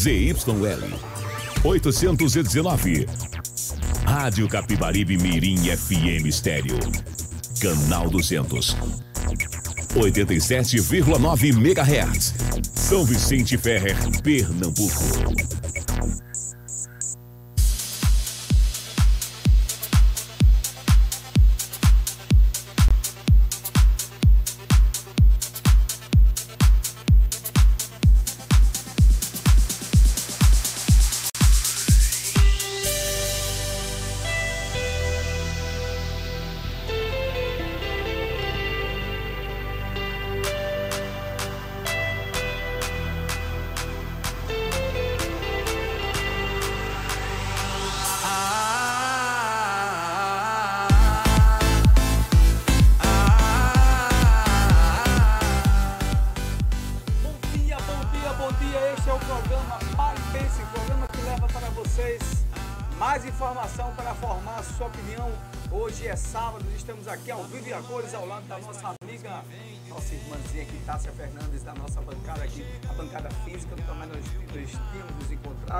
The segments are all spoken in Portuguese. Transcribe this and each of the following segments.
ZYL 819. Rádio Capibaribe Mirim FM Estéreo. Canal 200. 87,9 MHz. São Vicente Ferrer, Pernambuco.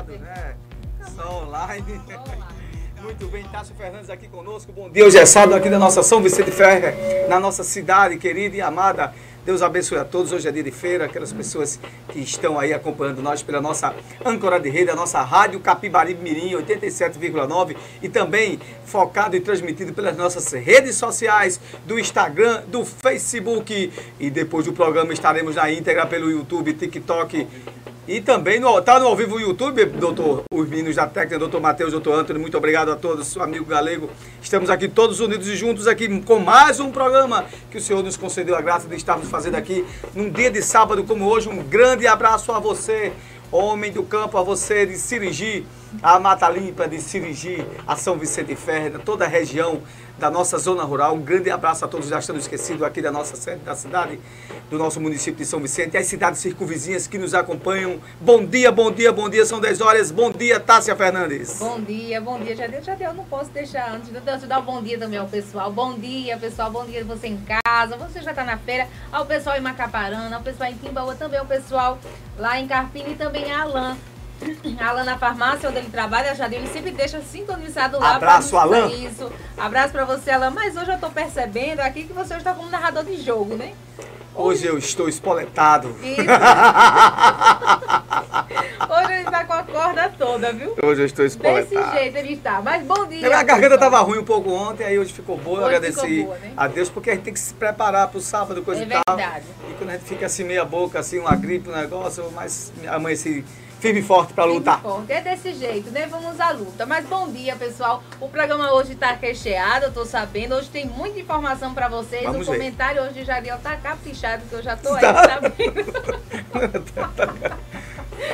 Encontrado, né? Só online. Muito bem, Tássio Fernandes aqui conosco. Bom dia, hoje é sábado aqui da nossa São Vicente Ferrer, na nossa cidade querida e amada. Deus abençoe a todos. Hoje é dia de feira, aquelas pessoas que estão aí acompanhando nós pela nossa âncora de rede, a nossa Rádio Capibaribe Mirim 87,9 e também focado e transmitido pelas nossas redes sociais do Instagram, do Facebook e depois do programa estaremos na íntegra pelo YouTube, TikTok e também no, tá no ao vivo no YouTube, doutor, os meninos da técnica, doutor Matheus, doutor Antônio, muito obrigado a todos, amigo galego. Estamos aqui todos unidos e juntos aqui com mais um programa que o Senhor nos concedeu a graça de estarmos fazendo aqui num dia de sábado como hoje. Um grande abraço a você, homem do campo, a você de Sirigi, a Mata Limpa de Sirigi, a São Vicente Ferreira, toda a região da nossa zona rural. Um grande abraço a todos, já estamos esquecidos aqui da nossa sede, da cidade, do nosso município de São Vicente, e as cidades circunvizinhas que nos acompanham. Bom dia, bom dia, bom dia, são 10 horas. Bom dia, Tássia Fernandes. Bom dia, bom dia, Jadeu. Jadeu, eu não posso deixar antes de dar um bom dia também ao pessoal. Bom dia, pessoal. Bom dia você em casa. Você já está na feira. Ao pessoal em Macaparana, ao pessoal em Timbaúba, também ao pessoal lá em Carpina e também a Alain. Alan na farmácia onde ele trabalha, Jadeu, ele sempre deixa sintonizado lá. Abraço, Alan. Isso. Abraço pra você, Alan. Mas hoje eu tô percebendo aqui que você está como narrador de jogo, né? Hoje eu estou espoletado. Isso. Hoje ele tá com a corda toda, viu? Hoje eu estou Desse espoletado. jeito ele está. Mas bom dia. Minha garganta estava ruim um pouco ontem, aí hoje ficou boa. Eu Hoje agradeci ficou boa, né? a Deus, porque a gente tem que se preparar para o sábado, coisa É e tal. verdade. E quando a gente fica assim, meia boca, assim, uma gripe, um negócio, mas amanheci firme e forte para lutar. Forte. É desse jeito, né? Vamos à luta. Mas bom dia, pessoal. O programa hoje tá recheado, eu tô sabendo. Hoje tem muita informação pra vocês. Vamos o ver. comentário hoje de Jadiel tá caprichado, que eu já tô aí Tá. sabendo.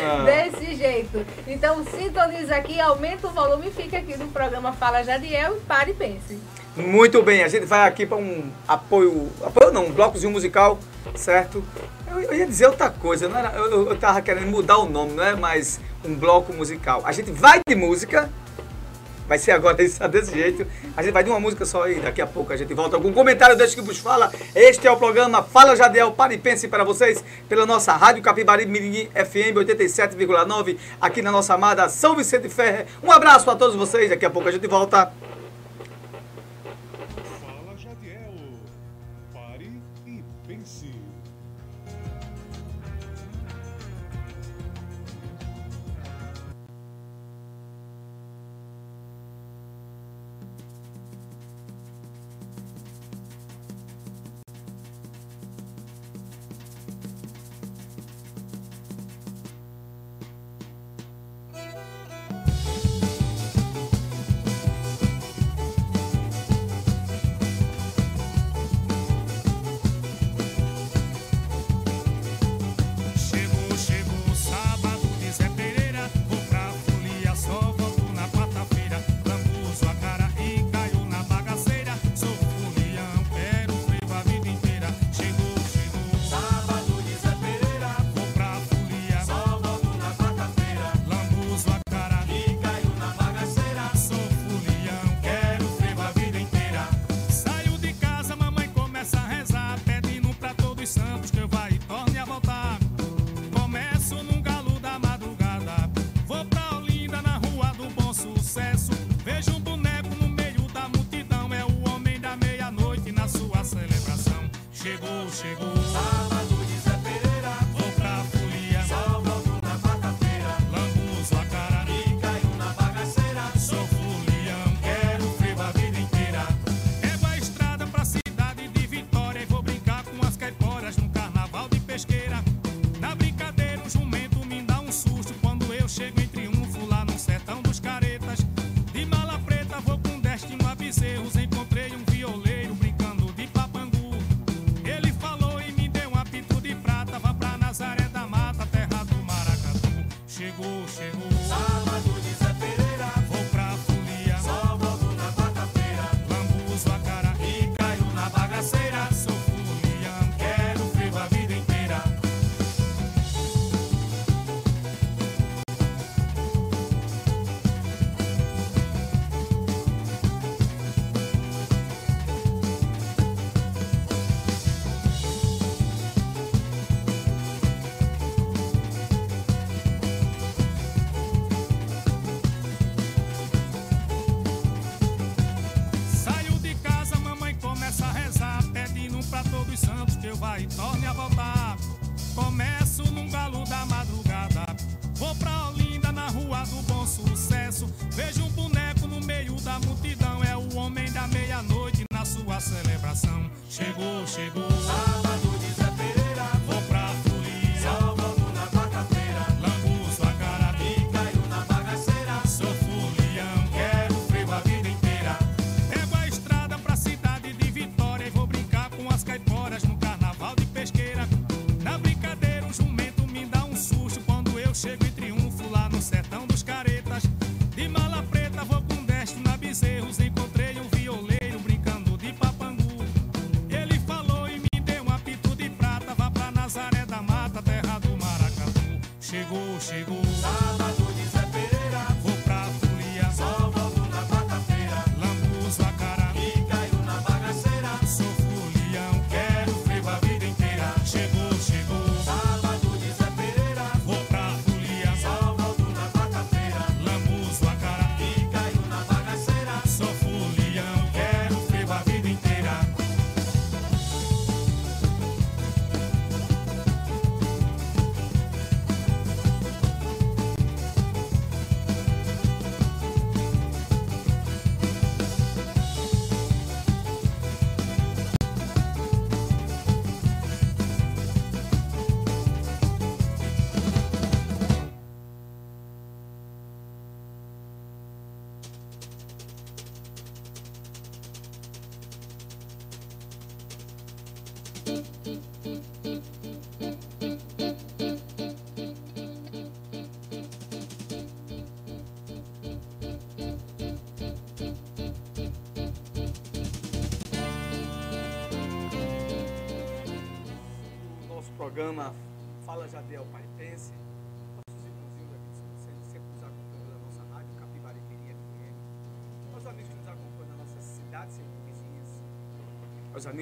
Ah. Desse jeito. Então sintoniza aqui, aumenta o volume e fica aqui no programa Fala Jadiel e pare e pense. Muito bem, a gente vai aqui para um apoio, apoio não, um blocozinho musical, certo? Eu, eu ia dizer outra coisa, não era, eu, eu, tava querendo mudar o nome, não é mais um bloco musical. A gente vai de música, vai ser agora isso, desse jeito. A gente vai de uma música só e daqui a pouco a gente volta. Algum comentário deixa que vos fala. Este é o programa Fala Jadiel, para e pense para vocês pela nossa Rádio Capibari Mirim FM 87,9 aqui na nossa amada São Vicente Ferre. Um abraço a todos vocês, daqui a pouco a gente volta.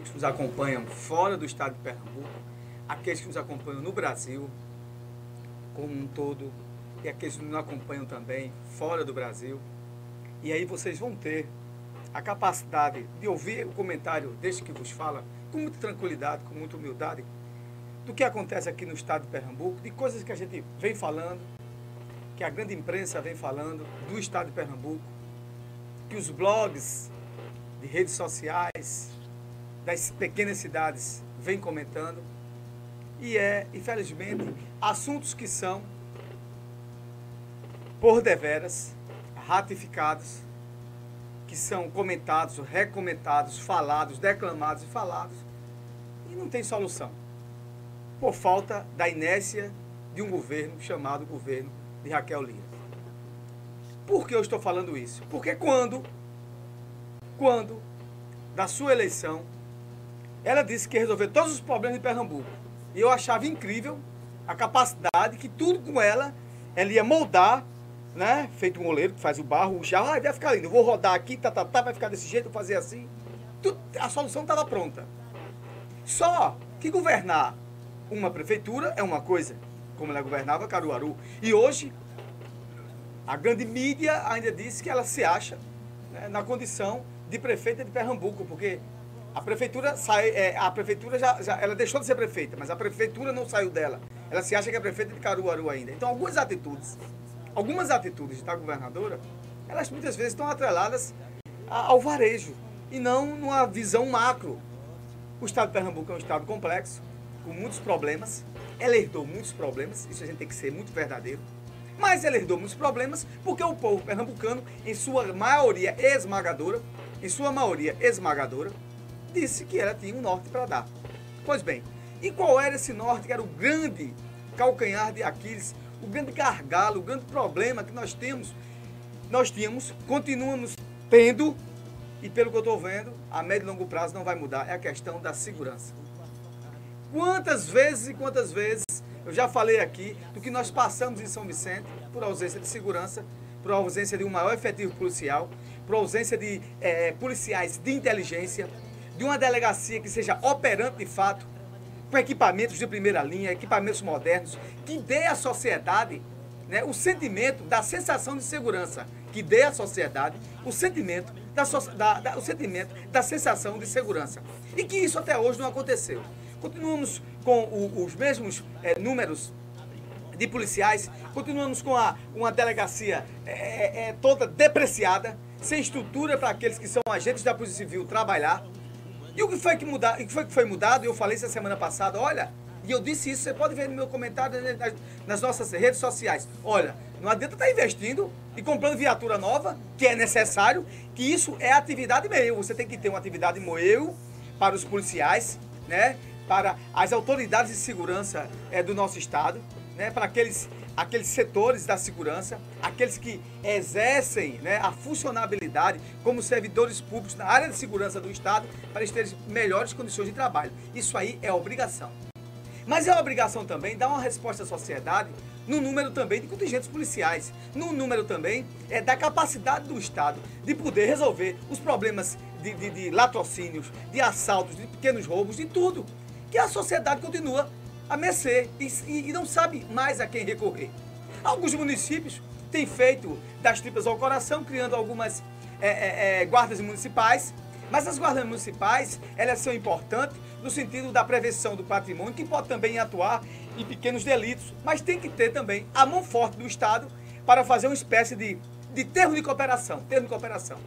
Amigos que nos acompanham fora do estado de Pernambuco. Aqueles que nos acompanham no Brasil como um todo. E aqueles que nos acompanham também fora do Brasil. E aí vocês vão ter a capacidade de ouvir o comentário deste que vos fala com muita tranquilidade, com muita humildade, do que acontece aqui no estado de Pernambuco, de coisas que a gente vem falando, que a grande imprensa vem falando do estado de Pernambuco, que os blogs de redes sociais das pequenas cidades vêm comentando. E é, infelizmente, assuntos que são, por deveras, ratificados que são comentados, recomentados, falados, declamados e falados, e não tem solução. Por falta da inércia de um governo chamado governo de Raquel Lira. Por que eu estou falando isso? Porque quando, quando, da sua eleição, ela disse que ia resolver todos os problemas de Pernambuco. E eu achava incrível a capacidade que tudo com ela, ela ia moldar né? Feito um oleiro que faz o barro, o jarro, ah, vai ficar lindo. Eu vou rodar aqui, tá, tá, tá, vai ficar desse jeito, vou fazer assim. Tudo, a solução estava pronta. Só que governar uma prefeitura é uma coisa, como ela governava Caruaru. E hoje, a grande mídia ainda disse que ela se acha né, na condição de prefeita de Pernambuco, porque a prefeitura sai, é, a prefeitura já, já, ela deixou de ser prefeita, mas a prefeitura não saiu dela. Ela se acha que é prefeita de Caruaru ainda. Então, algumas atitudes algumas atitudes da governadora, elas muitas vezes estão atreladas ao varejo e não numa visão macro. O estado de Pernambuco é um estado complexo, com muitos problemas. Ela herdou muitos problemas, isso a gente tem que ser muito verdadeiro. Mas ela herdou muitos problemas porque o povo pernambucano, em sua maioria esmagadora, em sua maioria esmagadora, disse que ela tinha um norte para dar. Pois bem, e qual era esse norte que era o grande calcanhar de Aquiles, o grande gargalo, o grande problema que nós temos, nós tínhamos, continuamos tendo, e pelo que eu estou vendo, a médio e longo prazo não vai mudar, é a questão da segurança. Quantas vezes e quantas vezes eu já falei aqui do que nós passamos em São Vicente por ausência de segurança, por ausência de um maior efetivo policial, por ausência de eh, policiais de inteligência, de uma delegacia que seja operante de fato, com equipamentos de primeira linha, equipamentos modernos, que dê à sociedade né, o sentimento da sensação de segurança, que dê à sociedade o sentimento da, so- da- da- o sentimento da sensação de segurança. E que isso até hoje não aconteceu. Continuamos com o- os mesmos eh, números de policiais, continuamos com a, uma delegacia é, é, é, toda depreciada, sem estrutura para aqueles que são agentes da Polícia Civil trabalhar. E o que foi que, muda, o que foi que foi mudado? Eu falei isso a semana passada, olha, e eu disse isso, você pode ver no meu comentário né, nas, nas nossas redes sociais. Olha, não adianta estar investindo e comprando viatura nova, que é necessário, que isso é atividade meio. Você tem que ter uma atividade moeu para os policiais, né? para as autoridades de segurança é, do nosso estado, né? para aqueles, aqueles setores da segurança, aqueles que exercem né, a funcionabilidade como servidores públicos na área de segurança do estado, para terem melhores condições de trabalho. Isso aí é obrigação. Mas é obrigação também dar uma resposta à sociedade no número também de contingentes policiais, no número também é, da capacidade do Estado de poder resolver os problemas de, de, de latrocínios, de assaltos, de pequenos roubos, de tudo. Que a sociedade continua a mercê e, e- e não sabe mais a quem recorrer. Alguns municípios têm feito das tripas ao coração, criando algumas é, é, é, guardas municipais, mas as guardas municipais, elas são importantes no sentido da prevenção do patrimônio, que pode também atuar em pequenos delitos, mas tem que ter também a mão forte do Estado para fazer uma espécie de, de termo de cooperação, termo de cooperação.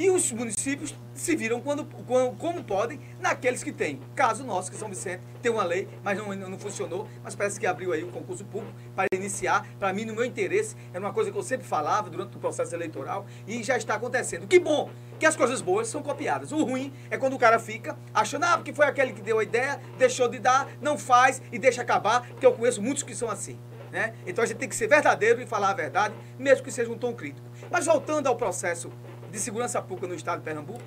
E os municípios se viram quando, quando- como podem naqueles que têm. Caso nosso, que São Vicente, tem uma lei, mas não, não funcionou, mas parece que abriu aí um concurso público para iniciar. Para mim, no meu interesse, era uma coisa que eu sempre falava durante o processo eleitoral e já está acontecendo. Que bom que as coisas boas são copiadas. O ruim é quando o cara fica achando, ah, porque foi aquele que deu a ideia, deixou de dar, não faz e deixa acabar, porque eu conheço muitos que são assim. Né? Então a gente tem que ser verdadeiro e falar a verdade, mesmo que seja um tom crítico. Mas voltando ao processo de segurança pública no estado de Pernambuco,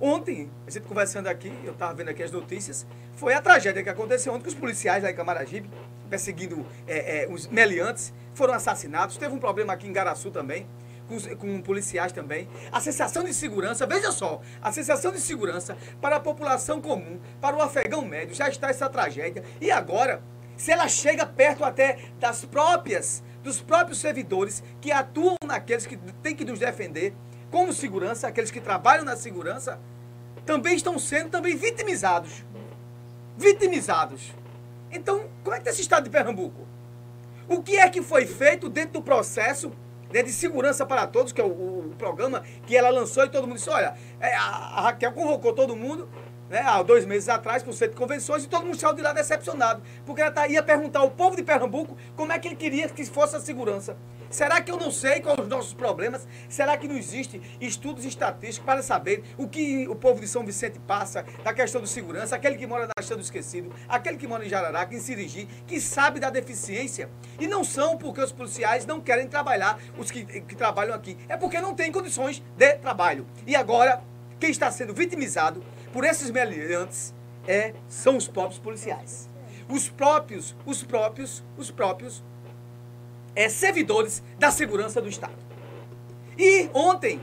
ontem, a gente conversando aqui, eu estava vendo aqui as notícias, foi a tragédia que aconteceu ontem, que os policiais lá em Camaragibe, perseguindo é, é, os meliantes, foram assassinados. Teve um problema aqui em Garaçu também, com, com policiais também. A sensação de segurança, veja só, a sensação de segurança para a população comum, para o afegão médio, já está essa tragédia. E agora, se ela chega perto até das próprias, dos próprios servidores que atuam naqueles que têm que nos defender, como segurança, aqueles que trabalham na segurança, também estão sendo também vitimizados. Vitimizados. Então, como é que está esse estado de Pernambuco? O que é que foi feito dentro do processo né, de segurança para todos, que é o, o programa que ela lançou e todo mundo disse, olha, é, a, a Raquel convocou todo mundo né, há dois meses atrás para o centro de convenções e todo mundo saiu de lá decepcionado, porque ela tá, ia perguntar ao povo de Pernambuco como é que ele queria que fosse a segurança. Será que eu não sei quais os nossos problemas? Será que não existe estudos estatísticos para saber o que o povo de São Vicente passa da questão de segurança? Aquele que mora na Estrada do Esquecido, aquele que mora em Jararaca, em Sirigi, que sabe da deficiência. E não são porque os policiais não querem trabalhar, os que, que trabalham aqui. É porque não têm condições de trabalho. E agora, quem está sendo vitimizado por esses meliantes é, são os próprios policiais. Os próprios, os próprios, os próprios é, servidores da segurança do Estado. E ontem,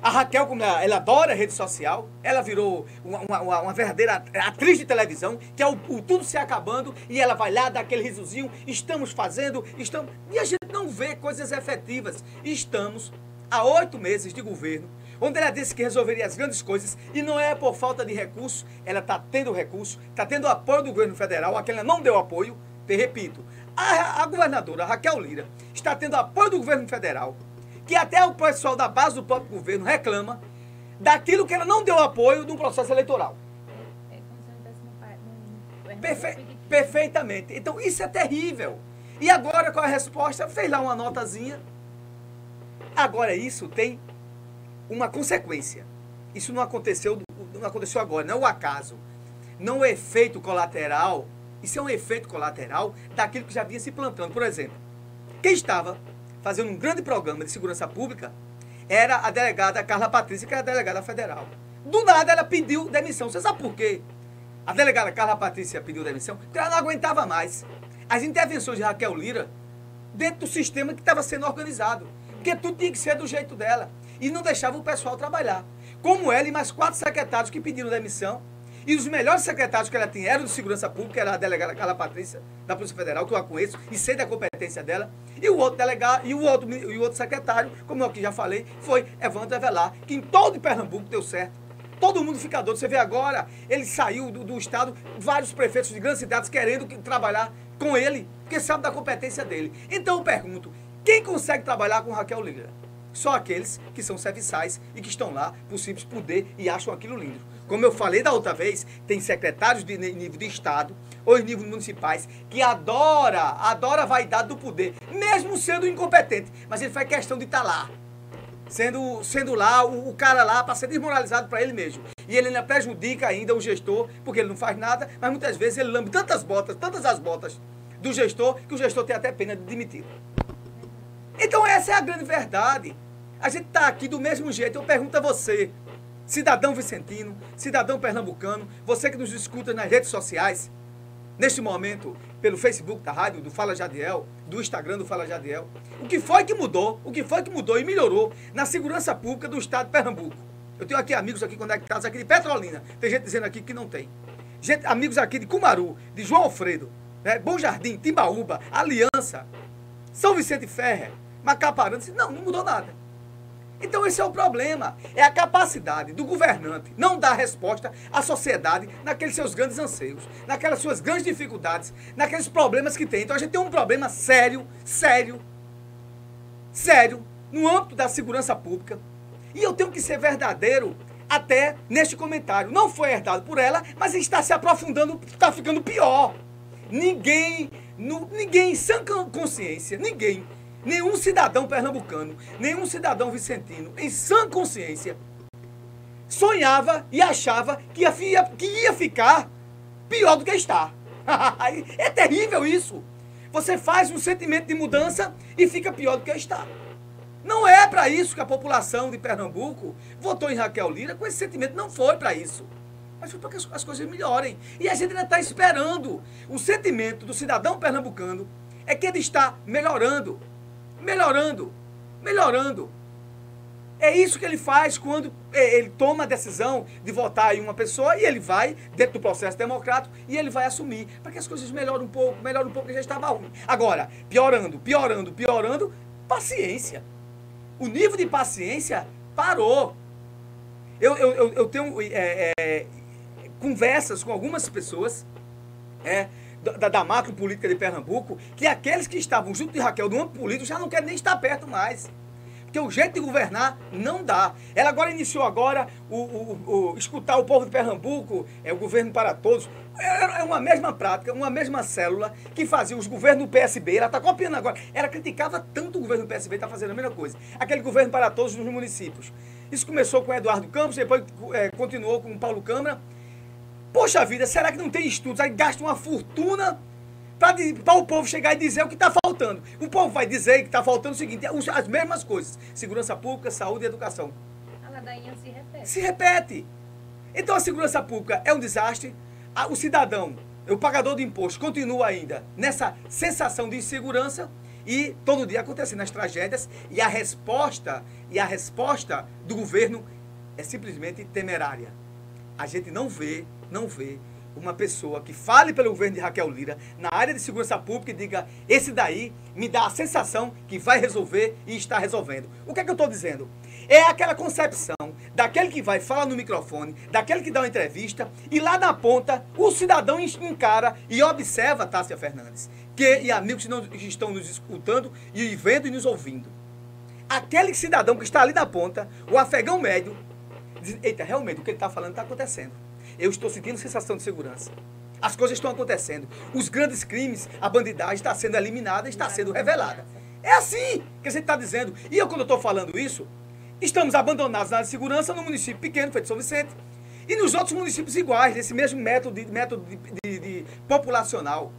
a Raquel, como ela, ela adora rede social, ela virou uma, uma- uma- verdadeira atriz de televisão, que é o, o tudo se acabando, e ela vai lá, dá aquele risozinho, estamos fazendo, estamos. E a gente não vê coisas efetivas. Estamos há oito meses de governo, onde ela disse que resolveria as grandes coisas, e não é por falta de recurso, ela está tendo recurso, está tendo apoio do governo federal, a quem ela não deu apoio, te repito, a, a governadora Raquel Lira está tendo apoio do governo federal, que até o pessoal da base do próprio governo reclama daquilo que ela não deu apoio no processo eleitoral. É Perfe- perfeitamente. Então isso é terrível. E agora qual é a resposta? Fez lá uma notazinha. Agora isso tem uma consequência. Isso não aconteceu, não aconteceu agora, não é o acaso. Não é efeito colateral Isso é um efeito colateral daquilo que já vinha se plantando. Por exemplo, quem estava fazendo um grande programa de segurança pública era a delegada Carla Patrícia, que era a delegada federal. Do nada ela pediu demissão. Você sabe por quê? A delegada Carla Patrícia pediu demissão porque ela não aguentava mais as intervenções de Raquel Lira dentro do sistema que estava sendo organizado. Porque tudo tinha que ser do jeito dela. E não deixava o pessoal trabalhar. Como ela e mais quatro secretários que pediram demissão. E os melhores secretários que ela tinha eram de segurança pública, era a delegada Carla Patrícia, da Polícia Federal, que eu a conheço e sei da competência dela. E o outro delegado, e o outro, e o outro secretário, como eu aqui já falei, foi Evandro Avelar, que em todo Pernambuco deu certo. Todo mundo fica doido. Você vê agora, ele saiu do, do estado, vários prefeitos de grandes cidades querendo que- trabalhar com ele, porque sabe da competência dele. Então eu pergunto, quem consegue trabalhar com Raquel Lira? Só aqueles que são serviçais e que estão lá por simples poder e acham aquilo lindo. Como eu falei da outra vez, tem secretários de nível de estado ou em nível municipais que adora, adora a vaidade do poder, mesmo sendo incompetente, mas ele faz questão de estar lá sendo, sendo lá o, o cara lá para ser desmoralizado para ele mesmo. E ele ainda prejudica ainda o gestor, porque ele não faz nada, mas muitas vezes ele lambe tantas botas, tantas as botas do gestor, que o gestor tem até pena de demitir. Então essa é a grande verdade. A gente está aqui do mesmo jeito. Eu pergunto a você, cidadão vicentino, cidadão pernambucano, você que nos escuta nas redes sociais, neste momento, pelo Facebook da rádio, do Fala Jadiel, do Instagram do Fala Jadiel, o que foi que mudou, o que foi que mudou e melhorou na segurança pública do estado de Pernambuco. Eu tenho aqui amigos aqui conectados aqui de Petrolina, tem gente dizendo aqui que não tem. Gente, amigos aqui de Cumaru, de João Alfredo, né, Bom Jardim, Timbaúba, Aliança, São Vicente Ferrer, Macaparana, não, não mudou nada. Então esse é o problema. É a capacidade do governante não dar resposta à sociedade naqueles seus grandes anseios, naquelas suas grandes dificuldades, naqueles problemas que tem. Então a gente tem um problema sério, sério, sério, no âmbito da segurança pública. E eu tenho que ser verdadeiro até neste comentário. Não foi herdado por ela, mas está se aprofundando, está ficando pior. Ninguém, nu- ninguém em sã con- consciência, ninguém, nenhum cidadão pernambucano, nenhum cidadão vicentino, em sã consciência, sonhava e achava que ia, que ia ficar pior do que está. é terrível isso. Você faz um sentimento de mudança e fica pior do que está. Não é para isso que a população de Pernambuco votou em Raquel Lira com esse sentimento. Não foi para isso. Mas foi para que as coisas melhorem. E a gente ainda está esperando. O sentimento do cidadão pernambucano é que ele está melhorando. Melhorando. Melhorando. É isso que ele faz quando eh, ele toma a decisão de votar em uma pessoa e ele vai, dentro do processo democrático, e ele vai assumir, para que as coisas melhorem um pouco, melhorem um pouco, que já estava ruim. Agora, piorando, piorando, piorando, paciência. O nível de paciência parou. Eu, eu, eu, eu tenho é, é, conversas com algumas pessoas é, da, da macro política de Pernambuco, que aqueles que estavam junto de Raquel do âmbito político já não querem nem estar perto mais. Porque o jeito de governar não dá. Ela agora iniciou agora o, o- o- escutar o povo de Pernambuco, é o governo para todos. É é uma mesma prática, uma mesma célula que fazia os governos do PSB. Ela está copiando agora. Ela criticava tanto o governo do PSB, está fazendo a mesma coisa. Aquele governo para todos nos municípios. Isso começou com Eduardo Campos, depois é, continuou com Paulo Câmara. Poxa vida, será que não tem estudos? Aí gasta uma fortuna para o povo chegar e dizer o que está faltando. O povo vai dizer que está faltando o seguinte: os- as mesmas coisas: segurança pública, saúde e educação. A ladainha se repete. Se repete. Então a segurança pública é um desastre. O cidadão, o pagador de imposto, continua ainda nessa sensação de insegurança e todo dia acontecendo as tragédias e a resposta e a resposta do governo é simplesmente temerária. A gente não vê, não vê uma pessoa que fale pelo governo de Raquel Lira na área de segurança pública e diga: esse daí me dá a sensação que vai resolver e está resolvendo. O que é que eu estou dizendo? É aquela concepção daquele que vai falar no microfone, daquele que dá uma entrevista e lá na ponta o cidadão encara e observa Tássia Fernandes, que e amigos que não- que estão nos escutando e vendo e nos ouvindo. Aquele cidadão que está ali na ponta, o afegão médio, diz, eita, realmente o que ele está falando está acontecendo. Eu estou sentindo sensação de segurança. As coisas estão acontecendo. Os grandes crimes, a bandidagem está sendo eliminada, está sendo revelada. É assim que a gente está dizendo. E eu, quando eu estou falando isso, estamos abandonados na segurança no município pequeno, feito São Vicente. E nos outros municípios iguais, desse mesmo método de, método de, de- de populacional.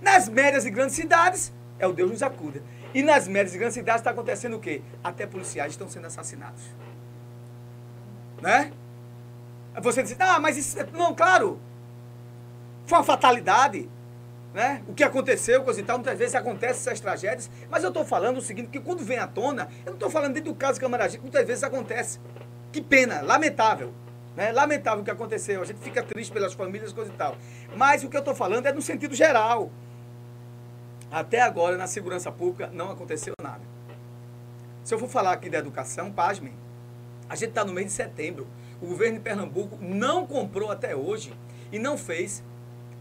Nas médias e grandes cidades, é o Deus nos acuda. E nas médias e grandes cidades está acontecendo o quê? Até policiais estão sendo assassinados. Né? Você diz, ah, mas isso. Não, claro. Foi uma fatalidade. Né? O que aconteceu, coisa e tal, muitas vezes acontecem essas tragédias, mas eu estou falando o seguinte, que quando vem à tona, eu não estou falando dentro do caso Camaragibe, muitas vezes acontece. Que pena, lamentável. Né? Lamentável o que aconteceu, a gente fica triste pelas famílias, coisa e tal. Mas o que eu estou falando é no sentido geral. Até agora, na segurança pública, não aconteceu nada. Se eu for falar aqui da educação, pasmem, a gente está no mês de setembro. O governo de Pernambuco não comprou até hoje e não fez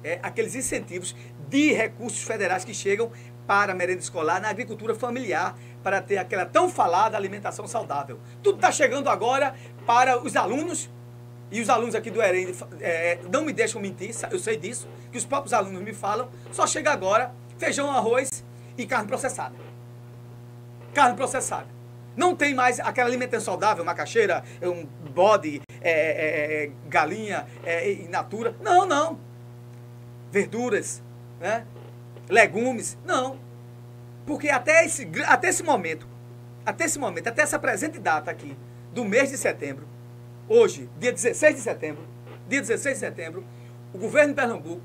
é, aqueles incentivos de recursos federais que chegam para a merenda escolar na agricultura familiar, para ter aquela tão falada alimentação saudável. Tudo está chegando agora para os alunos, e os alunos aqui do EREM é, não me deixam mentir, eu sei disso, que os próprios alunos me falam, só chega agora feijão, arroz e carne processada. Carne processada. Não tem mais aquela alimentação saudável, macaxeira, um bode, é, é, é, galinha, é, in natura. Não, não. Verduras, né? legumes. Não. Porque até esse, até esse momento, até esse momento, até essa presente data aqui, do mês de setembro, hoje, dia 16 de setembro, dia 16 de setembro, o governo de Pernambuco,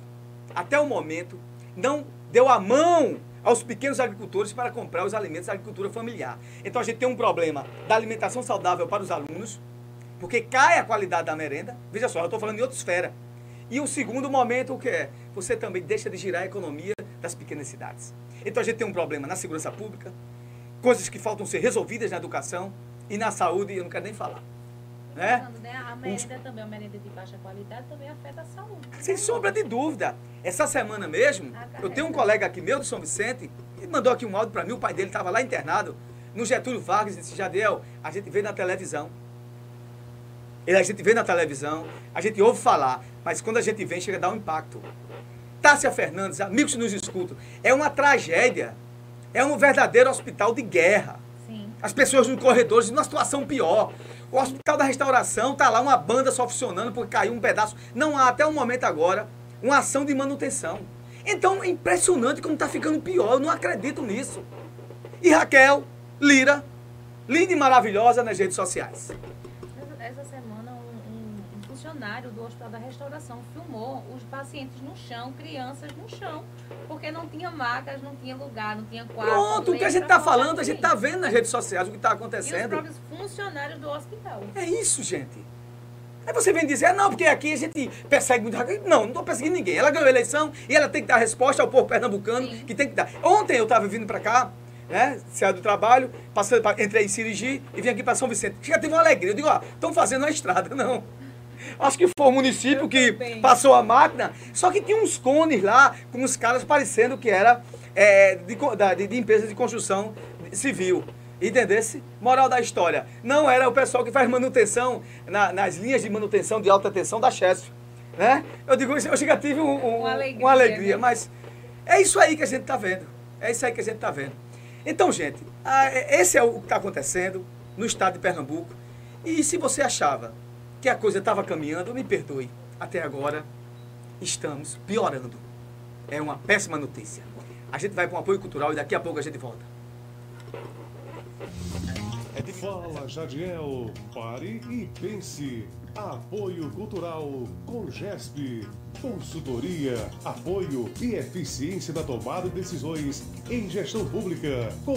até o momento, não deu a mão aos pequenos agricultores para comprar os alimentos da agricultura familiar. Então a gente tem um problema da alimentação saudável para os alunos, porque cai a qualidade da merenda. Veja só, eu estou falando em outra esfera. E o segundo momento, o que é? Você também deixa de girar a economia das pequenas cidades. Então a gente tem um problema na segurança pública, coisas que faltam ser resolvidas na educação e na saúde, eu não quero nem falar. Né? Falando, né, A merenda também, a merenda de baixa qualidade também afeta a saúde. Sem sombra de dúvida. Essa semana mesmo, eu tenho um colega aqui meu de São Vicente, que mandou aqui um áudio para mim, o pai dele estava lá internado, no Getúlio Vargas, disse, Jadiel, a gente vê na televisão. Ele, a gente vê na televisão, a gente ouve falar, mas quando a gente vem, chega a dar um impacto. Tássia Fernandes, amigos que nos escutam, é uma tragédia. É um verdadeiro hospital de guerra. Sim. As pessoas nos corredores, numa situação pior. O Hospital da Restauração tá lá uma banda só funcionando porque caiu um pedaço. Não há até o momento agora uma ação de manutenção. Então é impressionante como está ficando pior. Eu não acredito nisso. E Raquel, Lira, linda e maravilhosa nas redes sociais. Essa, semana, funcionário do Hospital da Restauração filmou os pacientes no chão, crianças no chão, porque não tinha macas, não tinha lugar, não tinha quarto. Pronto, o que a gente está falando, a gente está vendo nas redes sociais o que está E os acontecendo. próprios funcionários do hospital. É isso, gente. Aí você vem dizer, não, porque aqui a gente persegue muito. Não, não estou perseguindo ninguém. Ela ganhou a eleição e ela tem que dar resposta ao povo pernambucano, Sim. que tem que dar. Ontem eu estava vindo para cá, né? Saí do trabalho, passei, entrei em Sirigi e vim aqui para São Vicente. Já teve uma alegria. Eu digo, ó, estão fazendo uma estrada, não. Acho que foi o município que passou a máquina. Só que tinha uns cones lá, com os caras parecendo que era é, de, de, de empresa de construção civil. Entendesse? Moral da história. Não era o pessoal que faz manutenção na- nas linhas de manutenção de alta tensão da Chesf. Né? Eu digo, eu já tive um- um- Uma alegria, uma alegria, né? mas é isso aí que a gente está vendo. É isso aí que a gente está vendo. Então, gente, esse é o que está acontecendo no estado de Pernambuco. E se você achava que a coisa estava caminhando, me perdoe. Até agora, estamos piorando. É uma péssima notícia. A gente vai para um apoio cultural e daqui a pouco a gente volta. Fala Jadiel, pare e pense. Apoio Cultural com GESP. Consultoria, apoio e eficiência na tomada de decisões em gestão pública com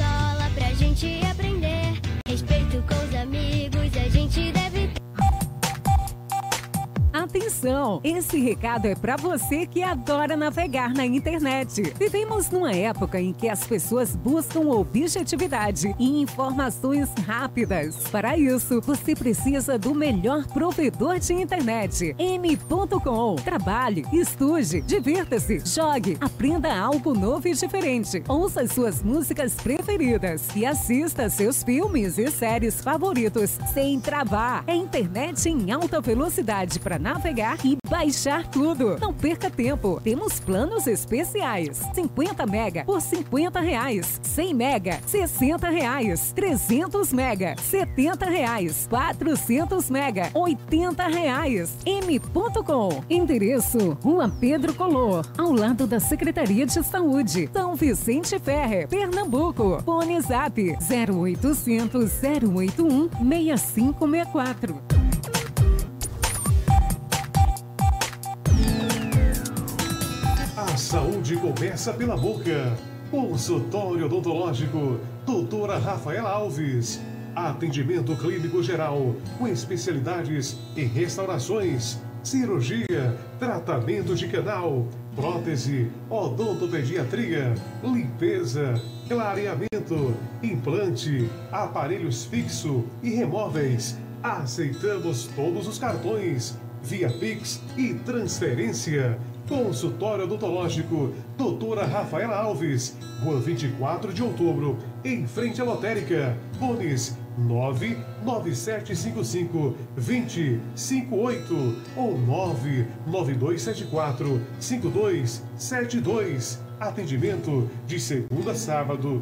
Pra gente aprender. Respeito com os amigos, Atenção! Esse recado é para você que adora navegar na internet. Vivemos numa época em que as pessoas buscam objetividade e informações rápidas. Para isso, você precisa do melhor provedor de internet. M.com. Trabalhe, estude, divirta-se, jogue, aprenda algo novo e diferente. Ouça suas músicas preferidas e assista seus filmes e séries favoritos sem travar. É internet em alta velocidade para navegar e baixar tudo. Não perca tempo. Temos planos especiais. 50 mega por 50 reais. 100 mega, 60 reais. 300 mega, 70 reais. 400 mega, 80 reais. M.com. Endereço: Rua Pedro Color, ao lado da Secretaria de Saúde. São Vicente Ferre, Pernambuco. Fone Zap 0800 081 6564. Saúde começa pela boca. Consultório odontológico, doutora Rafaela Alves. Atendimento clínico geral, com especialidades em restaurações, cirurgia, tratamento de canal, prótese, odontopediatria, limpeza, clareamento, implante, aparelhos fixo e remóveis. Aceitamos todos os cartões, via Pix e transferência. Consultório odontológico, doutora Rafaela Alves, Rua 24 de outubro, em frente à lotérica. Fones 99755 2058 ou 99274 5272. Atendimento de segunda a sábado,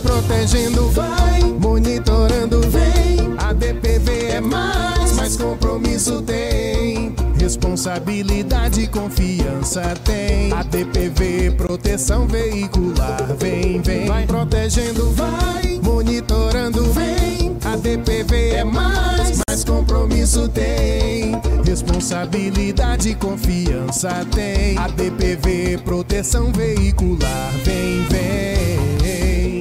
Protegendo, vai monitorando, vem. A DPV é mais, mais compromisso tem. Responsabilidade e confiança tem. A DPV proteção veicular, vem, vem. Vai protegendo, vai monitorando, vem. A DPV é mais, mais compromisso tem. Responsabilidade e confiança tem. A DPV proteção veicular, vem, vem.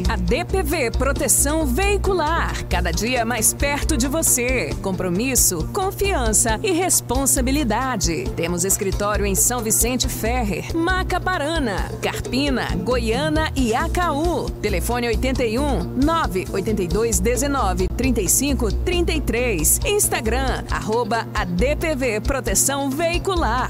A DPV Proteção Veicular, cada dia mais perto de você. Compromisso, confiança e responsabilidade. Temos escritório em São Vicente Ferrer, Macaparana, Carpina, Goiânia e Acaú. Telefone 81 982 19 35 33. Instagram, arroba ADPV Proteção Veicular.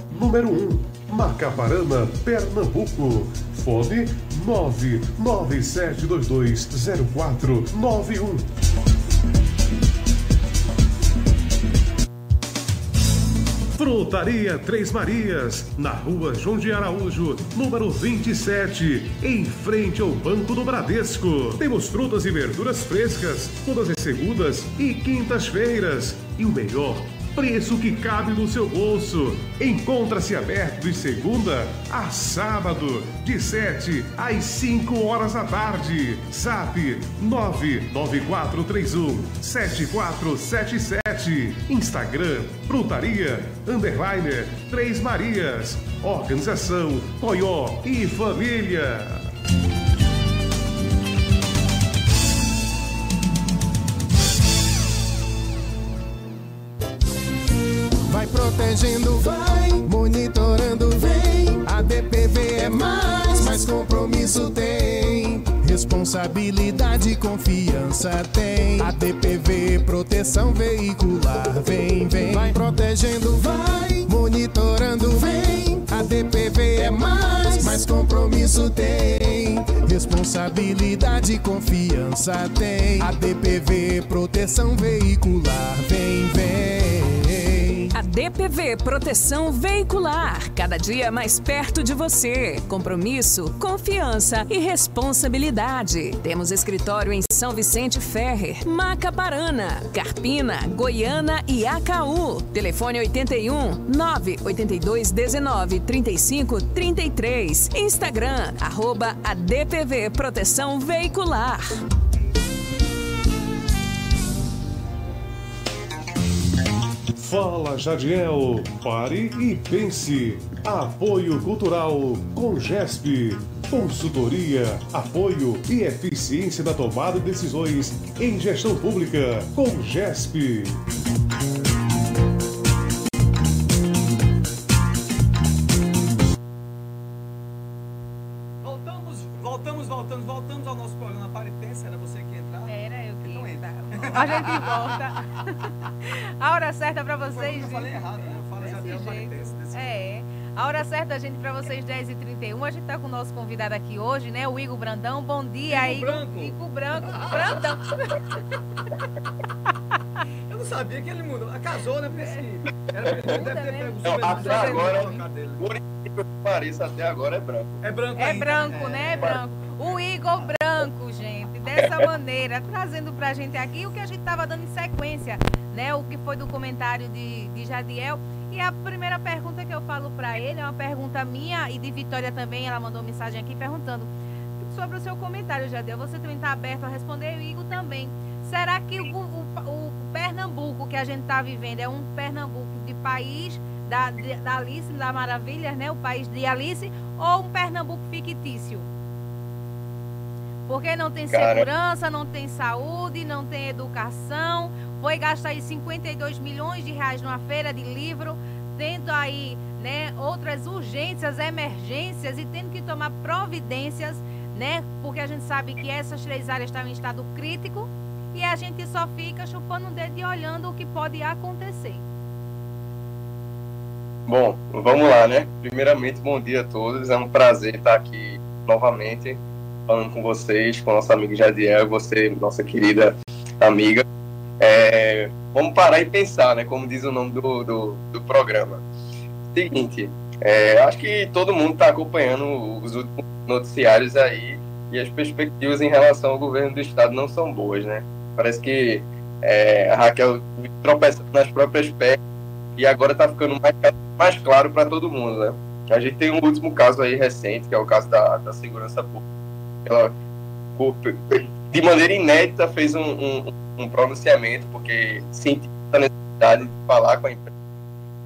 número 1, Macaparana, Pernambuco. Fone 997220491. Frutaria Três Marias, na rua João de Araújo, número 27, em frente ao Banco do Bradesco. Temos frutas e verduras frescas, todas as segundas e quintas-feiras. E o melhor, preço que cabe no seu bolso. Encontra-se aberto de segunda a sábado, de 7 às 5 horas da tarde. Zap 99431 7477. Instagram Frutaria Underliner Três Marias. Organização Coió e Família. Protegendo, vai monitorando, vem. A DPV é mais, mais compromisso tem. Responsabilidade e confiança tem. A DPV proteção veicular, vem, vem. Vai protegendo, vai monitorando, vem. A DPV é mais, mais compromisso tem. Responsabilidade e confiança tem. A DPV proteção veicular, vem, vem. A DPV Proteção Veicular, cada dia mais perto de você. Compromisso, confiança e responsabilidade. Temos escritório em São Vicente Ferrer, Macaparana, Carpina, Goiânia e Acaú. Telefone 81 982 19 35 33. Instagram, arroba ADPV Proteção Veicular. Fala Jadiel, pare e pense. Apoio Cultural com GESP. Consultoria, apoio e eficiência da tomada de decisões em gestão pública com GESP. Voltamos, voltamos, voltamos, voltamos ao nosso programa Pare e Pense. Era você que ia entrar? Era eu que Então ia entra. entrar. A gente volta. A hora certa pra vocês. Eu falei errado, né? Eu falo Desse e jeito. Pense. desse É. A hora certa, gente, pra vocês, 10h31. A gente tá com o nosso convidado aqui hoje, né? O Igor Brandão. Bom dia, Igor Igor. Branco. Igor Branco. Brandão. Eu não sabia que ele mudou. Ah, Casou, né? Pensei. Era, ele deve ter pego o Não, até dele, agora-. Por incrível que pareça, até agora é branco. É branco É ainda, branco, né? É branco. O Igor Branco, gente, dessa maneira, trazendo pra gente aqui o que a gente tava dando em sequência, né? O que foi do comentário de, de Jadiel. E a primeira pergunta que eu falo pra ele é uma pergunta minha e de Vitória também. Ela mandou mensagem aqui perguntando sobre o seu comentário, Jadiel. Você também está aberto a responder e o Igor também. Será que o, o- o Pernambuco que a gente está vivendo é um Pernambuco de país da, da Alice, da Maravilha, né? O país de Alice, ou um Pernambuco fictício? Porque não tem Cara. segurança, não tem saúde, não tem educação. Foi gastar aí 52 milhões de reais numa feira de livro, tendo aí né, outras urgências, emergências e tendo que tomar providências, né? Porque a gente sabe que essas três áreas estão em estado crítico e a gente só fica chupando o dedo e olhando o que pode acontecer. Bom, vamos lá, né? Primeiramente, bom dia a todos. É um prazer estar aqui novamente falando com vocês, com nosso amigo Jadiel, você, nossa querida amiga. É, vamos parar e pensar, né? Como diz o nome do, do, do programa. Seguinte, é, acho que todo mundo está acompanhando os últimos noticiários aí e as perspectivas em relação ao governo do estado não são boas, né? Parece que é, a Raquel tropeçando nas próprias pernas e agora está ficando mais, mais claro para todo mundo, né? A gente tem um último caso aí recente, que é o caso da, da segurança pública. Ela, de maneira inédita, fez um, um, um pronunciamento, porque sentiu a necessidade de falar com a empresa,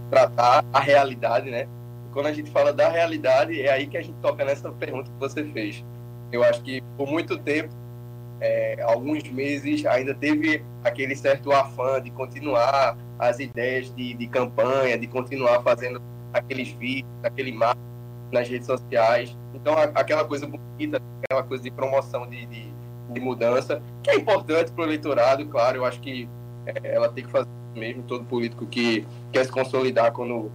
tratar a realidade, né? Quando a gente fala da realidade, é aí que a gente toca nessa pergunta que você fez. Eu acho que por muito tempo, é, alguns meses, ainda teve aquele certo afã de continuar as ideias de, de campanha, de continuar fazendo aqueles vídeos, aquele marketing nas redes sociais. Então, aquela coisa bonita, aquela coisa de promoção de, de, de mudança, que é importante para o eleitorado, claro, eu acho que é, ela tem que fazer mesmo, todo político que quer se consolidar quando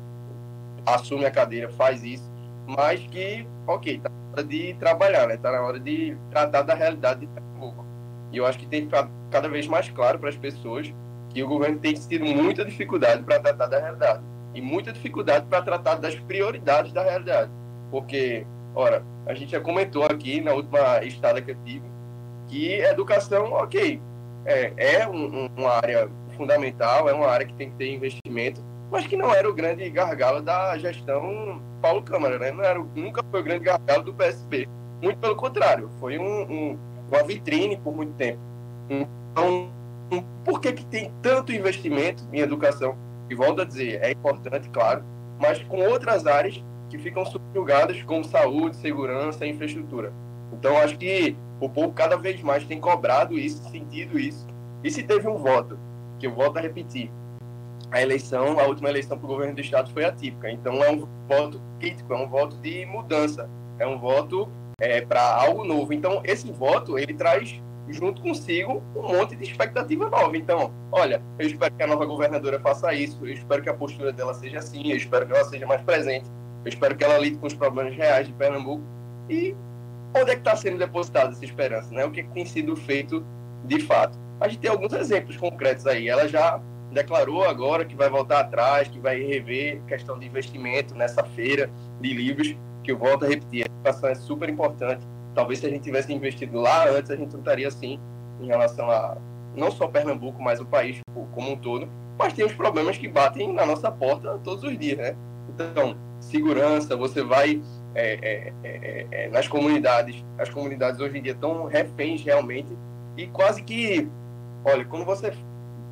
assume a cadeira faz isso, mas que, ok, tá na hora de trabalhar, né? Tá na hora de tratar da realidade de Pernambuco. E eu acho que tem que ficar cada vez mais claro para as pessoas que o governo tem tido muita dificuldade para tratar da realidade e muita dificuldade para tratar das prioridades da realidade. Porque, ora, a gente já comentou aqui na última estada que eu tive que educação, ok, é, é um- um- uma área fundamental, é uma área que tem que ter investimento, mas que não era o grande gargalo da gestão Paulo Câmara, né? Não era, nunca foi o grande gargalo do PSB. Muito pelo contrário, foi um, um, uma vitrine por muito tempo. Então, por que, que tem tanto investimento em educação? E volto a dizer, é importante, claro, mas com outras áreas que ficam subjugadas, como saúde, segurança e infraestrutura. Então, acho que o povo cada vez mais tem cobrado isso, sentido isso. E se teve um voto, que eu volto a repetir, a eleição, a última eleição para o governo do estado foi atípica. Então, é um voto crítico, é um voto de mudança, é um voto é, para algo novo. Então, esse voto, ele traz junto consigo um monte de expectativa nova. Então, olha, eu espero que a nova governadora faça isso, eu espero que a postura dela seja assim, eu espero que ela seja mais presente, eu espero que ela lide com os problemas reais de Pernambuco. E onde é que está sendo depositada essa esperança? Né? O que, é que tem sido feito de fato? A gente tem alguns exemplos concretos aí. Ela já declarou agora que vai voltar atrás, que vai rever questão de investimento nessa feira de livros, que eu volto a repetir, a educação é super importante Talvez se a gente tivesse investido lá antes, a gente não estaria assim em relação a não só Pernambuco, mas o país como um todo. Mas tem os problemas que batem na nossa porta todos os dias, né? Então, segurança, você vai é, é, é, é nas comunidades, as comunidades hoje em dia estão reféns realmente e quase que, olha, quando você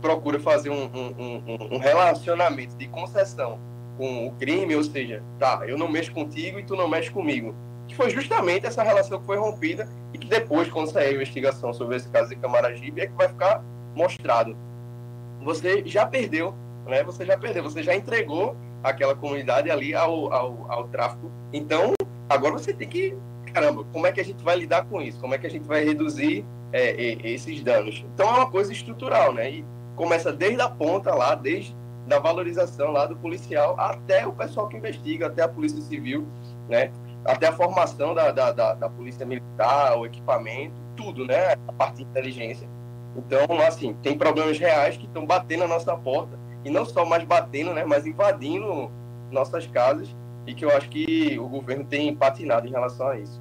procura fazer um, um, um, relacionamento de concessão com o crime, ou seja, tá, eu não mexo contigo e tu não mexes comigo que foi justamente essa relação que foi rompida e que depois, quando sair a investigação sobre esse caso de Camaragibe, é que vai ficar mostrado. Você já perdeu, né? Você já perdeu, você já entregou aquela comunidade ali ao, ao, ao tráfico. Então, agora você tem que, caramba, como é que a gente vai lidar com isso? Como é que a gente vai reduzir é, esses danos? Então, é uma coisa estrutural, né? E começa desde a ponta lá, desde da valorização lá do policial até o pessoal que investiga, até a polícia civil, né? até a formação da, da, da, da, polícia militar, o equipamento, tudo, né? A parte de inteligência. Então, assim, tem problemas reais que estão batendo na nossa porta, e não só mais batendo, né? Mas invadindo nossas casas, e que eu acho que o governo tem patinado em relação a isso.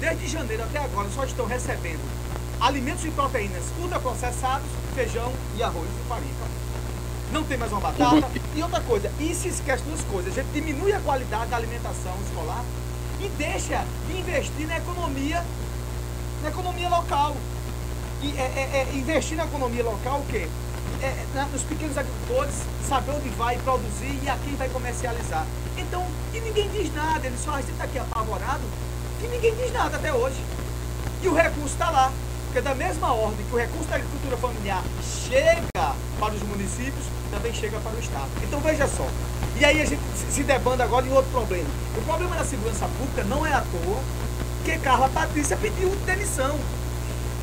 desde janeiro até agora, só estão recebendo alimentos e proteínas ultraprocessados, feijão e arroz e farinha. Não tem mais uma batata. E outra coisa, e se esquece duas coisas. A gente diminui a qualidade da alimentação escolar e deixa de investir na economia na economia local. E é, é, é investir na economia local o quê? É, na, nos pequenos agricultores, saber onde vai produzir e a quem vai comercializar. Então, e ninguém diz nada, ele só está aqui apavorado, que ninguém diz nada até hoje. E o recurso está lá. Porque da mesma ordem que o recurso da agricultura familiar chega para os municípios, também chega para o Estado. Então veja só. E aí a gente se debanda agora em outro problema. O problema da segurança pública não é à toa que Carla Patrícia pediu demissão.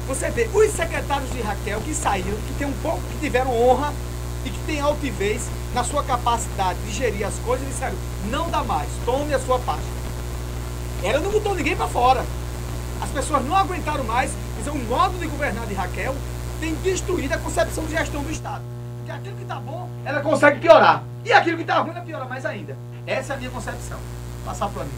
Você vê, os secretários de Raquel que saíram, que tem um pouco, que tiveram honra e que tem altivez na sua capacidade de gerir as coisas, disseram, não dá mais, tome a sua parte. Ela não botou ninguém para fora. As pessoas não aguentaram mais, mas o modo de governar de Raquel tem destruído a concepção de gestão do Estado. que aquilo que tá bom, ela consegue piorar. E aquilo que tá ruim, ela piora mais ainda. Essa é a minha concepção. Passar pro amigo.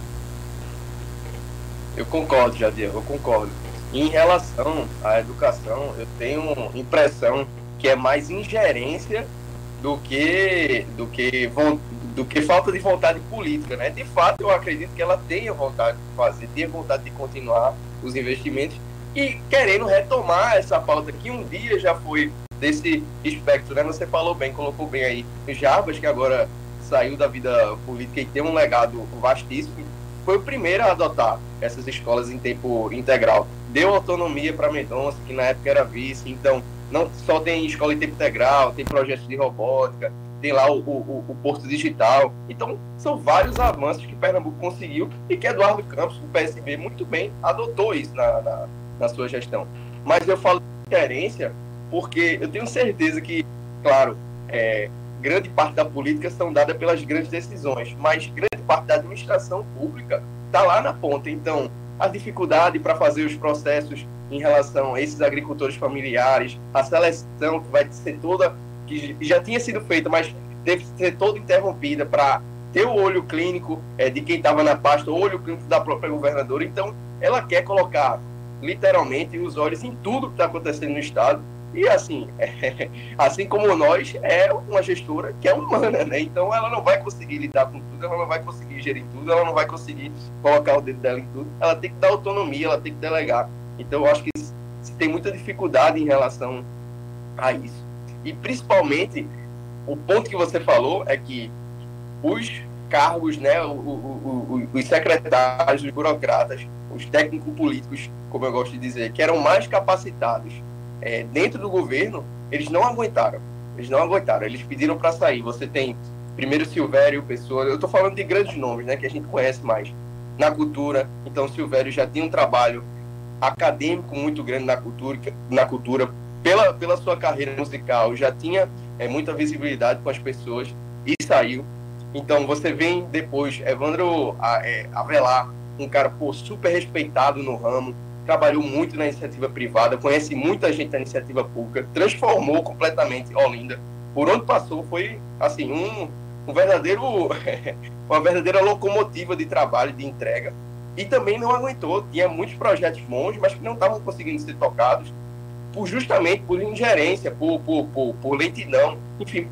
Eu concordo, Jadiel, eu concordo. Em relação à educação, eu tenho impressão que é mais ingerência do que do que do que falta de vontade política, né? De fato, eu acredito que ela tenha vontade de fazer, tenha vontade de continuar os investimentos e querendo retomar essa pauta que um dia já foi desse espectro, né? Você falou bem, colocou bem aí, Jarbas, que agora saiu da vida política e tem um legado vastíssimo, foi o primeiro a adotar essas escolas em tempo integral. Deu autonomia para Mendonça, que na época era vice, então não só tem escola em tempo integral, tem projetos de robótica, tem lá o, o, o Porto Digital. Então, são vários avanços que Pernambuco conseguiu e que Eduardo Campos, do PSB, muito bem adotou isso na, na, na sua gestão. Mas eu falo de gerência porque eu tenho certeza que, claro, é, grande parte da política são dadas pelas grandes decisões, mas grande parte da administração pública está lá na ponta. Então, a dificuldade para fazer os processos em relação a esses agricultores familiares, a seleção que vai ser toda, que já tinha sido feita, mas teve que ser toda interrompida para ter o olho clínico é, de quem estava na pasta, o olho clínico da própria governadora. Então, ela quer colocar literalmente os olhos em tudo que está acontecendo no Estado. E assim, assim como nós, é uma gestora que é humana, né? Então ela não vai conseguir lidar com tudo, ela não vai conseguir gerir tudo, ela não vai conseguir colocar o dedo dela em tudo. Ela tem que dar autonomia, ela tem que delegar. Então eu acho que se tem muita dificuldade em relação a isso. E principalmente, o ponto que você falou é que os cargos, né, o, o, o, os secretários, os burocratas, os técnicos políticos, como eu gosto de dizer, que eram mais capacitados é, dentro do governo, eles não aguentaram. Eles não aguentaram. Eles pediram para sair. Você tem primeiro Silvério, Pessoa. Eu estou falando de grandes nomes, né, que a gente conhece mais na cultura. Então, Silvério já tinha um trabalho acadêmico muito grande na cultura, na cultura pela, pela sua carreira musical, já tinha é, muita visibilidade com as pessoas e saiu. Então, você vem depois, Evandro é, Avelar, um cara pô, super respeitado no ramo, trabalhou muito na iniciativa privada, conhece muita gente da iniciativa pública, transformou completamente Olinda. Por onde passou foi assim um, um verdadeiro uma verdadeira locomotiva de trabalho, de entrega. E também não aguentou, tinha muitos projetos bons, mas que não estavam conseguindo ser tocados, por justamente por ingerência, por, por, por, por lentidão, enfim,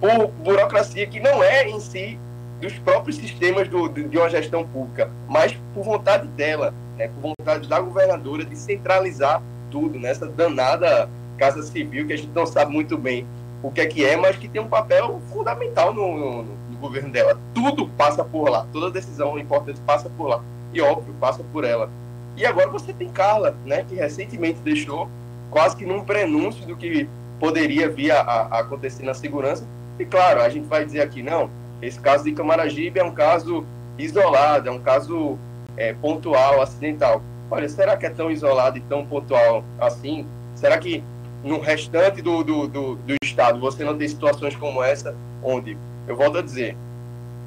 por burocracia que não é em si dos próprios sistemas do, de uma gestão pública, mas por vontade dela, né, por vontade da governadora de centralizar tudo nessa danada Casa Civil, que a gente não sabe muito bem o que é que é, mas que tem um papel fundamental no, no, no governo dela. Tudo passa por lá, toda decisão importante passa por lá. E óbvio, passa por ela. E agora você tem Carla, né, que recentemente deixou quase que num prenúncio do que poderia vir a, a acontecer na segurança. E claro, a gente vai dizer aqui, não, esse caso de Camaragibe é um caso isolado, é um caso é, pontual, acidental. Olha, será que é tão isolado e tão pontual assim? Será que no restante do, do, do, do Estado você não tem situações como essa, onde, eu volto a dizer,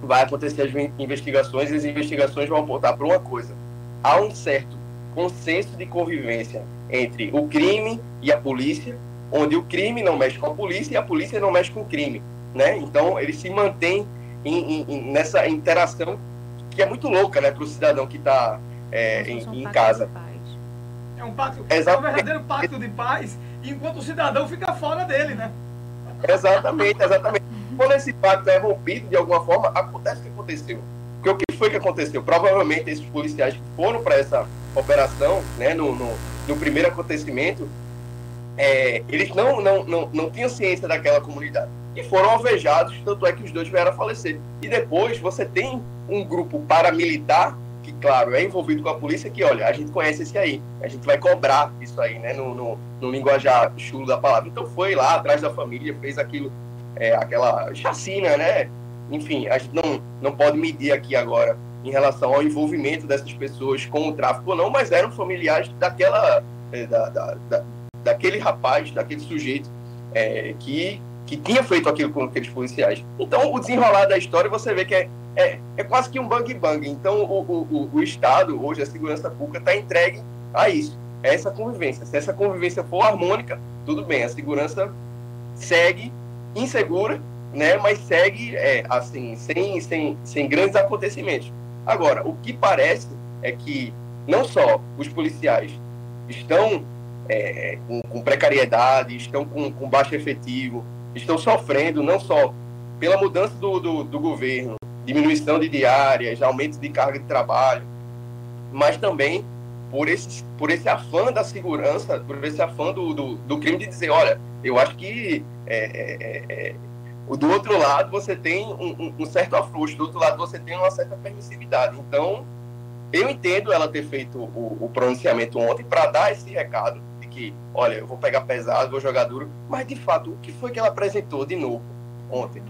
vai acontecer as investigações e as investigações vão apontar para uma coisa. Há um certo consenso de convivência entre o crime e a polícia, onde o crime não mexe com a polícia e a polícia não mexe com o crime. Né? Então, ele se mantém em, em, nessa interação que é muito louca né, para o cidadão que está é, em, em casa. É um, pacto, é um verdadeiro pacto de paz, enquanto o cidadão fica fora dele, né? Exatamente, exatamente. Quando esse pacto é rompido de alguma forma, acontece o que aconteceu. Porque o que foi que aconteceu? Provavelmente esses policiais que foram para essa operação, né, no, no, no primeiro acontecimento, é, eles não, não, não, não tinham ciência daquela comunidade. E foram alvejados, tanto é que os dois vieram a falecer. E depois você tem um grupo paramilitar, que, claro, é envolvido com a polícia, que, olha, a gente conhece esse aí. A gente vai cobrar isso aí, né, no, no, no linguajar chulo da palavra. Então foi lá atrás da família, fez aquilo, é, aquela chacina, né? Enfim, a gente não, não pode medir aqui agora em relação ao envolvimento dessas pessoas com o tráfico ou não, mas eram familiares daquela, da, da, da, daquele rapaz, daquele sujeito é, que, que tinha feito aquilo com aqueles policiais. Então, o desenrolar da história, você vê que é, é, é quase que um bang-bang. Então, o, o, o, Estado, hoje, a segurança pública, está entregue a isso, a essa convivência. Se essa convivência for harmônica, tudo bem, a segurança segue insegura, né? Mas segue é, assim, sem, sem, sem grandes acontecimentos. Agora, o que parece é que não só os policiais estão é, com, com, precariedade, estão com, com, baixo efetivo, estão sofrendo não só pela mudança do, do, do governo, diminuição de diárias, aumento de carga de trabalho, mas também por esse, por esse afã da segurança, por esse afã do, do, do crime de dizer, olha, eu acho que é, é, é, do outro lado você tem um, um, certo afluxo, do outro lado você tem uma certa permissividade. Então, eu entendo ela ter feito o, o pronunciamento ontem para dar esse recado de que, olha, eu vou pegar pesado, vou jogar duro, mas de fato, o que foi que ela apresentou de novo ontem?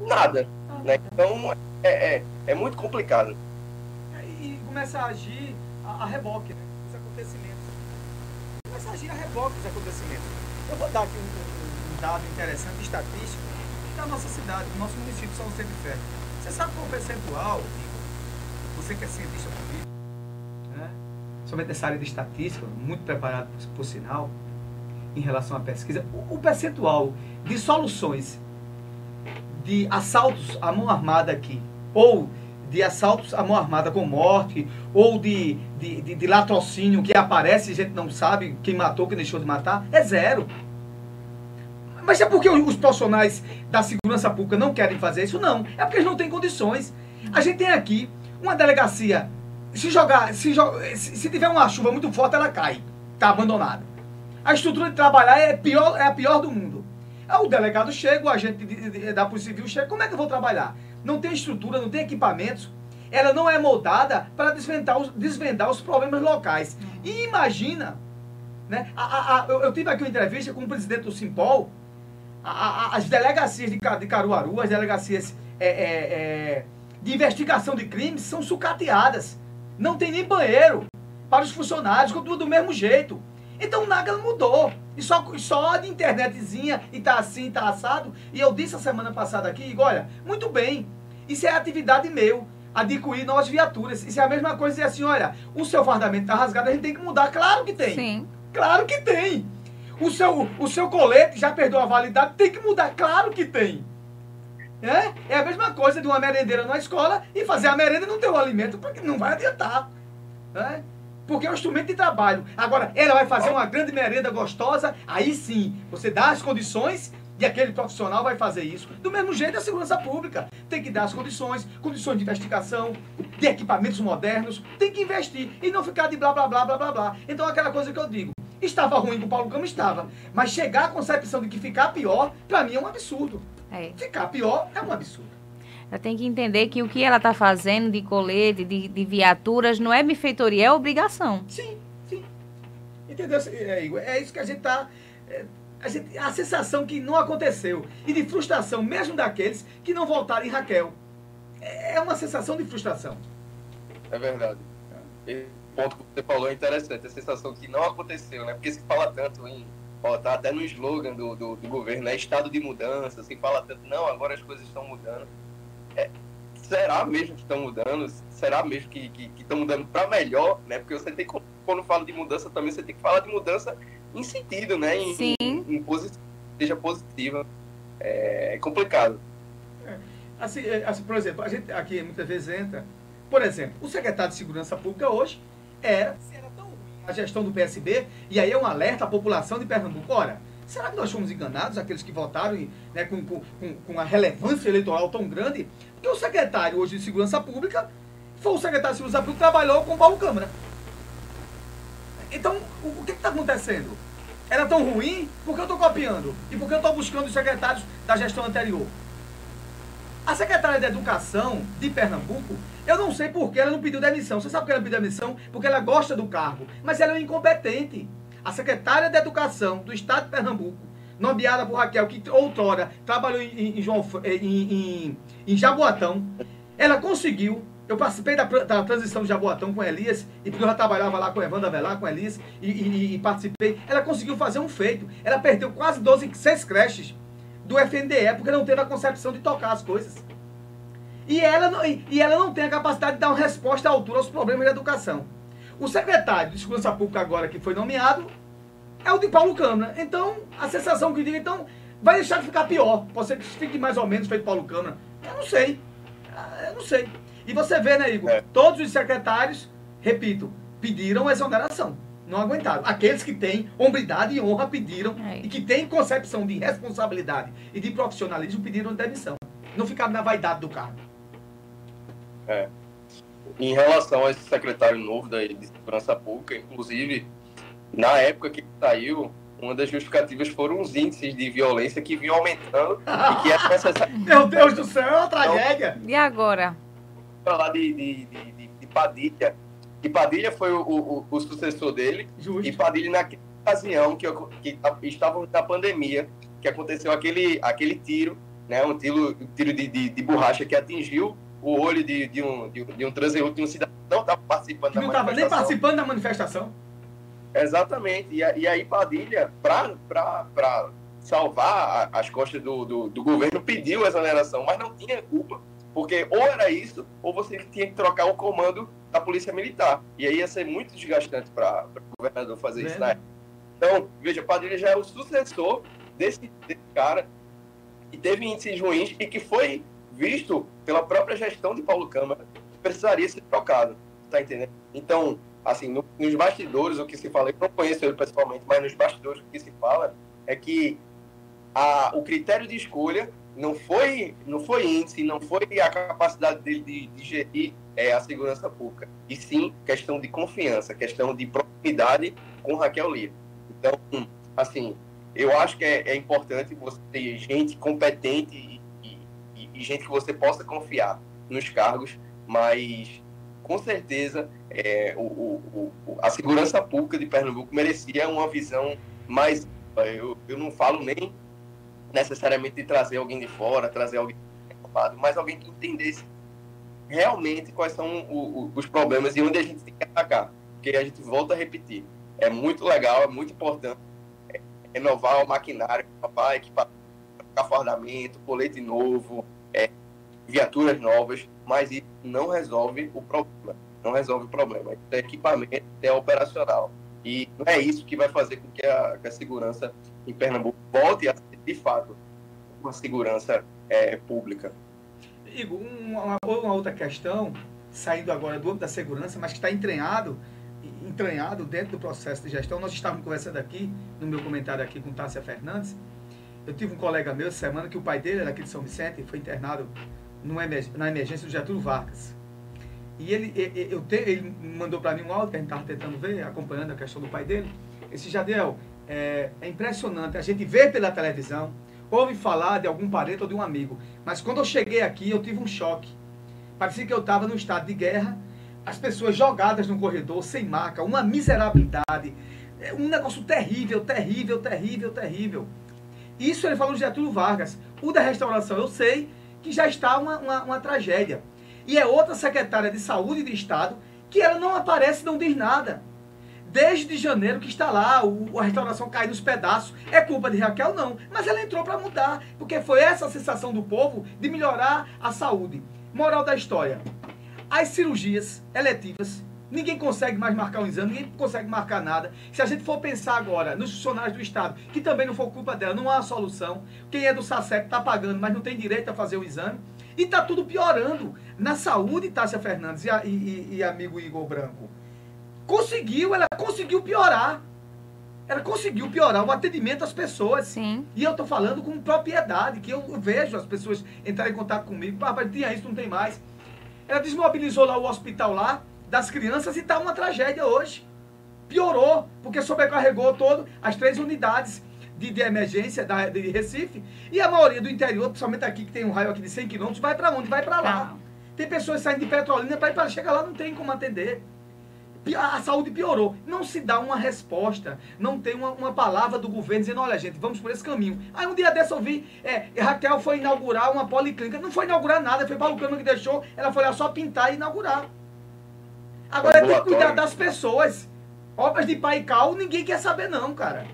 Nada. Né? Então, é, é, é muito complicado. E começa a agir a, a reboque, né? Os acontecimentos. Começa a agir a reboque dos acontecimentos. Eu vou dar aqui um, um dado interessante, estatístico, da nossa cidade, do nosso município São Vicente de Ferro. Você sabe qual o percentual, você que é cientista político, né? somente nessa área de estatística, muito preparado por, por sinal, em relação à pesquisa, o, o percentual de soluções de assaltos à mão armada aqui, ou de assaltos à mão armada com morte, ou de, de, de, de latrocínio que aparece e a gente não sabe quem matou, quem deixou de matar, é zero. Mas é porque os profissionais da segurança pública não querem fazer isso? Não. É porque eles não têm condições. A gente tem aqui uma delegacia. Se jogar, se, se, se tiver uma chuva muito forte, ela cai. Está abandonada. A estrutura de trabalhar é, pior, é a pior do mundo. O delegado chega, o agente da Polícia Civil chega, como é que eu vou trabalhar? Não tem estrutura, não tem equipamentos. Ela não é moldada para desvendar os, desvendar os problemas locais. E imagina, né? A, a, a, eu, eu, tive aqui uma entrevista com o presidente do Simpol, as delegacias de, de Caruaru, as delegacias é, é, é, de investigação de crimes são sucateadas. Não tem nem banheiro para os funcionários, continua do mesmo jeito. Então nada mudou. E só, só de internetzinha e tá assim, tá assado. E eu disse a semana passada aqui, olha, muito bem, isso é atividade meu. Adquirir novas viaturas. Isso é a mesma coisa dizer assim, olha, o seu fardamento tá rasgado, a gente tem que mudar. Claro que tem. Sim. Claro que tem. O seu, o seu colete já perdeu a validade, tem que mudar. Claro que tem. É? é a mesma coisa de uma merendeira na escola e fazer a merenda e não ter o alimento, porque não vai adiantar. É? porque é um instrumento de trabalho. Agora, ela vai fazer uma grande merenda gostosa, aí sim, você dá as condições e aquele profissional vai fazer isso. Do mesmo jeito, a segurança pública tem que dar as condições, condições de investigação, de equipamentos modernos, tem que investir e não ficar de blá blá blá blá blá blá. Então, aquela coisa que eu digo, estava ruim com o Paulo Câmara, estava, mas chegar à concepção de que ficar pior, para mim é um absurdo. É. Ficar pior é um absurdo. Ela tem que entender que o que ela está fazendo de colete, de, de viaturas, não é benfeitoria, é obrigação. Sim, sim. Entendeu, é, é isso que a gente está. É, a, gente, a sensação que não aconteceu. E de frustração, mesmo daqueles que não voltaram em Raquel. É, é uma sensação de frustração. É verdade. Esse ponto que você falou é interessante, a sensação que não aconteceu, né? Porque se fala tanto em. Ó, tá até no slogan do, do, do governo, né? Estado de mudança, se fala tanto, não, agora as coisas estão mudando é, será mesmo que estão mudando? Será mesmo que estão que, que mudando para melhor? Né? Porque você tem quando fala de mudança também, você tem que falar de mudança em sentido, né? Em, Sim. Em, em seja positiva. É, é complicado. É, assim, é, assim, por exemplo, a gente aqui muitas vezes entra. Por exemplo, o secretário de Segurança Pública hoje era, se era tão ruim a gestão do PSB, e aí é um alerta à população de Pernambuco. Ora, Será que nós fomos enganados, aqueles que votaram né, com, com, com a relevância eleitoral tão grande? Porque o secretário hoje de Segurança Pública foi o secretário de Segurança Pública que trabalhou com o Paulo Câmara. Então, o, o que está acontecendo? Era tão ruim porque eu estou copiando e porque eu estou buscando os secretários da gestão anterior. A secretária de Educação de Pernambuco, eu não sei por que ela não pediu demissão. Você sabe por que ela pediu demissão? Porque ela gosta do cargo, mas ela é incompetente a secretária de Educação do Estado de Pernambuco, nomeada por Raquel, que outrora trabalhou em, em, João, em, em, em Jaboatão, ela conseguiu eu participei da, da, transição de Jaboatão com Elias, e porque eu já trabalhava lá com Evandro Avelar, com Elias, e, e, e, participei. Ela conseguiu fazer um feito. Ela perdeu quase 12, 6 creches do FNDE, porque não teve a concepção de tocar as coisas. E ela, não, e ela não tem a capacidade de dar uma resposta à altura aos problemas da educação. O secretário de Segurança Pública agora que foi nomeado é o de Paulo Câmara. Então, a sensação que eu digo, então, vai deixar de ficar pior. Pode ser que fique mais ou menos feito Paulo Câmara. Eu não sei. Ah, Eu não sei. E você vê, né, Igor? É. Todos os secretários, repito, pediram exoneração. Não aguentaram. Aqueles que têm hombridade e honra pediram. É. E que têm concepção de responsabilidade e de profissionalismo pediram demissão. Não ficaram na vaidade do cargo. Em relação a esse secretário novo da, de Segurança Pública, inclusive, na época que ele saiu, uma das justificativas foram os índices de violência que vinham aumentando e que era necessário Meu Deus do céu, é uma tragédia. E agora? falar de, de, de, de- de Padilha. E Padilha foi o, o, o sucessor dele, e Justo. Padilha, naquela ocasião que, eu- que estavam na pandemia, que aconteceu aquele, aquele tiro, né, um tiro, um tiro de, de, de borracha que atingiu o olho de, de, um, de, de um transeunte, de um cidadão não estava participando Que não estava nem participando da manifestação. Exatamente. E, e aí Padilha, para salvar a- as costas do, do, do governo, pediu exoneração, mas não tinha culpa. Porque ou era isso, ou você tinha que trocar o comando da Polícia Militar. E aí ia ser muito desgastante para o governador fazer isso Né? época. Então, veja, Padilha já é o sucessor desse, desse cara que teve índices ruins e que foi visto pela própria gestão de Paulo Câmara precisaria ser trocado. Tá entendendo? Então, assim, no- nos bastidores, o que se fala, eu não conheço ele pessoalmente, mas nos bastidores o que se fala é que a, o critério de escolha não foi, não foi índice, não foi a capacidade dele de, de gerir é, a segurança pública, e sim questão de confiança, questão de proximidade com Raquel Lira. Então, assim, eu acho que é, é importante você ter gente competente e, e- e- e gente que você possa confiar nos cargos, mas com certeza é, o, o- o- a segurança pública de Pernambuco merecia uma visão mais. Eu, eu não falo nem necessariamente de trazer alguém de fora, trazer alguém do lado, mas alguém que entendesse realmente quais são os problemas e onde a gente tem que atacar. Porque a gente volta a repetir. É muito legal, é muito importante é, renovar o maquinário, renovar equipamento, fardamento, colete novo, é, viaturas novas, mas isso não resolve o problema. Não resolve o problema. Isso é equipamento, é operacional. E não é isso que vai fazer com que a, que a segurança em Pernambuco volte a ser, de fato, uma segurança é, pública. Igor, uma, uma outra questão, saindo agora do âmbito da segurança, mas que está entranhado, entranhado dentro do processo de gestão. Nós estávamos conversando aqui, no meu comentário aqui com Tássia Fernandes. Eu tive um colega meu essa semana que o pai dele era aqui de São Vicente e foi internado numa emer- na emergência do Getúlio Vargas. E ele, eu te- ele mandou para mim um áudio que a gente estava tentando ver, acompanhando a questão do pai dele. Esse Jadiel, é, é impressionante. A gente vê pela televisão, ouve falar de algum parente ou de um amigo. Mas quando eu cheguei aqui, eu tive um choque. Parecia que eu estava no estado de guerra, as pessoas jogadas no corredor, sem marca, uma miserabilidade, é um negócio terrível, terrível, terrível, terrível. Isso ele falou de Getúlio Vargas. O da restauração, eu sei que já está uma, uma, uma tragédia. E é outra secretária de saúde do Estado que ela não aparece, não diz nada. Desde janeiro que está lá, o, a restauração cai nos pedaços. É culpa de Raquel? Não. Mas ela entrou para mudar, porque foi essa a sensação do povo de melhorar a saúde. Moral da história. As cirurgias eletivas, ninguém consegue mais marcar um exame, ninguém consegue marcar nada. Se a gente for pensar agora nos funcionários do Estado, que também não for culpa dela, não há solução. Quem é do SACEP está pagando, mas não tem direito a fazer o exame. E está tudo piorando. Na saúde, Tássia Fernandes e, a- e- e- amigo Igor Branco, conseguiu, ela conseguiu piorar. Ela conseguiu piorar o atendimento às pessoas. Sim. E eu tô falando com propriedade, que eu vejo as pessoas entrarem em contato comigo. Tinha isso, não tem mais. Ela desmobilizou lá o hospital lá, das crianças, e tá uma tragédia hoje. Piorou, porque sobrecarregou todo as três unidades de, de emergência da, de Recife. E a maioria do interior, principalmente aqui, que tem um raio aqui de 100 quilômetros, vai para onde? Vai para lá. Tem pessoas saindo de Petrolina para chegar lá, não tem como atender. A saúde piorou. Não se dá uma resposta. Não tem uma, uma palavra do governo dizendo, olha, gente, vamos por esse caminho. Aí um dia dessa eu vi, é, Raquel foi inaugurar uma policlínica. Não foi inaugurar nada, foi Paulo Câmara que deixou. Ela foi lá só pintar e inaugurar. Agora tem que cuidar das pessoas. Obras de pai e cal, ninguém quer saber não, cara.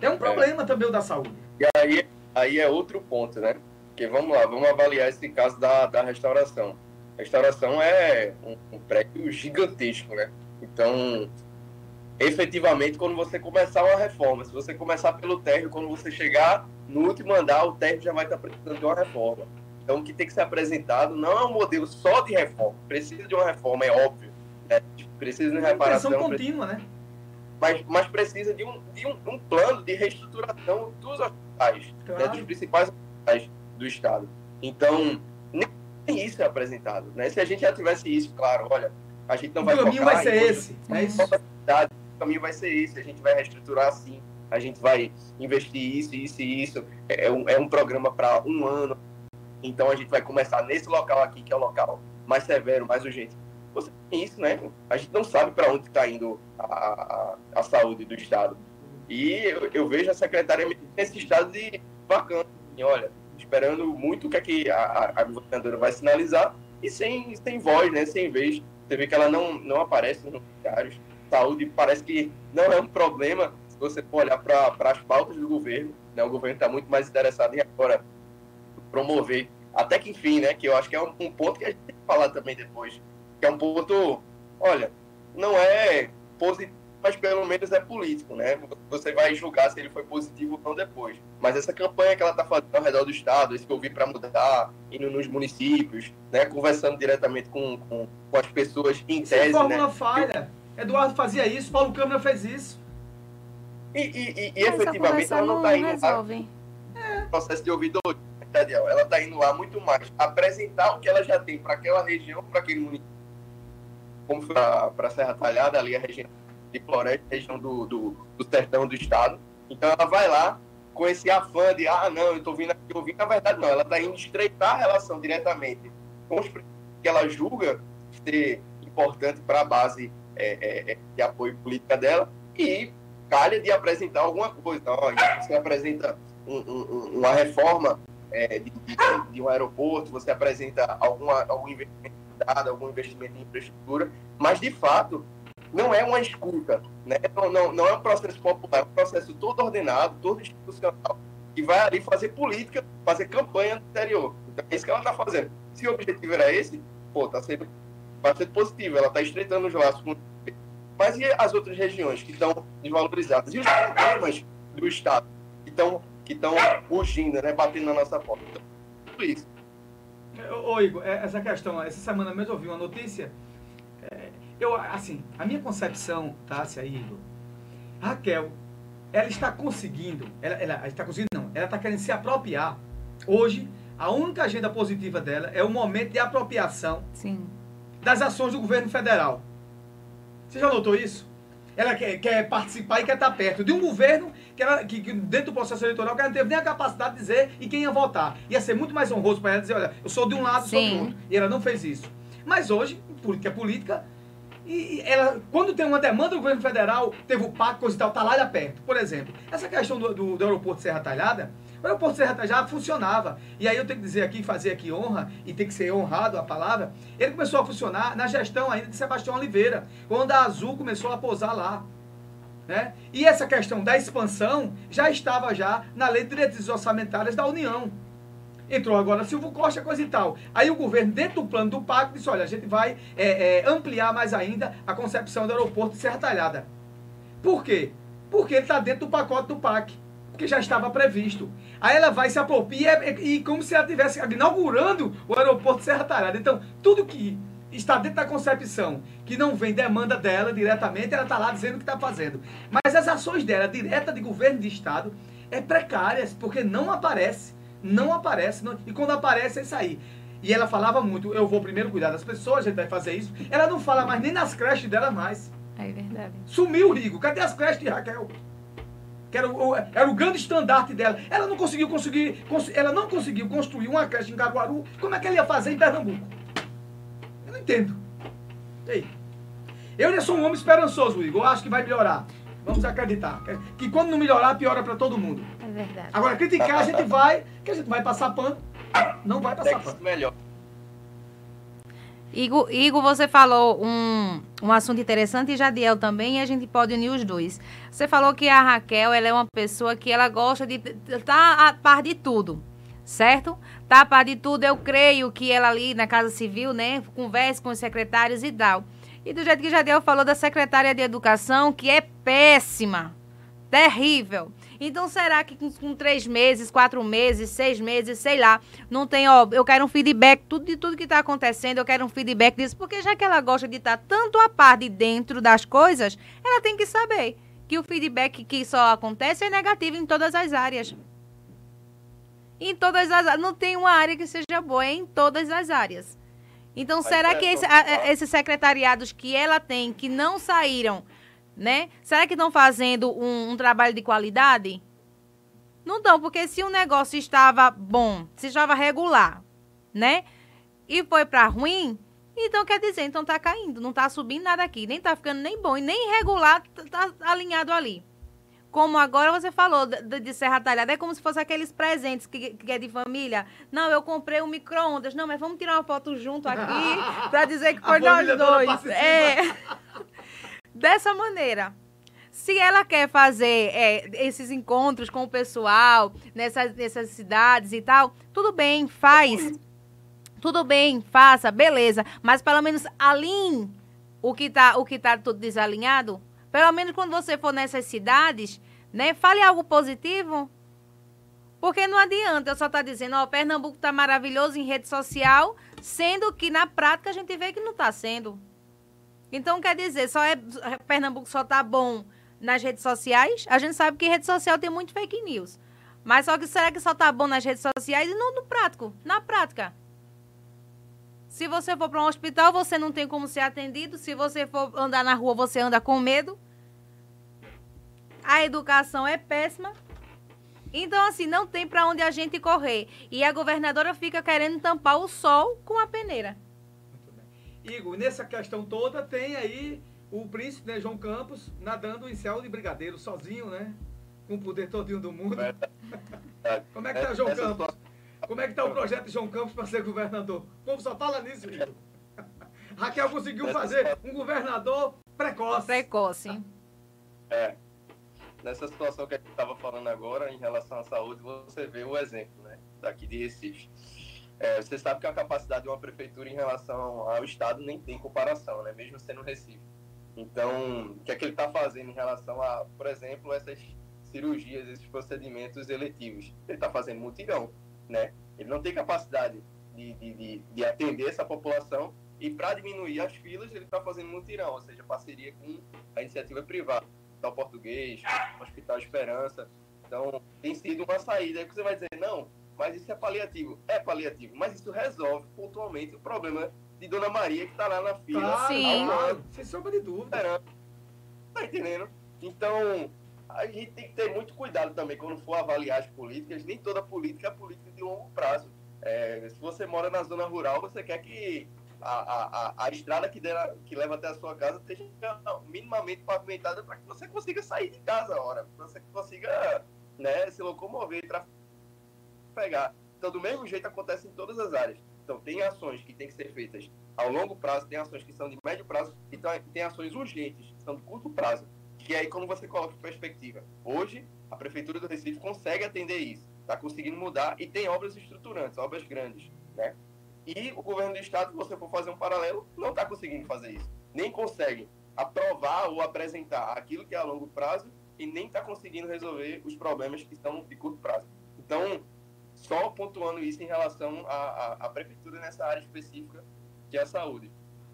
É um problema também o da saúde. E aí, aí é outro ponto, né? Porque vamos lá, vamos avaliar esse caso da, da restauração. A restauração é um, um prédio gigantesco, né? Então, efetivamente quando você começar uma reforma. Se você começar pelo térreo, quando você chegar no último andar, o térreo já vai estar precisando de uma reforma. Então, o que tem que ser apresentado não é um modelo só de reforma. Precisa de uma reforma, é óbvio. Né? Precisa de uma reparação. Manutenção contínua, né? Mas, mas precisa de, um, de um, um plano de reestruturação dos hospitais, Claro. né? dos principais hospitais do Estado. Então, nem isso é apresentado. Né? Se a gente já tivesse isso, claro, olha, a gente não O vai caminho focar vai ser em esse. É isso. o caminho vai ser esse, a gente vai reestruturar assim, a gente vai investir isso, isso e isso, é um, é um programa para um ano, então a gente vai começar nesse local aqui, que é o local mais severo, mais urgente. Você tem isso, né? A gente não sabe para onde está indo a, a, saúde do Estado. E eu, eu vejo a secretária nesse estado de e olha, esperando muito o que, é que a, a, governadora vai sinalizar, e sem, sem voz, né? Sem vez. Você vê que ela não, não aparece nos noticiários. Saúde parece que não é um problema se você for olhar para as pautas do governo. Né? O governo está muito mais interessado em agora promover, até que enfim, né? Que eu acho que é um, um ponto que a gente tem que falar também depois. Que é um ponto, olha, não é positivo, mas pelo menos é político, né? Você vai julgar se ele foi positivo ou não depois. Mas essa campanha que ela está fazendo ao redor do estado, esse que eu vi para mudar, indo nos municípios, né? Conversando diretamente com, com, com as pessoas em Isso é tese, fórmula né? falha. Eduardo fazia isso, Paulo Câmara fez isso. E, e, e, e só efetivamente ela não está indo resolve. no processo de ouvidoria, Daniel. Ela está indo lá muito mais apresentar o que ela já tem para aquela região, para aquele município, como foi para Serra Talhada, ali a região de Floresta, região do, do, do sertão do estado. Então ela vai lá com esse afã de, ah, não, eu estou vindo aqui ouvir. Na verdade, não, ela está indo estreitar a relação diretamente com os que ela julga ser importante para a base é, é, é, de apoio política dela e calha de apresentar alguma coisa. Ó, você apresenta um- um- uma reforma é, de, de- de um aeroporto, você apresenta alguma, algum investimento dado, algum investimento em infraestrutura, mas de fato não é uma escuta, né? não, não, não é um processo popular, é um processo todo ordenado, todo institucional, que vai ali fazer política, fazer campanha no interior. Então é isso que ela está fazendo. Se o objetivo era esse, pô, tá sendo bastante positivo, ela está estreitando os laços com mas e as outras regiões que estão desvalorizadas? E os problemas do Estado que estão que estão urgindo, né, batendo na nossa porta? Então, tudo isso. Ô, ô, Igor, é, essa questão, essa semana mesmo eu ouvi uma notícia. é, eu, assim, a minha concepção, tá, se aí, Igor, Raquel, ela está conseguindo, ela, ela está conseguindo, não, ela está querendo se apropriar. Hoje, a única agenda positiva dela é o momento de apropriação Sim. das ações do governo federal. Você já notou isso? Ela quer, quer participar e quer estar perto de um governo que, ela, que, que dentro do processo eleitoral que ela não teve nem a capacidade de dizer e quem ia votar. Ia ser muito mais honroso para ela dizer, olha, eu sou de um lado, sou Sim. do outro. E ela não fez isso. Mas hoje, política é política, e ela, quando tem uma demanda do governo federal, teve o pacto, coisa e tal, tá lá perto. Por exemplo, essa questão do, do, do aeroporto de Serra Talhada, o aeroporto de Serra Talhada funcionava. E aí eu tenho que dizer aqui, fazer aqui honra, e tem que ser honrado a palavra, ele começou a funcionar na gestão ainda de Sebastião Oliveira, quando a Azul começou a pousar lá. Né? E essa questão da expansão já estava já na lei de diretrizes orçamentárias da União. Entrou agora Silvio Costa, coisa e tal. Aí o governo, dentro do plano do pacto, disse, olha, a gente vai é, é, ampliar mais ainda a concepção do aeroporto de Serra Talhada. Por quê? Porque ele está dentro do pacote do PAC, que já estava previsto. Aí ela vai se apropria e, e como se ela estivesse inaugurando o aeroporto de Serra Talhada. Então, tudo que está dentro da concepção, que não vem demanda dela diretamente, ela está lá dizendo o que está fazendo. Mas as ações dela, direta de governo de Estado, é precárias, porque não aparece. Não aparece. não- e quando aparece, é isso aí. E ela falava muito, eu vou primeiro cuidar das pessoas, a gente vai fazer isso. Ela não fala mais nem nas creches dela mais. É verdade. Sumiu o Rigo. Cadê as creches de Raquel? Que era o, era o grande estandarte dela. Ela não conseguiu conseguir, cons- ela não conseguiu construir uma creche em Caruaru. Como é que ela ia fazer em Pernambuco? Entendo. Ei. Eu ainda sou um homem esperançoso, Igor. Eu acho que vai melhorar. Vamos acreditar. Que- Que quando não melhorar, piora para todo mundo. É verdade. Agora, criticar a gente vai, que a gente vai passar pano. Não vai passar pano. melhor. Igor, Igor, você falou um, um assunto interessante e Jadiel também, e a gente pode unir os dois. Você falou que a Raquel ela é uma pessoa que ela gosta de estar tá a par de tudo, certo? Tá a par de tudo, eu creio que ela ali na Casa Civil, né, converse com os secretários e tal. E do jeito que Jadiel falou da secretária de Educação, que é péssima, terrível. Então, será que com, com três meses, quatro meses, seis meses, sei lá, não tem, ó, eu quero um feedback tudo, de tudo que está acontecendo, eu quero um feedback disso, porque já que ela gosta de estar tanto a par de dentro das coisas, ela tem que saber que o feedback que só acontece é negativo em todas as áreas. Em todas as áreas. Não tem uma área que seja boa, é em todas as áreas. Então, Mas será é que esse- total. a- esses secretariados que ela tem, que não saíram, né? Será que estão fazendo um, um trabalho de qualidade? Não estão, porque se o negócio estava bom, se estava regular, né? E foi para ruim, então quer dizer, então tá caindo, não tá subindo nada aqui, nem tá ficando nem bom e nem regular, tá, tá alinhado ali. Como agora você falou de, de- Serra Talhada, é como se fosse aqueles presentes que, que é de família. Não, eu comprei um micro-ondas. Não, mas vamos tirar uma foto junto aqui pra dizer que foi nós dois. É. Dessa maneira. Se ela quer fazer é, esses encontros com o pessoal nessas, nessas cidades e tal, tudo bem, faz. Tudo bem, faça, beleza. Mas pelo menos alinhe o que tá, o que tá tudo desalinhado. Pelo menos quando você for nessas cidades, né? Fale algo positivo. Porque não adianta eu só estar dizendo, ó, Pernambuco tá maravilhoso em rede social, sendo que na prática a gente vê que não tá sendo. Então quer dizer, só é Pernambuco só tá bom nas redes sociais? A gente sabe que rede social tem muito fake news. Mas só que será que só tá bom nas redes sociais e não no prático, na prática? Se você for para um hospital, você não tem como ser atendido. Se você for andar na rua, você anda com medo. A educação é péssima. Então, assim, não tem para onde a gente correr. E a governadora fica querendo tampar o sol com a peneira. Muito bem. Igor, nessa questão toda tem aí o príncipe, né, João Campos, nadando em céu de brigadeiro, sozinho, né? Com o poder todinho do mundo. Como é que tá, João Campos? Como é que tá o projeto de João Campos para ser governador? O povo só fala nisso, Igor. Raquel conseguiu fazer um governador precoce. Precoce. É. Nessa situação que a gente estava falando agora, em relação à saúde, você vê o exemplo, né? Daqui de Recife. É, você sabe que a capacidade de uma prefeitura em relação ao Estado nem tem comparação, né? Mesmo sendo Recife. Então, o que é que ele está fazendo em relação a, por exemplo, essas cirurgias, esses procedimentos eletivos? Ele está fazendo mutirão, né? Ele não tem capacidade de, de, de, de atender essa população e para diminuir as filas, ele está fazendo mutirão, ou seja, parceria com a iniciativa privada. Hospital Português, Hospital Esperança. Então, tem sido uma saída. Aí você vai dizer, não, mas isso é paliativo. É paliativo, mas isso resolve pontualmente o problema de Dona Maria, que está lá na fila. Claro, Sim. claro, sem sombra de dúvida. esperando. Tá entendendo? Então, a gente tem que ter muito cuidado também quando for avaliar as políticas. Nem toda política é política de longo prazo. É, se você mora na zona rural, você quer que a, a, a, estrada que, dera, que leva até a sua casa esteja minimamente pavimentada para que você consiga sair de casa a hora, para você consiga né, se locomover trafegar. Então, do mesmo jeito, acontece em todas as áreas. Então, tem ações que têm que ser feitas ao longo prazo, tem ações que são de médio prazo e tem- tem ações urgentes, que são de curto prazo. Que aí, quando você coloca em perspectiva, hoje, a Prefeitura do Recife consegue atender isso, está conseguindo mudar e tem obras estruturantes, obras grandes, né? E o governo do estado, se você for fazer um paralelo, não está conseguindo fazer isso. Nem consegue aprovar ou apresentar aquilo que é a longo prazo e nem está conseguindo resolver os problemas que estão de curto prazo. Então, só pontuando isso em relação à, prefeitura nessa área específica que é a saúde.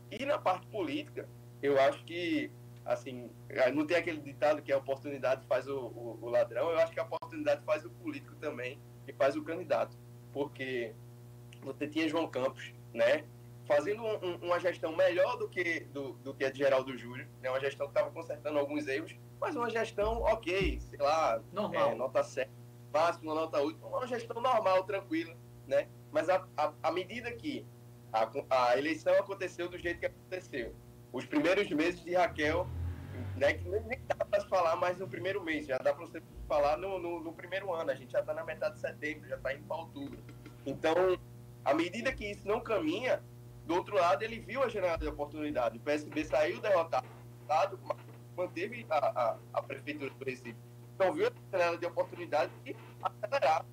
E na parte política, eu acho que, assim, não tem aquele ditado que a oportunidade faz o, o, o ladrão, eu acho que a oportunidade faz o político também e faz o candidato. Porque você tinha João Campos, né? Fazendo um- um- uma gestão melhor do que, do, do que a de Geraldo Júlio, né? Uma gestão que estava consertando alguns erros, mas uma gestão ok, sei lá, Normal. é, nota 7, máximo nota 8, uma gestão normal, tranquila, né? Mas a, a, à medida que a, a eleição aconteceu do jeito que aconteceu, os primeiros meses de Raquel, né, que nem, dá para se falar mais no primeiro mês, já dá para você falar no, no, no primeiro ano, a gente já está na metade de setembro, já está indo para outubro. Então, à medida que isso não caminha, do outro lado, ele viu a janela de oportunidade. O PSB saiu derrotado, mas manteve a, a, a prefeitura do Recife. Então, viu a janela de oportunidade de acelerar.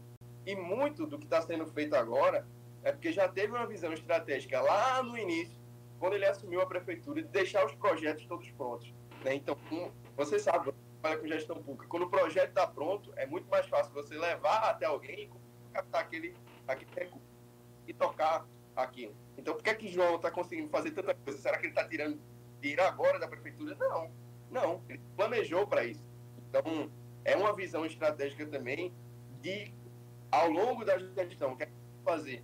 E muito do que está sendo feito agora é porque já teve uma visão estratégica lá no início quando ele assumiu a prefeitura, de deixar os projetos todos prontos. Né? Então, um, você sabe, trabalha com gestão pública, quando o projeto está pronto, é muito mais fácil você levar até alguém e captar aquele, aquele recurso e tocar aquilo. Então, por que, é que João está conseguindo fazer tanta coisa? Será que ele está tirando dinheiro agora da prefeitura? Não, não. Ele planejou para isso. Então, é uma visão estratégica também de, ao longo da gestão, o que é que fazer?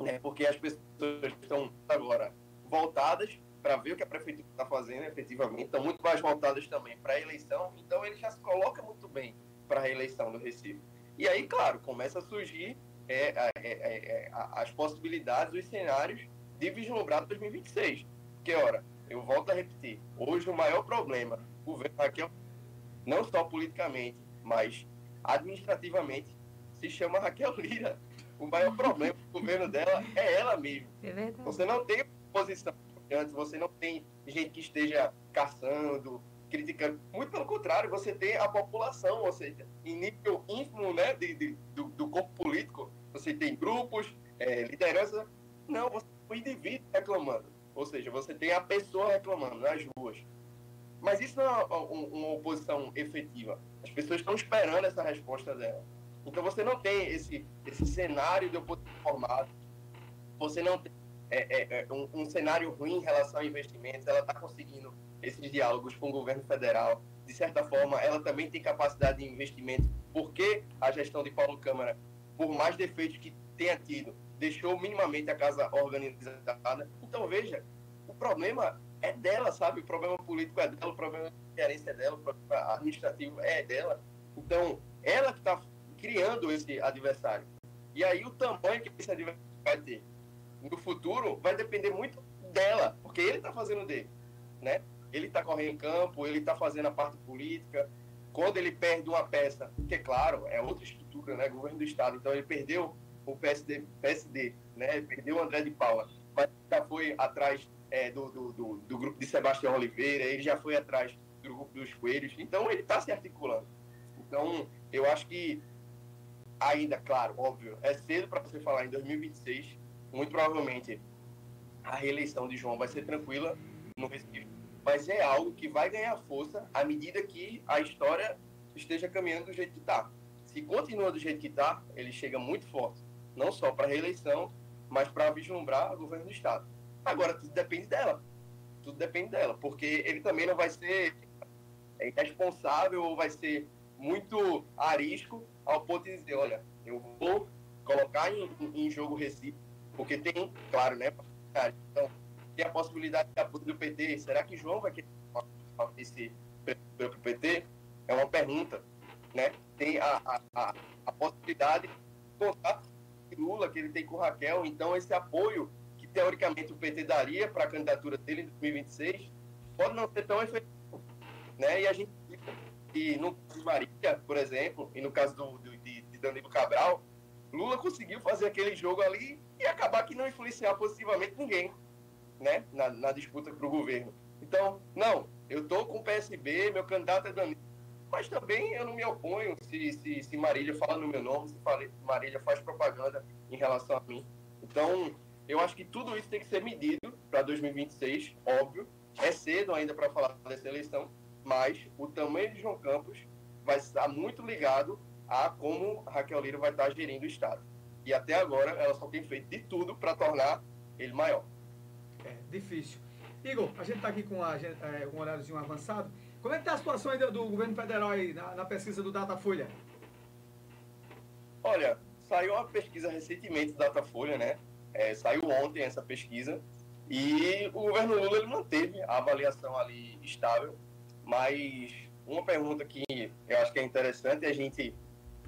Né? Porque as pessoas estão agora voltadas para ver o que a prefeitura está fazendo efetivamente, estão muito mais voltadas também para a eleição, então ele já se coloca muito bem para a reeleição do Recife. E aí, claro, começa a surgir é, é, é, é as possibilidades, os cenários de vislumbrar 2026. Que, ora, eu volto a repetir, hoje o maior problema o governo Raquel, não só politicamente, mas administrativamente, se chama Raquel Lira. O maior problema do governo dela é ela mesma. É verdade. Você não tem posição antes, você não tem gente que esteja caçando, criticando. Muito pelo contrário, você tem a população, ou seja, em nível ínfimo né, de, de do, do, corpo político, você tem grupos, é, liderança. Não, você tem o indivíduo reclamando. Ou seja, você tem a pessoa reclamando nas ruas. Mas isso não é uma, uma oposição efetiva. As pessoas estão esperando essa resposta dela. Então você não tem esse, esse cenário de oposição formado. Você não tem é, é, é um, um, cenário ruim em relação a investimentos. Ela está conseguindo esses diálogos com o governo federal. De certa forma, ela também tem capacidade de investimento, porque a gestão de Paulo Câmara, por mais defeitos que tenha tido, deixou minimamente a casa organizada. Então, veja, o problema é dela, sabe? O problema político é dela, o problema de gerência é dela, o problema administrativo é dela. Então, ela que está criando esse adversário. E aí, o tamanho que esse adversário vai ter no futuro vai depender muito dela, porque ele está fazendo dele, né? Ele está correndo em campo, ele está fazendo a parte política. Quando ele perde uma peça, que é claro, é outra estrutura, né? Governo do Estado. Então ele perdeu o PSD, PSD né? Perdeu o André de Paula, mas já foi atrás é, do, do, do, do, grupo de Sebastião Oliveira, ele já foi atrás do grupo dos Coelhos. Então ele está se articulando. Então eu acho que ainda, claro, óbvio, é cedo para você falar em 2026. Muito provavelmente a reeleição de João vai ser tranquila no Recife mas é algo que vai ganhar força à medida que a história esteja caminhando do jeito que está. Se continua do jeito que está, ele chega muito forte, não só para a reeleição, mas para vislumbrar o governo do Estado. Agora, tudo depende dela. Tudo depende dela, porque ele também não vai ser irresponsável ou vai ser muito arisco ao ponto de dizer, olha, eu vou colocar em, em jogo o Recife, porque tem, claro, né? Então, tem a possibilidade de apoio do PT. Será que João vai querer esse para o PT? É uma pergunta. Né? Tem a, a, a, a possibilidade de contato de Lula que ele tem com Raquel. Então, esse apoio que teoricamente o PT daria para a candidatura dele em 2026 pode não ser tão efetivo. Né? E a gente e no caso de Maria, por exemplo, e no caso do, do de, de Danilo Cabral, Lula conseguiu fazer aquele jogo ali e acabar que não influenciar positivamente ninguém né, na, na disputa para o governo. Então, não, eu estou com o PSB, meu candidato é Danilo, mas também eu não me oponho se, se, se Marília fala no meu nome, se Marília faz propaganda em relação a mim. Então, eu acho que tudo isso tem que ser medido para 2026, óbvio. É cedo ainda para falar dessa eleição, mas o tamanho de João Campos vai estar muito ligado a como Raquel Lira vai estar gerindo o Estado. E até agora ela só tem feito de tudo para tornar ele maior. É, difícil. Igor, a gente está aqui com, a, é, um horáriozinho avançado. Como é que está a situação ainda do governo federal aí na, na pesquisa do Datafolha? Olha, saiu uma pesquisa recentemente do Datafolha, né? É, saiu ontem essa pesquisa. E o governo Lula ele manteve a avaliação ali estável. Mas uma pergunta que eu acho que é interessante é a gente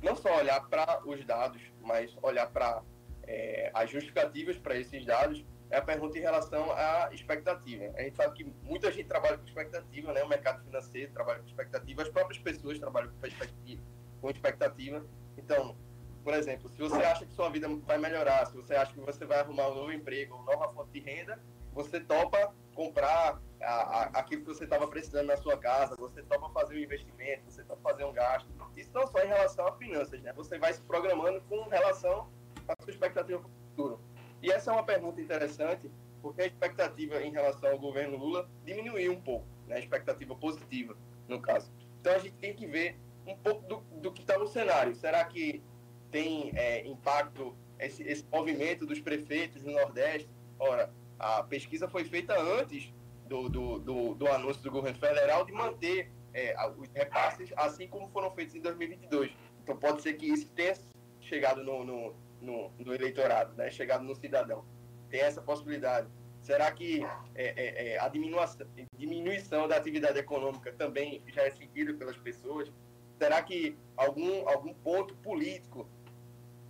não só olhar para os dados, mas olhar para é, as justificativas para esses dados é a pergunta em relação à expectativa. A gente sabe que muita gente trabalha com expectativa, né? O mercado financeiro trabalha com expectativa, as próprias pessoas trabalham com expectativa. Com expectativa. Então, por exemplo, se você acha que sua vida vai melhorar, se você acha que você vai arrumar um novo emprego, uma nova fonte de renda, você topa comprar a, a, aquilo que você estava precisando na sua casa, você topa fazer um investimento, você topa fazer um gasto. Isso não só em relação a finanças, né? Você vai se programando com relação à sua expectativa para o futuro. E essa é uma pergunta interessante, porque a expectativa em relação ao governo Lula diminuiu um pouco, né? a expectativa positiva, no caso. Então a gente tem que ver um pouco do, do que está no cenário. Será que tem é, impacto esse, esse movimento dos prefeitos do Nordeste? Ora, a pesquisa foi feita antes do, do, do, do anúncio do governo federal de manter é, os repasses assim como foram feitos em 2022. Então pode ser que isso tenha chegado no, no, no, no eleitorado, né? chegado no cidadão. Tem essa possibilidade. Será que é, é, é, a diminuição, diminuição da atividade econômica também já é sentido pelas pessoas? Será que algum, algum ponto político,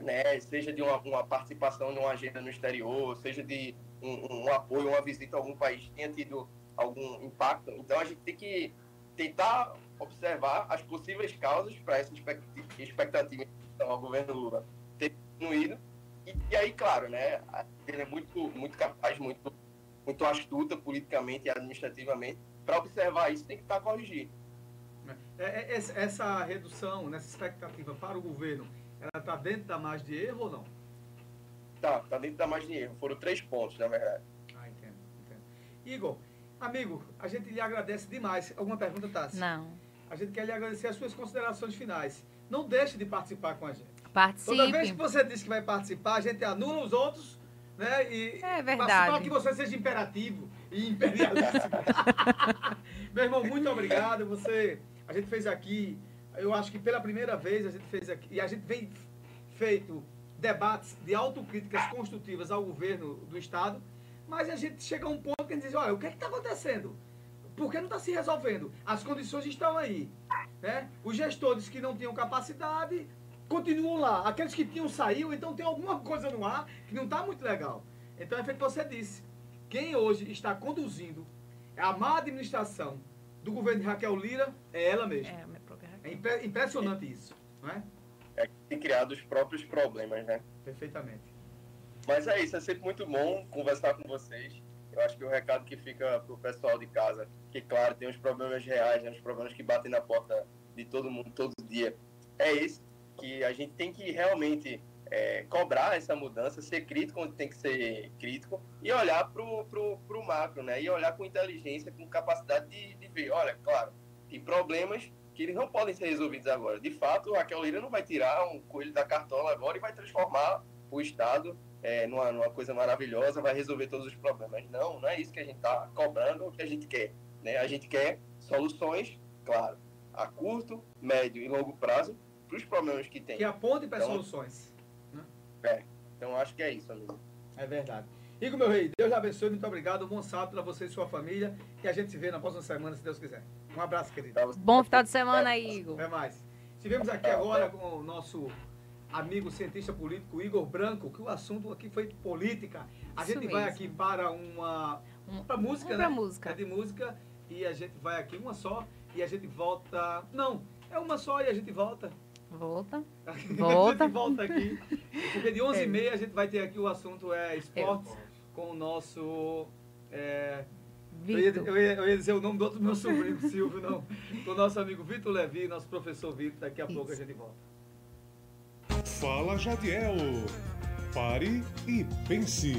né, seja de uma, uma participação numa agenda no exterior, seja de um, um, apoio, uma visita a algum país, tenha tido algum impacto? Então a gente tem que tentar observar as possíveis causas para essa expectativa ao governo Lula diminuído. E, e, aí, claro, né, ele é muito, muito capaz, muito, muito astuta politicamente e administrativamente. Para observar isso, tem que estar corrigindo. É, é, essa redução, nessa expectativa para o governo, ela está dentro da margem de erro ou não? Tá, está dentro da margem de erro. Foram três pontos, na verdade. Ah, entendo, entendo. Igor, amigo, a gente lhe agradece demais. Alguma pergunta, Tassi? Não. A gente quer lhe agradecer as suas considerações finais. Não deixe de participar com a gente. Participe. Toda vez que você diz que vai participar, a gente anula os outros, né? E é verdade. Para que você seja imperativo e imperialista. Meu irmão, muito obrigado. Você, a gente fez aqui, eu acho que pela primeira vez a gente fez aqui, e a gente vem feito debates de autocríticas construtivas ao governo do Estado, mas a gente chega a um ponto que a gente diz, olha, o que é está acontecendo? Por que não está se resolvendo? As condições estão aí. Né? Os gestores que não tinham capacidade continuam lá. Aqueles que tinham saído, então tem alguma coisa no ar que não está muito legal. Então é feito que você disse. Quem hoje está conduzindo a má administração do governo de Raquel Lira é ela mesma. É, é impressionante isso, não é? É tem criado os próprios problemas, né? Perfeitamente. Mas é isso, é sempre muito bom conversar com vocês. Eu acho que o recado que fica para o pessoal de casa, que claro, tem os problemas reais, né, os problemas que batem na porta de todo mundo todo dia, é esse, que a gente tem que realmente é, cobrar essa mudança, ser crítico onde tem que ser crítico e olhar para o macro, né? E olhar com inteligência, com capacidade de, de ver, olha, claro, tem problemas que eles não podem ser resolvidos agora. De fato, Raquel Lira não vai tirar um coelho da cartola agora e vai transformar o Estado é, numa, numa coisa maravilhosa, vai resolver todos os problemas. Não, não é isso que a gente está cobrando, o que a gente quer. Né? A gente quer soluções, claro, a curto, médio e longo prazo para os problemas que tem. Que aponte para então, soluções. Né? É, então acho que é isso, amigo. É verdade. Igor, meu rei, Deus abençoe, muito obrigado. Um bom sábado para você e sua família. E a gente se vê na próxima semana, se Deus quiser. Um abraço, querido. Bom final de semana aí, Igor. Até mais. Estivemos aqui agora com o nosso amigo cientista político Igor Branco, que o assunto aqui foi política. A Isso gente mesmo. vai aqui para uma. Para música, né? música. É de música. E a gente vai aqui uma só. E a gente volta. Não, é uma só e a gente volta. Volta. Volta. a gente volta aqui. Porque de 11h30 é. a gente vai ter aqui o assunto é esportes com o nosso. É, eu ia, eu, ia, eu ia, dizer o nome do outro meu sobrinho, Silvio, não. Com o nosso amigo Vitor Levi, nosso professor Vitor. Daqui a Isso. pouco a gente volta. Fala Jadiel. Pare e pense.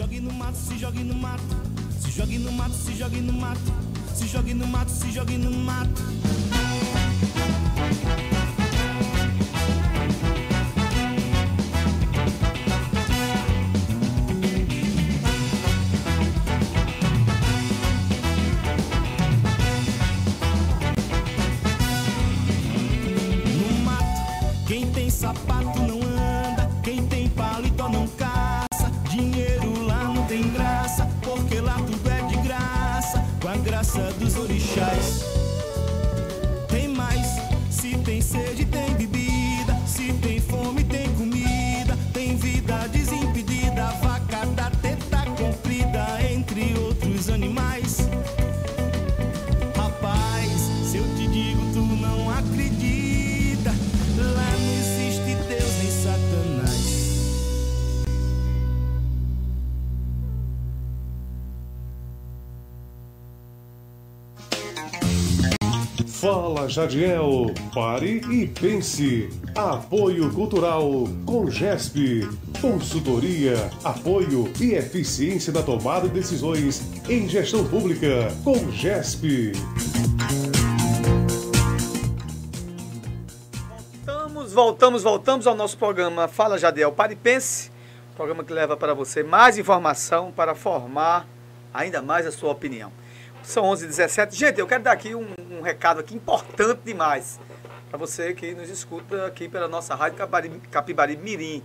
Jogue no mato, se jogue no mato. Se jogue no mato, se jogue no mato. Se jogue no mato, se jogue no mato. Jadiel, pare e pense. Apoio Cultural com GESP. Consultoria, apoio e eficiência na tomada de decisões em gestão pública com GESP. Voltamos, voltamos, voltamos ao nosso programa Fala Jadiel, pare e pense. Programa que leva para você mais informação para formar ainda mais a sua opinião. São 11h17. Gente, eu quero dar aqui um, um recado aqui importante demais para você que nos escuta aqui pela nossa rádio Capibari, Mirim.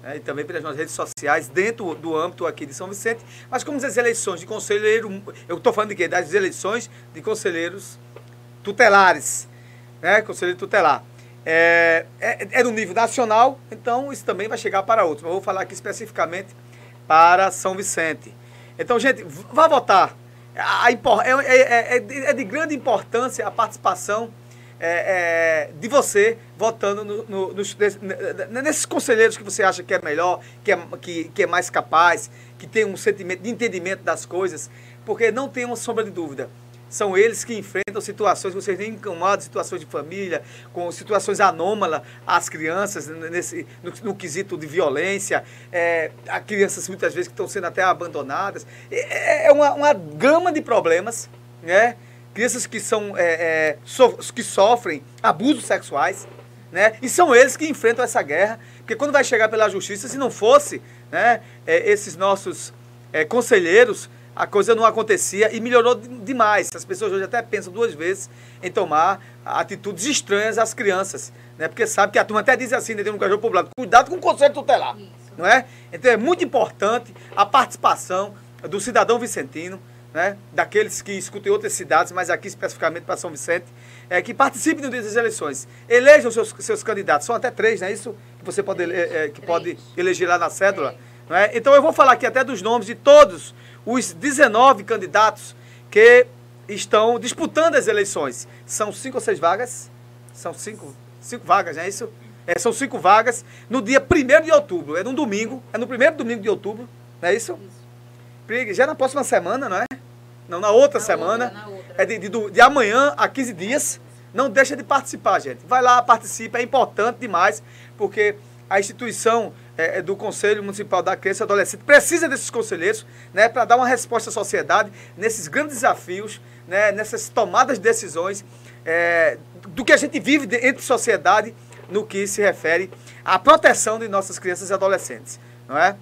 né, e também pelas nossas redes sociais, dentro do âmbito aqui de São Vicente. Mas como as eleições de conselheiro, eu estou falando de quê? Das eleições de conselheiros tutelares, né? Conselheiro tutelar. É, é, é no nível nacional, então isso também vai chegar para outros. Mas eu vou falar aqui especificamente para São Vicente. Então, gente, vá votar. A é, é- é- é de grande importância a participação é, é, de você votando no- no- nos- nesses conselheiros que você acha que é melhor, que é, que, que é mais capaz, que tem um sentimento de entendimento das coisas, porque não tem uma sombra de dúvida. São eles que enfrentam situações que vocês nem incomodam, situações de família, com situações anômalas às crianças, nesse, no, no quesito de violência, é, há crianças muitas vezes que estão sendo até abandonadas. É, é uma, uma gama de problemas, né? Crianças que, são, é, é, so- que sofrem abusos sexuais, né? E são eles que enfrentam essa guerra, porque quando vai chegar pela justiça, se não fosse né, é, esses nossos é, conselheiros, a coisa não acontecia e melhorou de- demais. As pessoas hoje até pensam duas vezes em tomar atitudes estranhas às crianças, né? Porque sabe que a turma até diz assim, dentro do Cajou Poblado, cuidado com o conselho tutelar, não é? Então é muito importante a participação do cidadão vicentino, né? Daqueles que escutam em outras cidades, mas aqui especificamente para São Vicente, é, que participem no dia das eleições. Elejam seus, seus candidatos, são até três, não é isso? Que você pode, ele- é, que pode eleger lá na cédula. É? Então eu vou falar aqui até dos nomes de todos os 19 candidatos que estão disputando as eleições. São cinco ou seis vagas? São cinco, cinco vagas, não é isso? É, são cinco vagas no dia 1 de outubro. É no domingo, é no primeiro domingo de outubro, não é isso? Já na próxima semana, não é? Não, na outra semana. É de, de, de amanhã a 15 dias. Não deixa de participar, gente. Vai lá, participa, é importante demais, porque a instituição é, é, do Conselho Municipal da Criança e Adolescente precisa desses conselheiros né, para dar uma resposta à sociedade nesses grandes desafios, né, nessas tomadas de decisões é, do que a gente vive de- entre sociedade no que se refere à proteção de nossas crianças e adolescentes. Não é?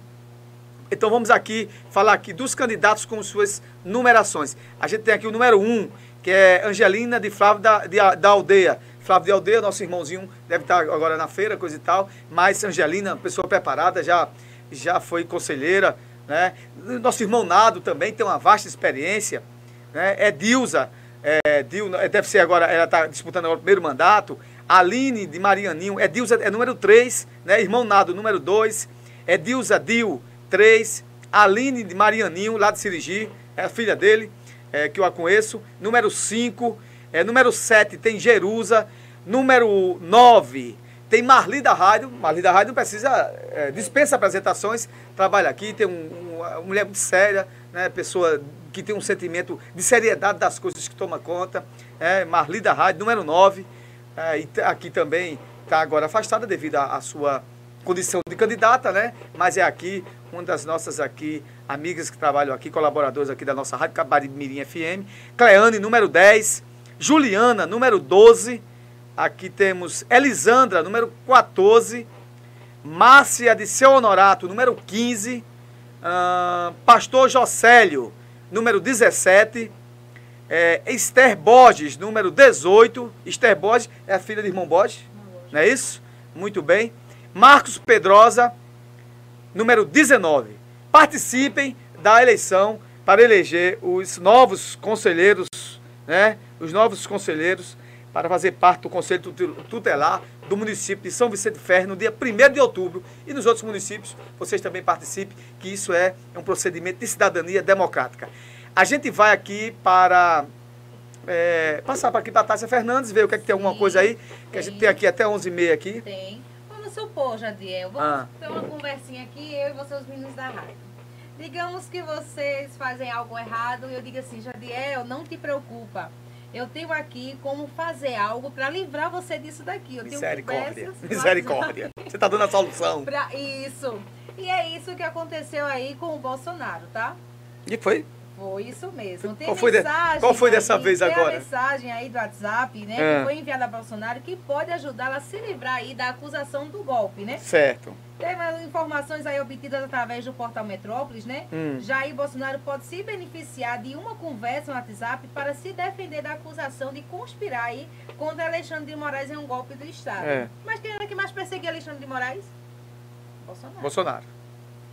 Então vamos aqui falar aqui dos candidatos com suas numerações. A gente tem aqui o número 1, um, que é Angelina de Flávio da, de, da Aldeia. Flávio de Aldeia, nosso irmãozinho, deve estar agora na feira, coisa e tal. Mas Angelina, pessoa preparada, já, já foi conselheira, né? Nosso irmão Nado também tem uma vasta experiência, né? É Dilza, é, Dil, é, deve ser agora, ela está disputando agora o primeiro mandato. Aline de Marianinho, é Dilza, é número 3, né? Irmão Nado, número 2. É Dilza Dil, 3. Aline de Marianinho, lá de Sirigi, é a filha dele, é, que eu a conheço. Número 5. É, número 7 tem Jerusa. Número 9 tem Marli da Rádio. Marli da Rádio não precisa, é, dispensa apresentações, trabalha aqui, tem um, uma mulher muito séria, né? Pessoa que tem um sentimento de seriedade das coisas que toma conta. É, Marli da Rádio, número 9. É, e aqui também está agora afastada devido à sua condição de candidata, né? Mas é aqui, uma das nossas aqui, amigas que trabalham aqui, colaboradores aqui da nossa Rádio Cabari Mirim FM. Cleane, número 10. Juliana, número 12. Aqui temos Elisandra, número 14. Márcia de Seu Honorato, número 15. Uh, Pastor Jocélio, número 17. É, Esther Borges, número 18. Esther Borges é a filha de irmão Borges, não é isso? Muito bem. Marcos Pedrosa, número 19. Participem da eleição para eleger os novos conselheiros, né? Os novos conselheiros para fazer parte do Conselho Tutelar do município de São Vicente Ferro no dia 1 de outubro e nos outros municípios vocês também participem, que isso é um procedimento de cidadania democrática. A gente vai aqui para é, passar para aqui para a Tássia Fernandes, ver o que é que tem alguma coisa aí, que tem. a gente tem aqui até 11h30 aqui. Tem. Vamos supor, Jadiel, vamos Ah. ter uma conversinha aqui, eu e você, os meninos da rádio. Digamos que vocês fazem algo errado e eu digo assim, Jadiel, não te preocupa. Eu tenho aqui como fazer algo para livrar você disso daqui. Eu Misericórdia. Misericórdia. Você está dando a solução. Pra isso. E é isso que aconteceu aí com o Bolsonaro, tá? E foi? Foi isso mesmo. Tem Qual foi de- mensagem qual foi dessa aí, vez tem agora? a mensagem aí do WhatsApp, né? É. Que foi enviada a Bolsonaro que pode ajudá-la a se livrar aí da acusação do golpe, né? Certo. As informações aí obtidas através do portal Metrópolis, né? Hum. Jair Bolsonaro pode se beneficiar de uma conversa no WhatsApp para se defender da acusação de conspirar aí contra Alexandre de Moraes em um golpe do Estado. É. Mas quem era que mais perseguia Alexandre de Moraes? Bolsonaro. Bolsonaro.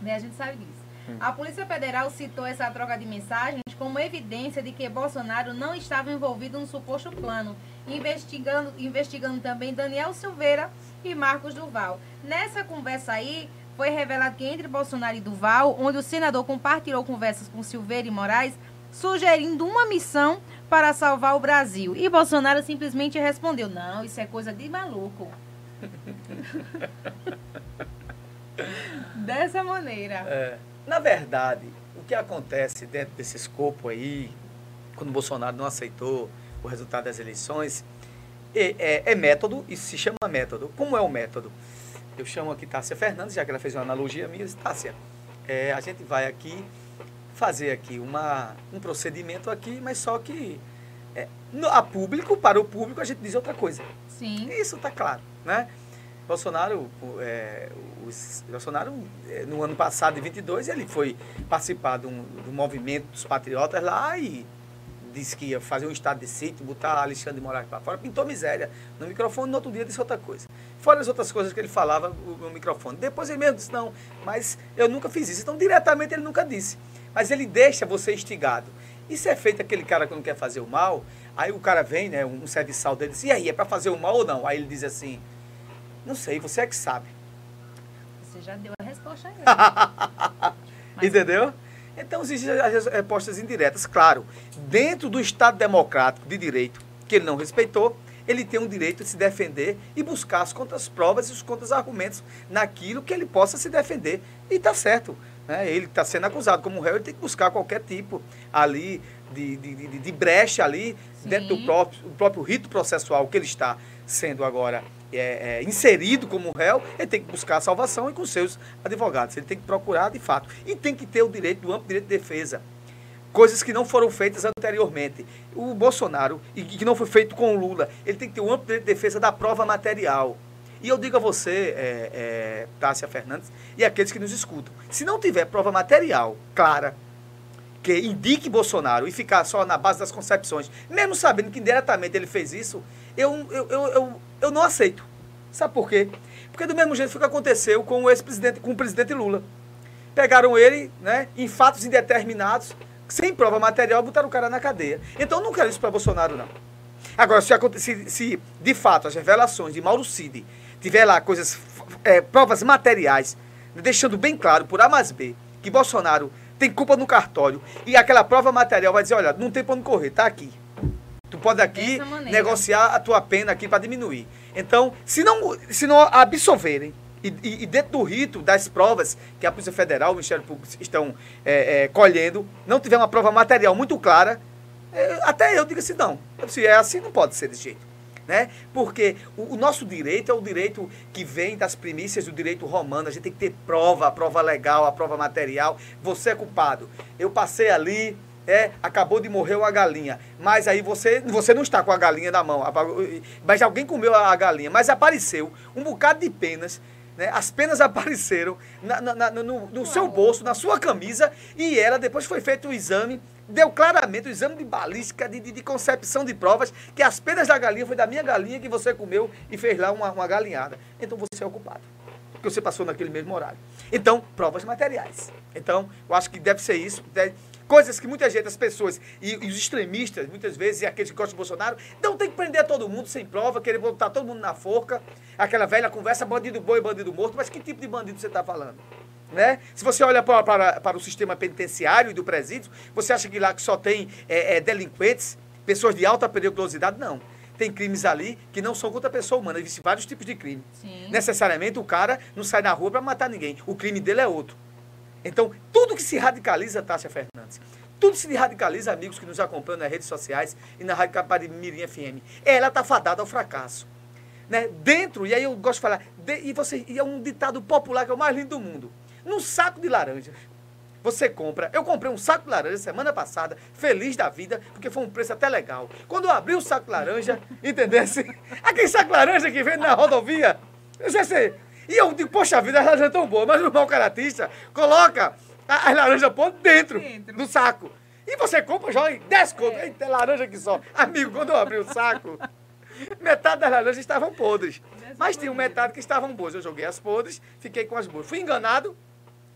Né? A gente sabe disso. A Polícia Federal citou essa troca de mensagens como evidência de que Bolsonaro não estava envolvido no suposto plano, investigando, investigando também Daniel Silveira e Marcos Duval. Nessa conversa aí, foi revelado que entre Bolsonaro e Duval, onde o senador compartilhou conversas com Silveira e Moraes, sugerindo uma missão para salvar o Brasil. E Bolsonaro simplesmente respondeu: não, isso é coisa de maluco. Dessa maneira. É, na verdade, o que acontece dentro desse escopo aí, quando o Bolsonaro não aceitou o resultado das eleições, é, é- é método, isso se chama método. Como é o método? Eu chamo aqui Tássia Fernandes, já que ela fez uma analogia minha, Tássia, é, a gente vai aqui fazer aqui uma, um procedimento aqui, mas só que é, no- a público, para o público, a gente diz outra coisa. Sim. Isso está claro, né? Bolsonaro, é, Bolsonaro, é, no ano passado, em 22, ele foi participar do movimento dos patriotas lá e disse que ia fazer um estado de sítio, botar Alexandre de Moraes para fora, pintou miséria no microfone, no outro dia disse outra coisa. Fora as outras coisas que ele falava no microfone. Depois ele mesmo disse, não, mas eu nunca fiz isso. Então, diretamente, ele nunca disse. Mas ele deixa você instigado. Isso é feito aquele cara que não quer fazer o mal, aí o cara vem, né, um serviçal dele, diz, e aí, é para fazer o mal ou não? Aí ele diz assim, não sei, você é que sabe. Você já deu a resposta aí. Entendeu? Então existem as respostas indiretas. Claro, dentro do Estado democrático de direito, que ele não respeitou, ele tem o direito de se defender e buscar as contraprovas e os contra-argumentos naquilo que ele possa se defender. E está certo. Né? Ele está sendo acusado como réu, ele tem que buscar qualquer tipo ali de, de, de, de brecha ali dentro do Sim. próprio, do próprio rito processual que ele está sendo agora é, é, inserido como réu, ele tem que buscar a salvação e com seus advogados. Ele tem que procurar de fato. E tem que ter o direito, do amplo direito de defesa. Coisas que não foram feitas anteriormente. O Bolsonaro, e que não foi feito com o Lula, ele tem que ter o amplo direito de defesa da prova material. E eu digo a você, é, é, Tássia Fernandes, e aqueles que nos escutam, se não tiver prova material clara, que indique Bolsonaro e ficar só na base das concepções, mesmo sabendo que indiretamente ele fez isso, eu, eu, eu, eu, eu não aceito. Sabe por quê? Porque do mesmo jeito foi o que aconteceu com o ex-presidente, com o presidente Lula. pegaram ele, né, em fatos indeterminados, sem prova material, botaram o cara na cadeia. Então eu não quero isso para Bolsonaro, não. Agora, se, se, se de fato as revelações de Mauro Cid tiver lá coisas, é, provas materiais, deixando bem claro por A mais B que Bolsonaro tem culpa no cartório e aquela prova material vai dizer, olha, não tem pra onde correr, tá aqui. Tu pode aqui negociar a tua pena aqui para diminuir. Então, se não, se não absolverem e, e- e dentro do rito das provas que a Polícia Federal, o Ministério Público estão é, é, colhendo, não tiver uma prova material muito clara, é, até eu digo assim, não. Se é assim, não pode ser desse jeito. Né? Porque o, o nosso direito é o direito que vem das primícias do direito romano. A gente tem que ter prova, a prova legal, a prova material. Você é culpado. Eu passei ali, é, acabou de morrer uma galinha. Mas aí você, você não está com a galinha na mão. Mas alguém comeu a galinha. Mas apareceu um bocado de penas. Né? As penas apareceram na- na- na- no, no seu bolso, na sua camisa, e ela, depois foi feito o exame, deu claramente o exame de balística, de, de, de concepção de provas, que as penas da galinha foi da minha galinha que você comeu e fez lá uma, uma galinhada. Então você é o culpado. Porque você passou naquele mesmo horário. Então, provas materiais. Então, eu acho que deve ser isso. deve- coisas que muita gente, as pessoas, e, e os extremistas, muitas vezes, e aqueles que gostam do Bolsonaro, não tem que prender todo mundo sem prova, querer botar todo mundo na forca. Aquela velha conversa, bandido bom e bandido morto. Mas que tipo de bandido você está falando? Né? Se você olha para, para, para o sistema penitenciário e do presídio, você acha que lá que só tem é, é, delinquentes, pessoas de alta periculosidade? Não. Tem crimes ali que não são contra a pessoa humana, existem vários tipos de crime. Sim. Necessariamente o cara não sai na rua para matar ninguém. O crime dele é outro. Então, tudo que se radicaliza, Tássia Fernandes, tudo se radicaliza, amigos que nos acompanham nas redes sociais e na Rádio Capari Mirim FM, ela está fadada ao fracasso. Né? Dentro, e aí eu gosto de falar, de- e, você, e é um ditado popular que é o mais lindo do mundo. Num saco de laranjas, você compra. Eu comprei um saco de laranja semana passada, feliz da vida, porque foi um preço até legal. Quando eu abri o saco de laranja, entendesse? Aquele saco de laranja que vende na rodovia. Eu já sei. E eu digo, poxa vida, a laranja é tão boa, mas o mau caratista coloca a- as laranjas por dentro, do saco. E você compra, joga em 10 conto. Eita, é laranja aqui só. Amigo, quando eu abri o saco, metade das laranjas estavam podres. Mas tinha metade que estavam boas. Eu joguei as podres, fiquei com as boas. Fui enganado,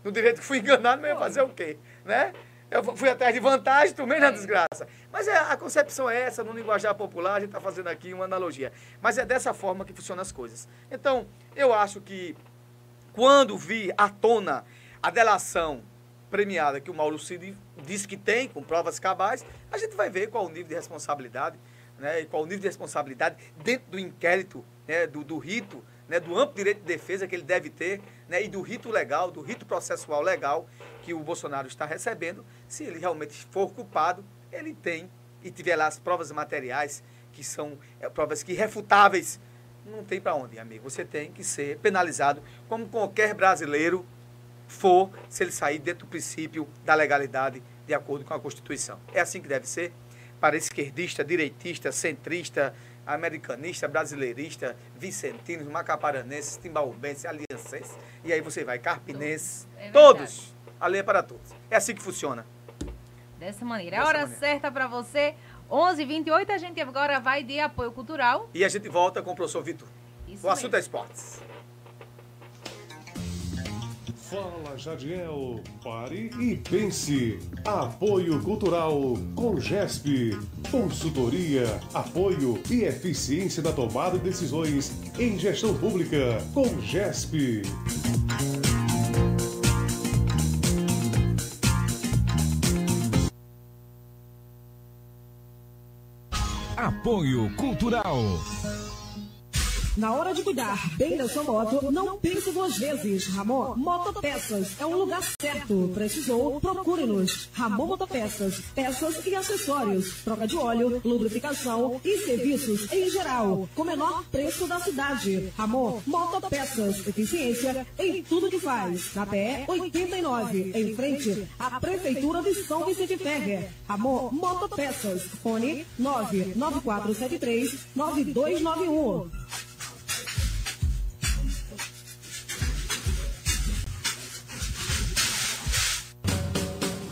no direito que fui enganado, mas ia fazer o quê? Né? Eu fui atrás de vantagem, tomei na desgraça. Mas é, a concepção é essa, no linguajar popular, a gente está fazendo aqui uma analogia. Mas é dessa forma que funcionam as coisas. Então, eu acho que quando vi à tona a delação premiada que o Mauro Cid disse que tem, com provas cabais, a gente vai ver qual o nível de responsabilidade, né, e qual o nível de responsabilidade dentro do inquérito, né, do, do rito, né, do amplo direito de defesa que ele deve ter, né, e do rito legal, do rito processual legal que o Bolsonaro está recebendo, se ele realmente for culpado, ele tem, e tiver lá as provas materiais, que são é, provas que irrefutáveis, não tem para onde, amigo. Você tem que ser penalizado como qualquer brasileiro for, se ele sair dentro do princípio da legalidade, de acordo com a Constituição. É assim que deve ser para esquerdista, direitista, centrista, americanista, brasileirista, vicentinos, macaparanenses, timbaúbenses, aliancenses, e aí você vai, carpinenses, É todos. A lei é para todos. É assim que funciona. Dessa maneira. Dessa a hora maneira. certa para você, 11h28, a gente agora vai de apoio cultural. E a gente volta com o professor Vitor. O assunto mesmo. é esportes. Fala Jadiel, pare e pense. Apoio Cultural com GESP. Consultoria, apoio e eficiência na tomada de decisões em gestão pública com GESP. Apoio Cultural. Na hora de cuidar bem da sua moto, não pense duas vezes. Ramon Motopeças é o lugar certo. Precisou? Procure-nos. Ramon Motopeças, peças e acessórios, troca de óleo, lubrificação e serviços em geral, com menor preço da cidade. Ramon Motopeças, eficiência em tudo que faz. Na PE 89, em frente à Prefeitura de São Vicente Ferrer. Ramon Motopeças, fone 99473 9291.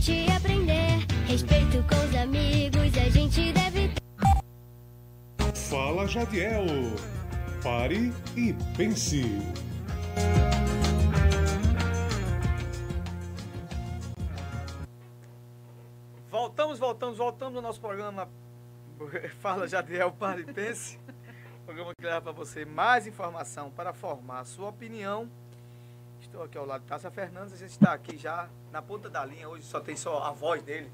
Gente aprender. Respeito com os amigos, a gente deve ter. Fala Jadiel. Pare e pense. Voltamos, voltamos, voltamos no nosso programa Fala Jadiel, Pare e Pense. Programa que leva para você mais informação para formar a sua opinião. Estou aqui ao lado de Tássia Fernandes, a gente está aqui já na ponta da linha, hoje só tem só a voz dele.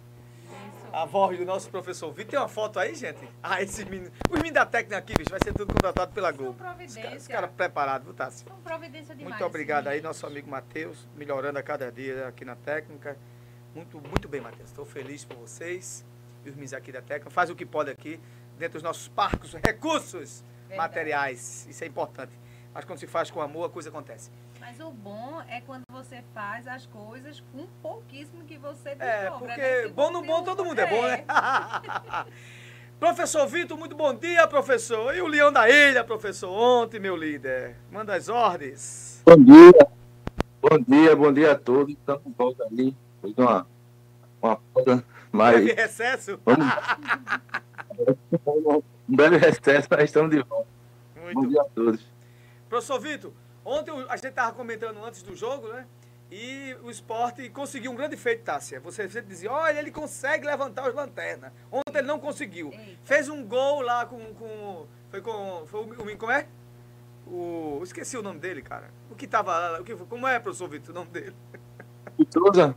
A voz do nosso professor Vitor. Tem uma foto aí, gente? Ah, esse menino. Os meninos da técnica aqui, bicho, vai ser tudo contratado pela Globo. Os providência. os caras preparados, viu, Tássia? São providência demais. Muito obrigado aí, meninos. nosso amigo Matheus, melhorando a cada dia aqui na técnica. Muito, muito bem, Matheus. Estou feliz por vocês e os meninos aqui da técnica. Faz o que pode aqui, dentro dos nossos parcos, recursos Verdade. materiais. Isso é importante. Mas quando se faz com amor, a coisa acontece. Mas o bom é quando você faz as coisas com pouquíssimo que você É, descobra, porque né? Bom no bom todo mundo é bom, né? professor Vitor, muito bom dia, professor. E o Leão da Ilha, professor, ontem, meu líder. Manda as ordens. Bom dia, bom dia, bom dia a todos. Estamos de volta ali. Foi uma, uma pausa, mas Teve recesso? vamos. um breve recesso, mas estamos de volta. Bom Muito dia a todos. Professor Vitor, ontem a gente estava comentando antes do jogo, né? E o esporte conseguiu um grande feito, Tássia. Você sempre dizia, olha, ele consegue levantar os lanternas. Ontem ele não conseguiu. Fez um gol lá com. com foi com. Foi o, o- como é? O. Esqueci o nome dele, cara. O que tava lá. O que, como é, professor Vitor, o nome dele? Souza,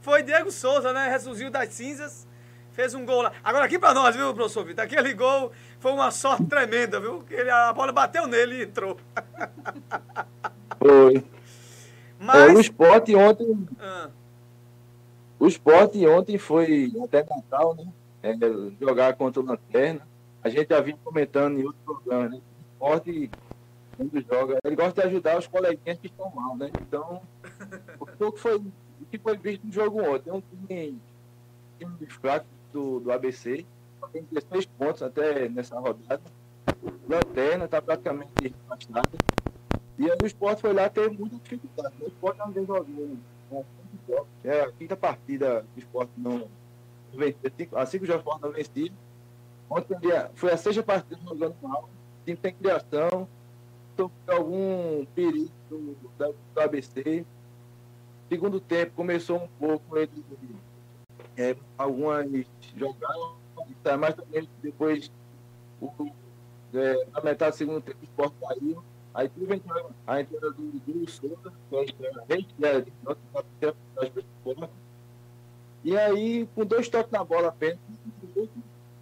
Foi Diego Souza, né? Ressurgiu das cinzas. Fez um gol lá. Agora aqui pra nós, viu, professor Vitor? Aquele gol foi uma sorte tremenda, viu? Ele- a bola bateu nele e entrou. foi. Mas. É, o esporte ontem, Ah, o esporte ontem foi até Natal, né? É, jogar contra o Lanterna. A gente já vinha comentando em outros programas, né? O esporte, quando joga, ele gosta de ajudar os coleguinhas que estão mal, né? Então, o que foi, o que foi visto no jogo ontem? É um time, time fraco do, do ABC, tem 16 pontos até nessa rodada. Lanterna está praticamente afastado. E aí o esporte foi lá ter muita dificuldade. O esporte não? Cinco jogos. É a quinta partida que o esporte não venceu. A cinco jogos não vencido. Ontem ele- foi a sexta partida jogando mal. O time tem criação. Sofreu algum perigo do, da- do ABC. Segundo tempo começou um pouco ele é, algumas jogadas, mas também depois o, é, na metade do segundo tempo o esporte caiu. Aí teve a entrada- a entrada do Júlio Souza, que é a terceira passagem pelo esporte. E aí, com dois toques na bola apenas,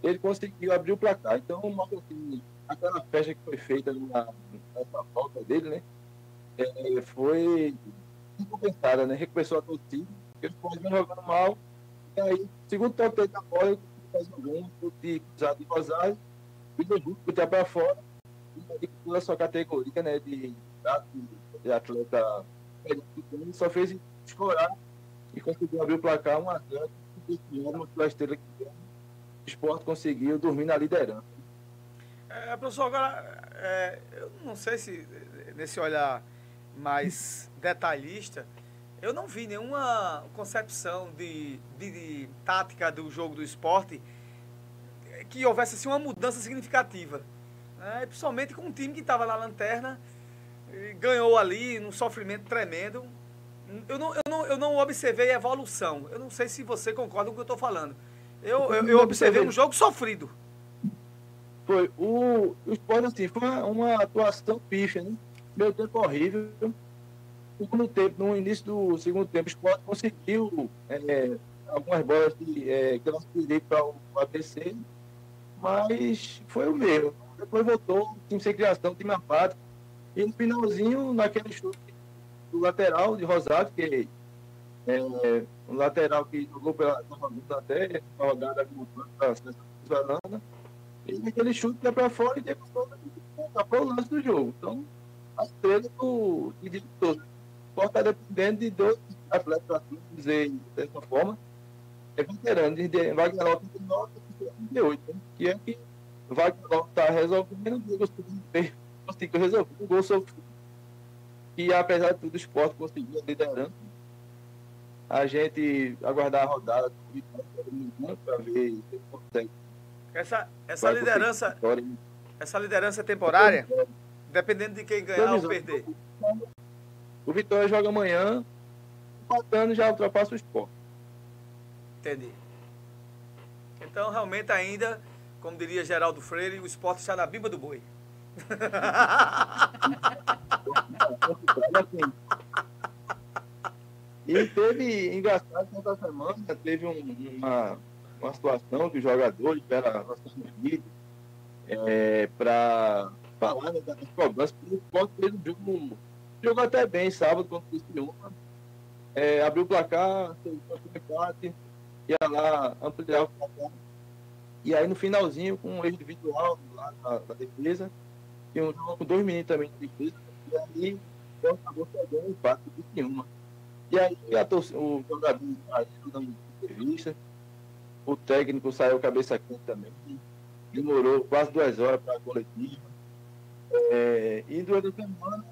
ele conseguiu abrir o placar. Então, mostra assim, aquela festa que foi feita na, nessa falta dele, né? é, foi recompensada, né? Recompensou a torcida, porque pode vir jogando mal. E aí, segundo toque na bola, faz um cruzado de Rosário, vida justo, botar para fora, e toda a sua categoria, né? De, de atleta, só fez escorar e conseguiu abrir o placar 1 a 0 uma estrela que o esporte conseguiu dormir na liderança. É, professor, agora, é, eu não sei se nesse olhar mais detalhista, eu não vi nenhuma concepção de, de, de tática do jogo do esporte que houvesse assim, uma mudança significativa. Né? Principalmente com um time que estava na lanterna, e ganhou ali num sofrimento tremendo. Eu não, eu, não, eu não observei evolução. Eu não sei se você concorda com o que eu estou falando. Eu, eu, eu observei um jogo sofrido. Foi. O, o esporte, assim, foi uma, uma atuação picha, né? Meu tempo horrível. Segundo tempo, no início do segundo tempo, o esporte conseguiu é, algumas bolas que, é, que transferiram para o ABC, mas foi o mesmo. Depois voltou, time sem criação, time apático. E no finalzinho, naquele chute do lateral de Rosário, que é um lateral que jogou pela até uma rodada para a e aquele chute para fora e depois foi o lance do jogo. Então, a estrela do diretor. Pode estar dependendo de dois atletas, assim, dizer dessa forma. É veterano, de Wagner Lopes 39 e 38, né? que é que Wagner Lopes está resolvendo, Diego conseguiu resolver o gol sofrido. E apesar de tudo, o esporte conseguiu liderando. A gente aguardar a rodada para ver se consegue. Essa, essa liderança. Essa liderança é temporária, dependendo de quem ganhar ou perder. O Vitória joga amanhã, empatando já ultrapassa o esporte. Entendi. Então, realmente, ainda, como diria Geraldo Freire, o esporte está na bimba do boi. e teve, engraçado, essa semana, teve um, uma, uma situação que os jogadores tiveram nossas medidas é, para falar né, das problemas, porque o esporte fez um jogo, jogou até bem sábado contra o Criciúma, é, abriu o placar, fez o empate, ia lá ampliar o placar. E aí no finalzinho, com um erro individual lá na, na defesa, tinha um jogo com dois meninos também de defesa, e aí então, acabou pegando o empate do Criciúma. E aí o jogador saiu dando entrevista, o técnico saiu cabeça quente também. Demorou quase duas horas para a coletiva. É, e durante a semana,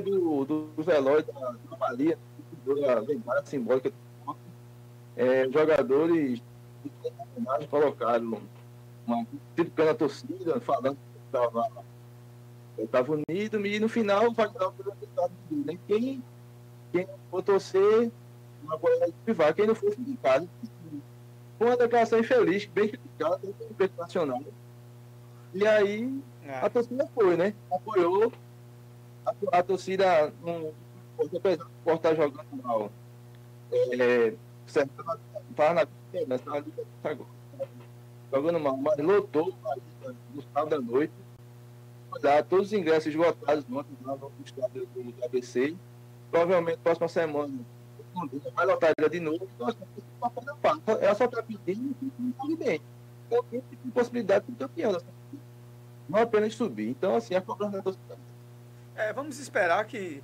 dia do, do, do velório da, da Maria, a lembrada simbólica do é, jogadores colocaram uma criticando a torcida, falando que estava estava unido, e no final o Wagner né? Quem, quem for torcer, uma bola de quem não for, casa. Foi uma declaração infeliz, bem criticada pelo governo nacional. E aí é. a torcida foi, né? Apoiou. A, torcida não. Apesar de estar jogando mal. É, estava na estava agora. Jogando mal, mas lotou no sábado à noite. Todos os ingressos esgotados ontem no estado do ABC. Provavelmente próxima semana vai lotar de novo, então ela só está pedindo que não pague bem. Então tem possibilidade de campeão, não apenas subir. Então, assim, a cobrança da torcida. É, vamos esperar que,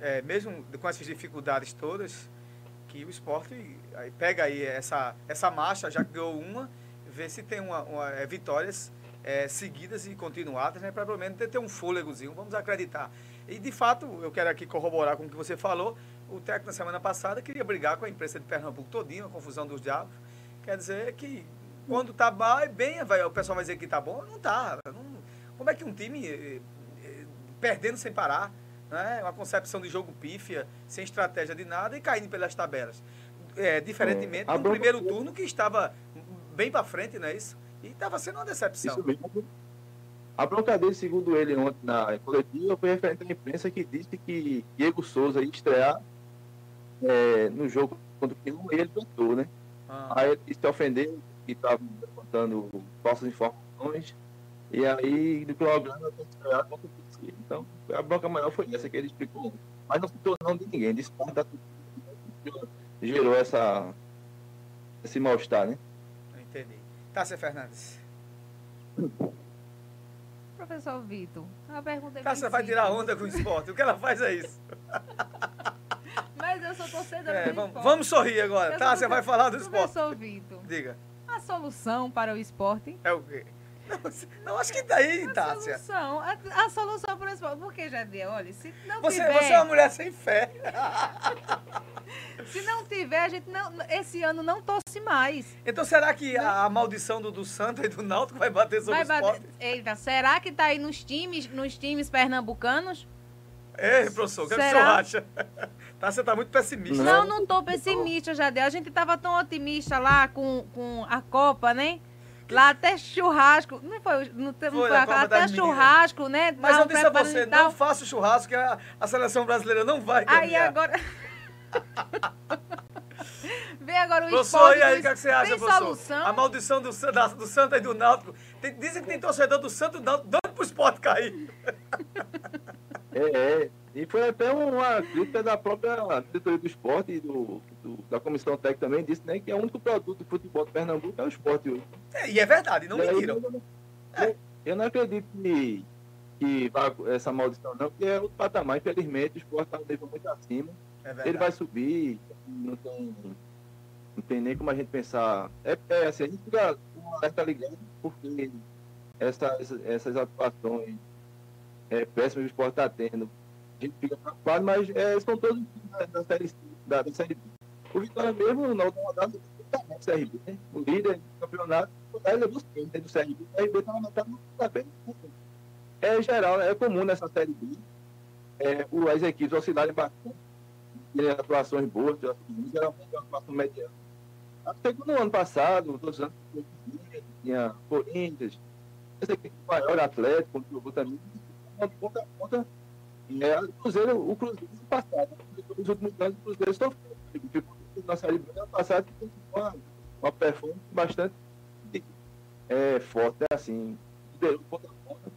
é, mesmo com essas dificuldades todas, que o esporte aí, pega aí essa, essa marcha, já que ganhou uma, vê se tem uma, uma é, vitórias é, seguidas e continuadas, né, para pelo menos ter, um fôlegozinho. Vamos acreditar. E, de fato, eu quero aqui corroborar com o que você falou, o técnico na semana passada queria brigar com a imprensa de Pernambuco todinho, a confusão dos diabos. Quer dizer que quando tá bem, vai, o pessoal vai dizer que tá bom, não tá. Não, como é que um time eh, perdendo sem parar, né? uma concepção de jogo pífia, sem estratégia de nada e caindo pelas tabelas. É, diferentemente é, do primeiro turno que estava bem para frente, não é isso? E estava sendo uma decepção. Isso mesmo. A bronca dele, segundo ele ontem na coletiva, foi referente à imprensa que disse que Diego Souza ia estrear é, no jogo quando o ele vetou, né? Ah. Aí ele se ofendeu que estava levantando falsas informações. E aí, no programa, eu contra o Então, a bronca maior foi essa que ele explicou. Mas não ficou não de ninguém. Disse que gerou essa, esse mal-estar, né? Entendi. Tássia Fernandes. Professor Vitor, uma pergunta Tássia vai tirar onda com o esporte. O que ela faz é isso. Mas eu sou torcedora É, vamos, esporte. vamos sorrir agora. Tá, você vai falar do esporte. Professor Vitor, Diga. a solução para o esporte É o quê? Não, acho que daí, A Tássia. solução, a, a solução para o esporte. Porque, Jadiel, olha, se não Você, tiver. você é uma mulher sem fé. Se não tiver, a gente não, esse ano não torce mais. Então será que a, a maldição do, do Santo e do Náutico vai bater sobre Vai o esporte? bater. Eita, será que tá aí nos times, nos times pernambucanos? Ei, professor, o que, é que o senhor acha? Tá, você tá muito pessimista. Não, não tô pessimista, Jadel. A gente tava tão otimista lá com, com a Copa, né? Lá até churrasco. Não foi, não, Foi foi, a aquela- Copa até churrasco, né? Mas eu disse a você, não faça o churrasco que a, a seleção brasileira não vai ganhar. Aí agora. Vê agora o Professor, esporte. e aí, o que, é que você acha, professor? solução? A maldição do, da- do Santa e do Náutico. Tem- dizem que tem torcedor do Santo e do Náutico dando pro esporte cair. É, é. E foi até uma crítica da própria diretoria do esporte e do, do- da comissão técnica também, disse né, que é o único produto do futebol de Pernambuco é o esporte hoje. É, e é verdade, não E mentiram. eu, eu- eu não acredito que, que essa maldição não, porque é outro patamar. Infelizmente, o esporte está um nível muito acima. É. Ele vai subir, não tem, não tem nem como a gente pensar. É, é assim, a gente fica com alerta ligado, porque essa, essa- essas atuações é, péssimas que o esporte está tendo, a gente fica preocupado, mas é, são todos da, da, série, da, da Série B. O Vitória mesmo, na última rodada, também do CRB, né? O líder do campeonato, ele levou os três, né, do CRB. O CRB está na metade da frente. É geral, é comum nessa Série B. É, o- as equipes oscilarem bastante tem atuações boas, geralmente é uma atuação mediana. Até que no ano passado, os anos, tinha Corinthians, essa equipe maior, Atlético, jogou também, uma ponta a ponta. É, o Cruzeiro, o Cruzeiro passado, nos últimos anos, o Cruzeiro sofreu. Ficou na Série B no ano passado, que teve uma, uma performance bastante é, forte, né, assim, liderou ponta a ponta.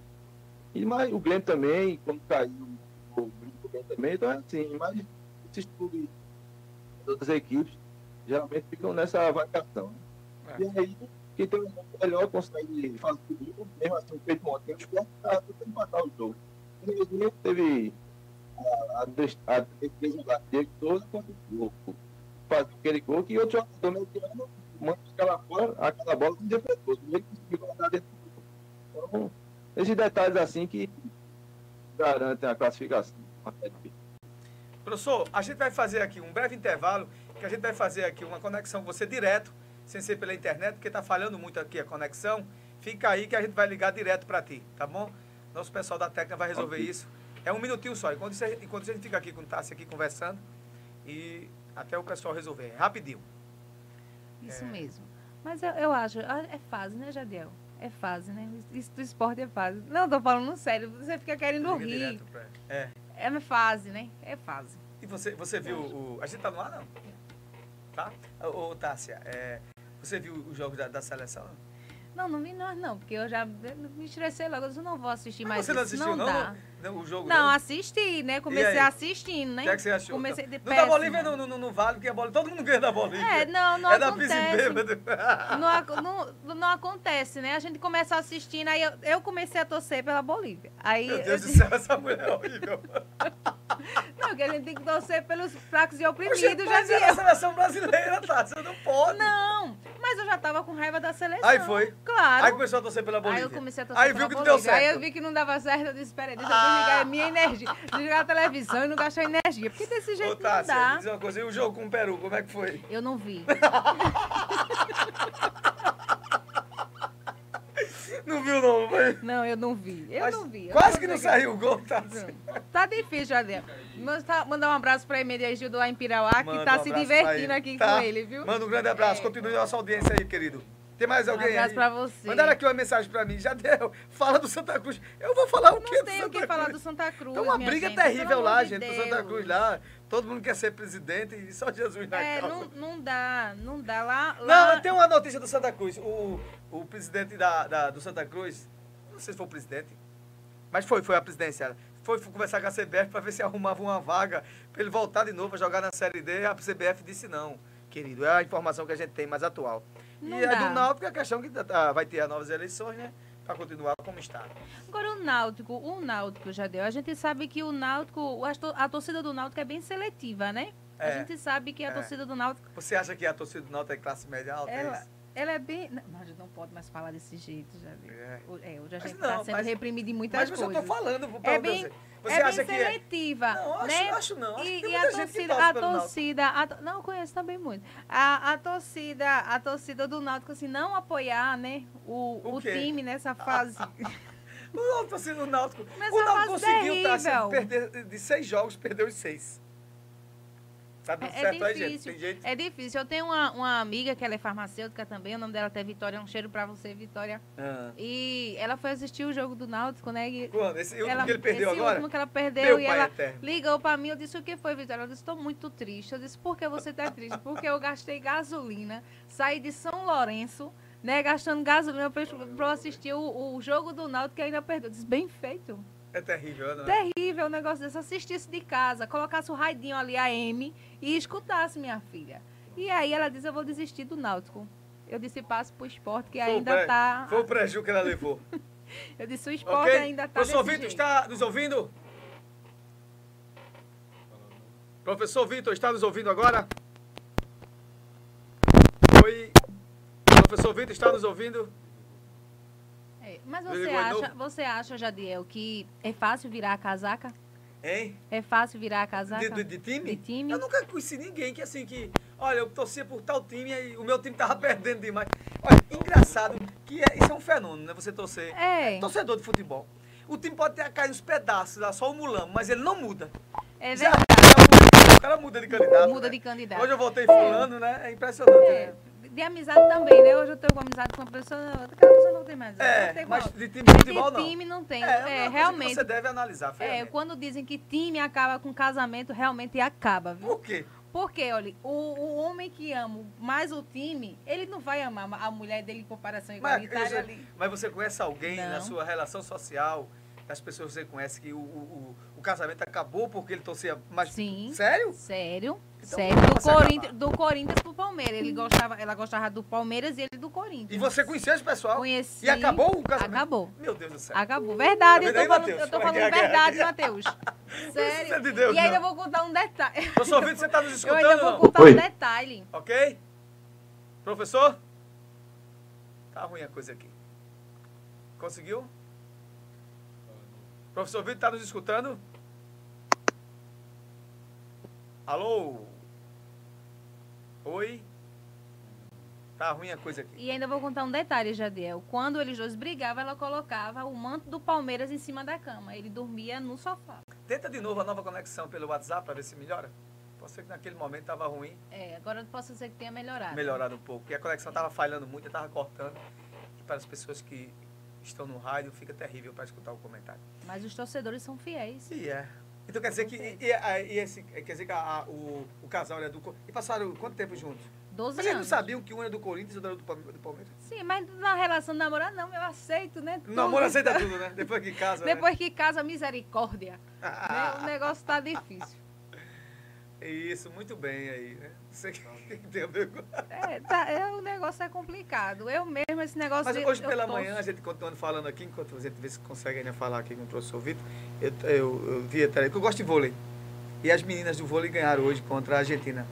E, mas o Grêmio também, quando caiu, o Grêmio também, então é assim, mas esses clubes das outras equipes geralmente ficam nessa vacação. Né? E aí, quem tem um jogo melhor consegue fazer tudo, mesmo assim, feito ontem, o esporte está tentando empatar o jogo. O Brasil teve a, a, defesa da dele toda contra o gol. Fazer aquele gol que outro jogador mediano manda aquela bola, aquela bola com defensor. Ele conseguiu guardar dentro do gol. Então, esses detalhes assim que garantem a classificação. Professor, a gente vai fazer aqui um breve intervalo, que a gente vai fazer aqui uma conexão com você direto, sem ser pela internet, porque está falhando muito aqui a conexão. Fica aí que a gente vai ligar direto para ti, tá bom? Nosso pessoal da técnica vai resolver Ok. isso. É um minutinho só, enquanto, você, enquanto a gente fica aqui com o Tassi aqui conversando e até o pessoal resolver. É rapidinho. Isso mesmo. Mas eu, eu acho, ah, é fase, né, Jadiel? É fase, né? Isso do esporte é fase. Não, tô falando sério. Você fica querendo Liga rir. pra- É. É fase, né? É fase. E você, você viu o. A gente tá no ar, não? Tá? Ô, ô Tássia, é, você viu os jogos da, da seleção? Não, não vi nós não, porque eu já me estressei logo. Eu disse, não vou assistir mais você não assistiu, não? dá. Não, o jogo? Não, assisti, né? Comecei assistindo, né? O que, é que você achou? Comecei de no da. Bolívia não, não, não vale, porque a Bolívia, todo mundo ganha da Bolívia. É, não, não É da acontece. pise bêbado. Não, ac- não, não acontece, né? A gente começa assistindo, aí eu, eu comecei a torcer pela Bolívia. Aí Meu eu Deus do disse, céu, essa mulher é horrível. não, que a gente tem que torcer pelos fracos e oprimidos, já mas é a seleção brasileira, tá? Você não pode. Não, mas eu já tava com raiva da seleção. Aí foi. Claro. Aí começou a torcer pela Bolívia. Aí eu comecei a torcer Aí pela viu que não Bolívia. deu certo. Aí eu vi que não dava certo, eu disse, peraí, deixa eu desligar a minha energia. Desligar a televisão e não gastar energia. Porque desse jeito Ô, Tássia, não dá. diz uma coisa, e o jogo com o Peru, como é que foi? Eu não vi. Não viu não, foi? Não, eu não vi. Eu Mas não vi. Eu Quase não que não saiu o gol, Tássia. Tá difícil, Jadel. Manda mandar um abraço pra Emília Gil do Impirauá, que Manda tá um se divertindo aqui tá? com ele, viu? Manda um grande abraço, continue nossa audiência aí, querido. Tem mais alguém Um abraço aí? pra você. Mandaram aqui uma mensagem pra mim, já deu. Fala do Santa Cruz. Eu vou falar o quê Não do tem Santa o que Cruz? falar do Santa Cruz. Tem uma briga gente, terrível lá, de gente, do Santa Deus. Cruz lá. Todo mundo quer ser presidente e só Jesus na É, causa. não, não dá, não dá. Lá, Não, lá... tem uma notícia do Santa Cruz. O, o presidente da, da- do Santa Cruz, não sei se foi o presidente, mas foi, foi a presidência. Foi conversar com a CBF para ver se arrumava uma vaga para ele voltar de novo para jogar na Série D. A CBF disse não, querido. É a informação que a gente tem mais atual. Não e a dá. do Náutico é a questão que tá- vai ter as novas eleições, né? Para continuar como está. Agora o Náutico, o Náutico, Jadel, a gente sabe que o Náutico, a to- a torcida do Náutico é bem seletiva, né? A É. gente sabe que a É. torcida do Náutico, Você acha que a torcida do Náutico é classe média alta? é ela, isso? Ela é bem... Não, mas a gente não pode mais falar desse jeito, já viu? É. O- É, hoje a Mas gente está sendo mas- reprimido em muitas Mas eu coisas. só tô falando. pra É bem, Você é bem é? seletiva, Não, acho, né? acho não. Acho E, e a torcida, a torcida, a to- não eu conheço também muito. A, a torcida, a torcida do Náutico assim não apoiar, né, o, O o, time nessa fase. O Náutico, torcida do Náutico. Mas o é Náutico conseguiu tá, assim, perder de seis jogos, perdeu os seis. Tá dando É, é certo aí, gente? difícil. Tem jeito? É difícil. Eu tenho uma, uma amiga que ela é farmacêutica também, o nome dela até Vitória, um cheiro pra você, Vitória. Ah. E ela foi assistir o jogo do Náutico, né? E Quando? Esse último ela, que ele perdeu esse agora? último que ela perdeu Meu e ela eterno. ligou pra mim, eu disse, o que foi, Vitória? Ela disse, estou muito triste. Eu disse, por que você tá triste? Porque eu gastei gasolina, saí de São Lourenço, né, gastando gasolina pra, pra assistir o, o jogo do Náutico que ainda perdeu. Eu disse, bem feito. É terrível, não é? Terrível o negócio desse. Assistisse de casa, colocasse o raidinho ali, a M, e escutasse minha filha. E aí ela disse, eu vou desistir do Náutico. Eu disse, passo pro esporte, que Foi ainda pré- tá... Foi o prejuízo que ela levou. Eu disse, o esporte ok? ainda tá Professor Vitor, está nos ouvindo? Professor Vitor, está nos ouvindo agora? Oi. Professor Vitor, está nos ouvindo? É, mas você acha, você acha, Jadiel, que é fácil virar a casaca? Hein? É fácil virar a casaca? De, de- de time? De time? Eu nunca conheci ninguém que assim, que, olha, eu torcia por tal time e o meu time tava perdendo demais. Olha, engraçado que é- isso é um fenômeno, né? Você torcer. É. Torcedor de futebol. O time pode ter caído nos pedaços, lá, só o mulamo, mas ele não muda. É Já- verdade. O cara muda de candidato. Muda né? de candidato. Hoje eu voltei fulano, né? É impressionante. É, né? De amizade também, né? Hoje eu tenho amizade com uma pessoa, aquela pessoa não tem mais. É, mas de time de Mas futebol, não. time não tem. É, É, que realmente. você deve analisar É, quando dizem que time acaba com casamento, realmente acaba, viu? Por quê? Porque, olha, o, o homem que ama mais o time, ele não vai amar a mulher dele em comparação Mas, igualitária eu- ali. mas você conhece alguém na Não. sua relação social, das pessoas que você conhece, que o, o, o- o casamento acabou porque ele torcia mais. Sim. Sério? Sério. Então, Sério. como Do Corinthians, do Corinthians pro Palmeiras. Ele gostava, ela gostava do Palmeiras e ele do Corinthians. E você conhecia esse pessoal? Conheci. E acabou o casamento? Acabou. Meu Deus do céu. Acabou. Verdade, Tá eu tô falando, Matheus? eu tô falando verdade. Matheus. Sério. De Deus, e ainda não. vou contar um detalhe. Professor Vitor, você está nos Eu escutando? ainda vou contar um detalhe. Ok? Professor? Tá ruim a coisa aqui. Conseguiu? Professor Vitor, está nos escutando? Alô? Oi? Tá ruim a coisa aqui. E ainda vou contar um detalhe, Jadiel. Quando eles dois brigavam, ela colocava o manto do Palmeiras em cima da cama. Ele dormia no sofá. Tenta de novo a nova conexão pelo WhatsApp para ver se melhora. Pode ser que naquele momento estava ruim, É, agora posso ser que tenha melhorado. melhorado um pouco. Porque a conexão estava falhando muito, estava cortando. E para as pessoas que estão no rádio, fica terrível para escutar o comentário. Mas os torcedores são fiéis. E é. Então quer dizer que e, e- esse, quer dizer que a- a- o, o casal era do Co- E passaram quanto tempo juntos? 12 Mas eles não anos. sabiam que um era do Corinthians e outro era do Palme- do Palmeiras? Sim, mas na relação de namorar, não, eu aceito, né? Tudo. Namoro aceita tudo, né? Depois que casa, né? Depois que casa, misericórdia. Ah. Né? O negócio tá difícil. Isso, muito bem aí, né? Você que entendeu? É, tá, é, o negócio é complicado. Eu mesmo, esse negócio... Mas de- hoje pela torço. manhã, a gente continuando falando aqui, enquanto a gente vê se consegue ainda falar aqui com o professor Vitor, eu, eu, eu vi até, porque eu gosto de vôlei. E as meninas do vôlei ganharam hoje contra a Argentina.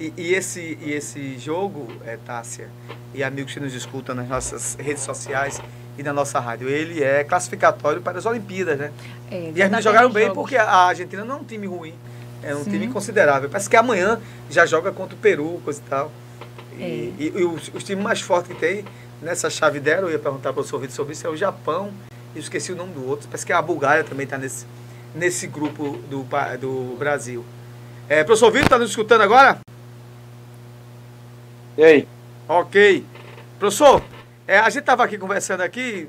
E, e esse, e esse jogo, é, Tássia, e amigos que nos escutam nas nossas redes sociais e na nossa rádio, ele é classificatório para as Olimpíadas, né? É, E as meninas jogaram tem bem jogos. porque a Argentina não é um time ruim. É um Sim. time considerável. Parece que amanhã já joga contra o Peru, coisa e tal. E, É. e- e os, os times mais fortes que tem nessa chave dela, eu ia perguntar para o professor Vitor sobre isso, é o Japão. E eu esqueci o nome do outro. Parece que a Bulgária também está nesse, nesse grupo do, do Brasil. É, professor Vitor, está nos escutando agora? E aí? Ok. Professor, é, a gente estava aqui conversando aqui,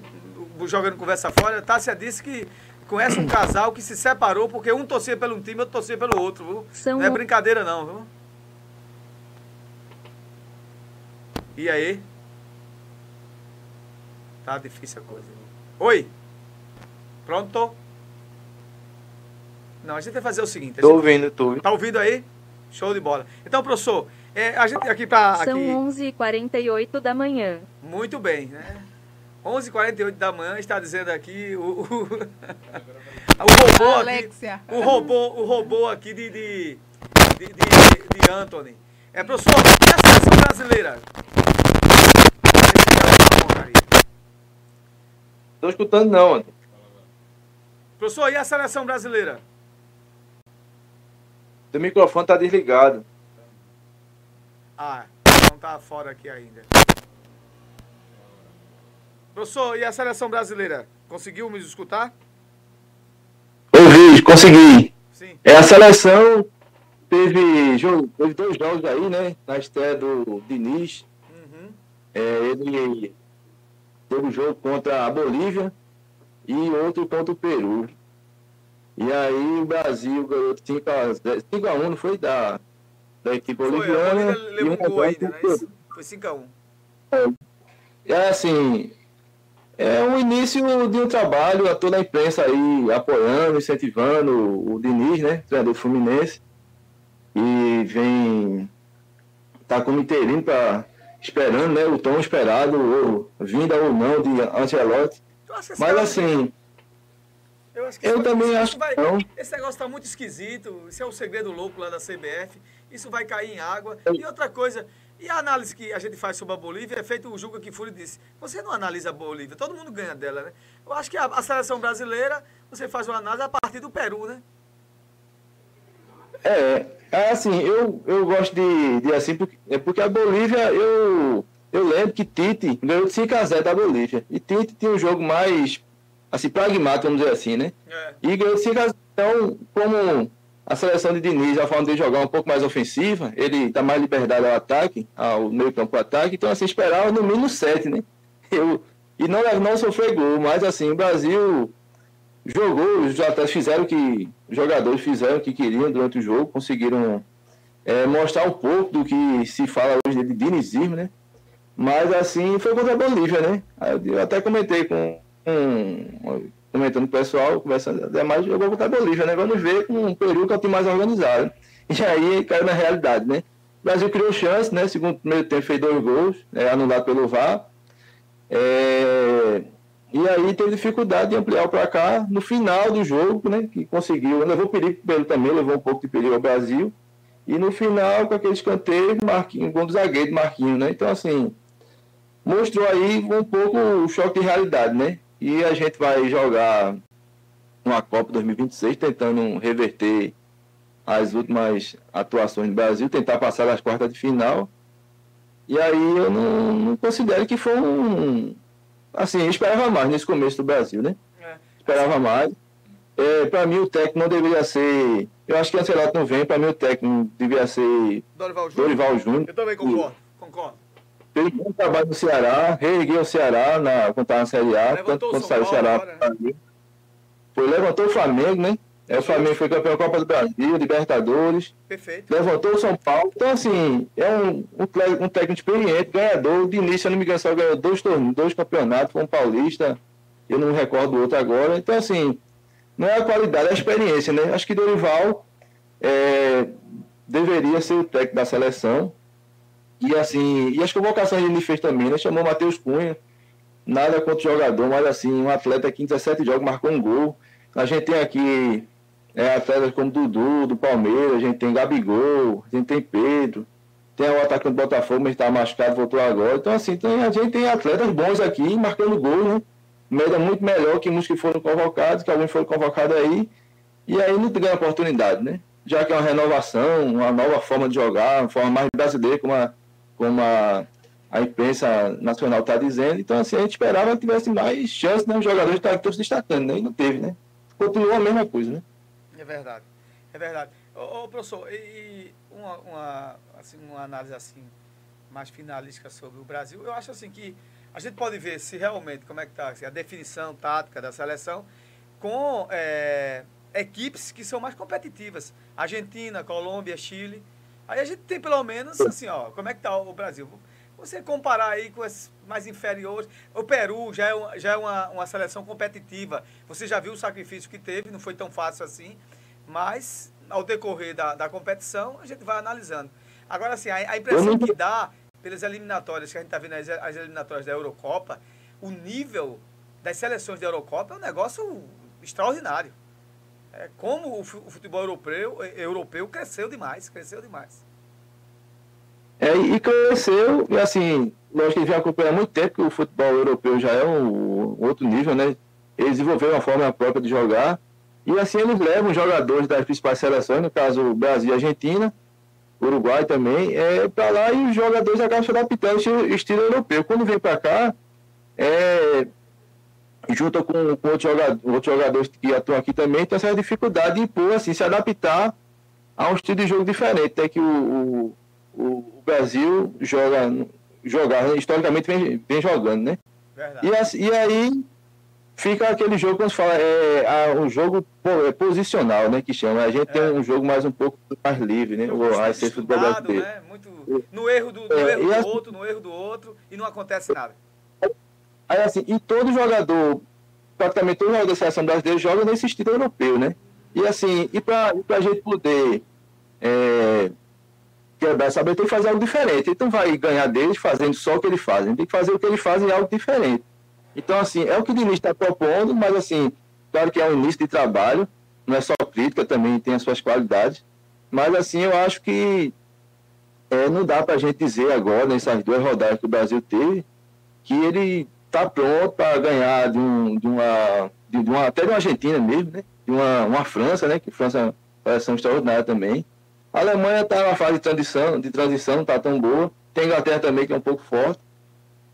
jogando conversa fora, Tássia disse que conhece um casal que se separou porque um torcia pelo um time e outro torcia pelo outro, viu? São Não é brincadeira não, viu? E aí? Tá difícil a coisa. Oi? Pronto? Não, a gente vai fazer o seguinte. Tô gente- ouvindo, tô ouvindo. Tá ouvindo aí? Show de bola. Então, professor, é, a gente aqui para São aqui 11h48 da manhã. muito bem, né? 11h48 da manhã está dizendo aqui o, o, o robô aqui, o robô, o robô aqui de, de, de, de, de Anthony. É, professor, e a seleção brasileira? Tô escutando não. Professor, e a seleção brasileira? Teu microfone tá desligado. Ah, não tá fora aqui ainda. Professor, e a seleção brasileira? Conseguiu me escutar? Ouvi, consegui. Sim. É, a seleção teve, jogo, teve dois jogos aí, né? Na estreia do Diniz. É, ele teve um jogo contra a Bolívia e outro contra o Peru. E aí o Brasil ganhou 5x1, não foi da, da equipe Foi, a boliviana. Bolívia levou e um gol ainda, é isso? Foi 5x1. É assim, é o início de um trabalho, a toda a imprensa aí apoiando, incentivando o Diniz, né, treinador do Fluminense, e vem, tá como interino para esperando, né, o tão esperado, ou vinda ou não de Ancelotti. Mas assim, Eu, acho Eu também acho vai- que não. Esse negócio tá muito esquisito. Isso é um segredo louco lá da CBF. Isso vai cair em água. E outra coisa, e a análise que a gente faz sobre a Bolívia é feito o Juca Kifuri disse. Você não analisa a Bolívia, todo mundo ganha dela, né? Eu acho que a, a seleção brasileira, você faz uma análise a partir do Peru, né? É, é assim, eu, eu gosto de, de assim, porque, é porque a Bolívia, eu, eu lembro que Tite ganhou de 5x0 da Bolívia. E Tite tinha um jogo mais, assim, pragmático, vamos dizer assim, né? E ganhou de 5x0. Então, como a seleção de Diniz, a forma de jogar um pouco mais ofensiva, ele dá mais liberdade ao ataque, ao meio campo ataque, então assim, esperava no mínimo 7, né? Eu, e não, não sofrer gol, mas assim, o Brasil jogou, os atletas fizeram o que os jogadores fizeram o que queriam durante o jogo, conseguiram é, mostrar um pouco do que se fala hoje de dinizismo, né? Mas assim, foi contra a Bolívia, né? Eu até comentei com, com comentando com o pessoal, conversando, é mais jogou contra a Bolívia, né? Vamos ver com o Peru que é o time mais organizado. E aí caiu na realidade, né? O Brasil criou chance, né? Segundo primeiro tempo fez dois gols, é, anulado pelo VAR. É, e aí teve dificuldade de ampliar o placar no final do jogo, né? Que conseguiu, levou perigo Peru também, levou um pouco de perigo ao Brasil. E no final, com aquele escanteio, Marquinhos, gol do zagueiro Marquinhos, né? Então, assim, mostrou aí um pouco o choque de realidade, né? E a gente vai jogar uma Copa 2026 tentando reverter as últimas atuações do Brasil, tentar passar das quartas de final. E aí eu não, não considero que foi um. Assim, eu esperava mais nesse começo do Brasil, né? Esperava mais. É, para mim, o técnico não deveria ser. Eu acho que o Ancelotti não vem, para mim, o técnico deveria ser Dorival Júnior. Dorival Júnior. Eu também concordo. Fez um trabalho no Ceará, reergueu o Ceará na, quando estava na Série A, tanto quando saiu o Ceará. Foi, levantou o Flamengo, né? É, o Flamengo foi campeão da Copa do Brasil, Libertadores. Perfeito. Levantou o São Paulo. Então, assim, é um, um, um técnico experiente, ganhador. De início, se eu não me engano, só ganhou dois torneios, dois campeonatos, foi um paulista. Eu não me recordo do outro agora. Então, assim, não é a qualidade, é a experiência, né? Acho que Dorival é, deveria ser o técnico da seleção. E assim, e as convocações ele fez também, né? Chamou Matheus Cunha, nada contra o jogador, mas assim, um atleta que em 17 jogos marcou um gol. A gente tem aqui é, atletas como Dudu, do Palmeiras, a gente tem Gabigol, a gente tem Pedro, tem o atacante do Botafogo, mas está machucado, voltou agora. Então, assim, tem, a gente tem atletas bons aqui, marcando gol, né? Média muito melhor que muitos que foram convocados, que alguns foram convocados aí, e aí não ganha oportunidade, né? Já que é uma renovação, uma nova forma de jogar, uma forma mais brasileira, como a, como a, a imprensa nacional está dizendo. Então, assim, a gente esperava que tivesse mais chance, né? Os jogadores estão se destacando, né? E não teve, né? Continuou a mesma coisa, né? É verdade, é verdade. Ô, ô, professor, e, uma, uma, assim, uma análise assim, mais finalística sobre o Brasil, eu acho assim que a gente pode ver se realmente, como é que está a definição tática da seleção com é, equipes que são mais competitivas. Argentina, Colômbia, Chile. Aí a gente tem pelo menos assim, ó, como é que está o Brasil. Você comparar aí com esses mais inferiores. O Peru já é, já é uma, uma seleção competitiva. Você já viu o sacrifício que teve, não foi tão fácil assim. Mas, ao decorrer da, da competição, a gente vai analisando. Agora, assim, a, a impressão que dá pelas eliminatórias, que a gente está vendo as, as eliminatórias da Eurocopa, o nível das seleções da Eurocopa é um negócio extraordinário. É, como o fu- o futebol europeu, eh, europeu cresceu demais, cresceu demais. É, e cresceu, e assim, nós que vem acompanhando há muito tempo que o futebol europeu já é um, um outro nível, né? Eles desenvolveram uma forma própria de jogar, e assim eles levam jogadores das principais seleções, no caso Brasil e Argentina, Uruguai também, é, para lá e os jogadores acabam se adaptando ao estilo europeu. Quando vem para cá, é, junto com, com outros, jogadores, outros jogadores que atuam aqui também, tem essa dificuldade de impor, assim, se adaptar a um estilo de jogo diferente, até que o, o, o Brasil joga, jogar, historicamente vem, vem jogando, né? E, assim- e aí fica aquele jogo, como se fala, é, a- um jogo é, posicional, né? Que chama. A gente tem um jogo mais um pouco mais livre, né? O a ser futebol brasileiro. né? Muito, no erro do, no É, erro do assim- outro, no erro do outro, e não acontece nada. Aí assim, e todo jogador, praticamente todo jogador da seleção brasileira joga nesse estilo europeu, né? E assim, e para a gente poder é, quebrar, saber, tem que fazer algo diferente. Então vai ganhar deles fazendo só o que eles fazem. Tem que fazer o que eles fazem algo diferente. Então, assim, é o que o Diniz está propondo, mas assim, claro que é um início de trabalho, não é só crítica, também tem as suas qualidades. Mas assim, eu acho que é, não dá para a gente dizer agora, nessas duas rodadas que o Brasil teve, que ele está pronto para ganhar de, um, de, uma, de, de uma. até de uma Argentina mesmo, né? De uma, uma França, né? Que França é uma seleção extraordinária também. A Alemanha está numa fase de transição, de transição, não está tão boa. Tem a Inglaterra também, que é um pouco forte.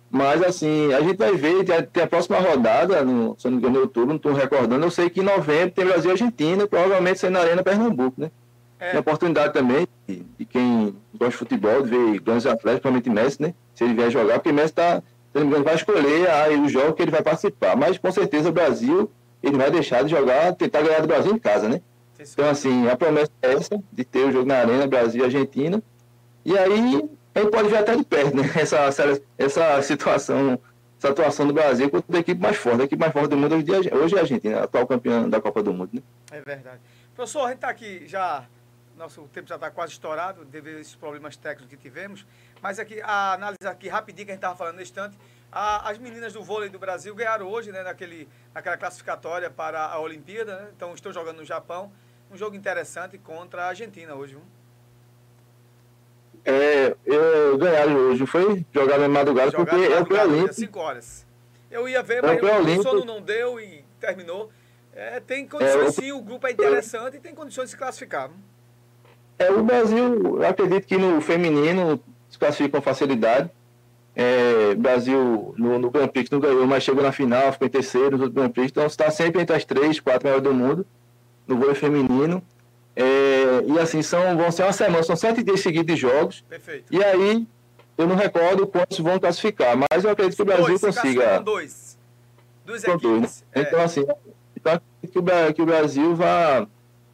Mas, assim, a gente vai ver, tem a, tem a próxima rodada, no, se não me engano, em outubro, não estou recordando. Eu sei que em novembro tem Brasil e Argentina, provavelmente sendo na Arena Pernambuco, né? Tem a oportunidade também de, de quem gosta de futebol, de ver grandes atletas, principalmente Messi, né? Se ele vier jogar, porque Messi tá, se não me engano, vai escolher aí o jogo que ele vai participar. Mas com certeza o Brasil, ele vai deixar de jogar, tentar ganhar do Brasil em casa, né? Então, assim, a promessa é essa, de ter o jogo na Arena, Brasil e Argentina. E aí, gente pode ver até de perto, né? Essa, essa, essa situação, essa atuação do Brasil contra a equipe mais forte. A equipe mais forte do mundo hoje, é- hoje é a Argentina, a atual campeã da Copa do Mundo, né? É verdade. Professor, a gente está aqui já, nosso tempo já está quase estourado, devido a esses problemas técnicos que tivemos, mas aqui, a análise aqui rapidinho que a gente estava falando no instante, a- as meninas do vôlei do Brasil ganharam hoje, né, naquele, naquela classificatória para a Olimpíada, né? então estão jogando no Japão, um jogo interessante contra a Argentina hoje. viu? É, eu ganharam hoje, foi? Jogaram na madrugada, Jogaram porque é o pré-olímpico. 5 horas. Eu ia ver, É o mas o sono não deu e terminou. É, tem condições É, sim, o grupo é interessante e tem condições de se classificar. É, o Brasil, eu acredito que no feminino se classifica com facilidade. É, o Brasil no, no Grand Prix não ganhou, mas chegou na final, ficou em terceiro no Grand Prix. Então está sempre entre as três, quatro maiores do mundo no vôlei feminino. É, e assim, são, vão ser uma semana, são sete dias seguidos de jogos. Perfeito. E aí, eu não recordo quantos vão classificar, mas eu acredito que o Brasil Dois, consiga. dois. Duas São dois, né? equipes. É. Então, assim, então, que o, que o Brasil vai,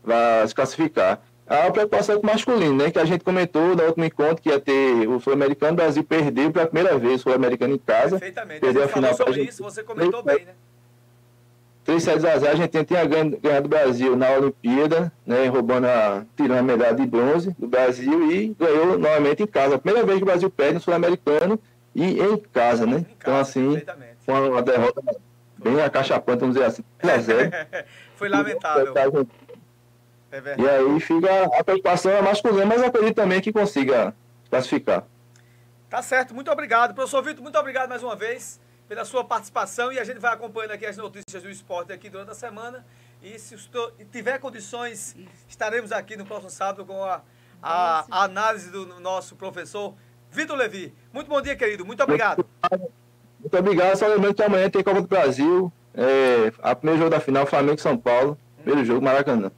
vai se classificar. A preocupação com o masculino, né? Que a gente comentou no último encontro que ia ter o Sul-Americano, o Brasil perdeu pela primeira vez o Sul-Americano em casa. Perfeitamente. Perdeu a final sobre gente. isso, você comentou bem, né? 3 sets a 0, a gente tinha ganhado o Brasil na Olimpíada, né, roubando a, tirando a medalha de bronze do Brasil e ganhou novamente em casa. A primeira vez que o Brasil perde no Sul-Americano e em casa, né? então, assim, foi uma derrota bem acachapante, vamos dizer assim, 3 a 0. Foi lamentável. É E aí fica a preocupação é masculina, mas eu acredito também que consiga classificar. Tá certo, muito obrigado. Professor Vitor, muito obrigado mais uma vez pela sua participação e a gente vai acompanhando aqui as notícias do esporte aqui durante a semana. E se tiver condições, estaremos aqui no próximo sábado com a, a- a análise do nosso professor Vitor Levi. Muito bom dia, querido. Muito obrigado. Muito obrigado, só lembrando que amanhã tem Copa do Brasil, é, a primeiro jogo da final, Flamengo e São Paulo, primeiro jogo Maracanã.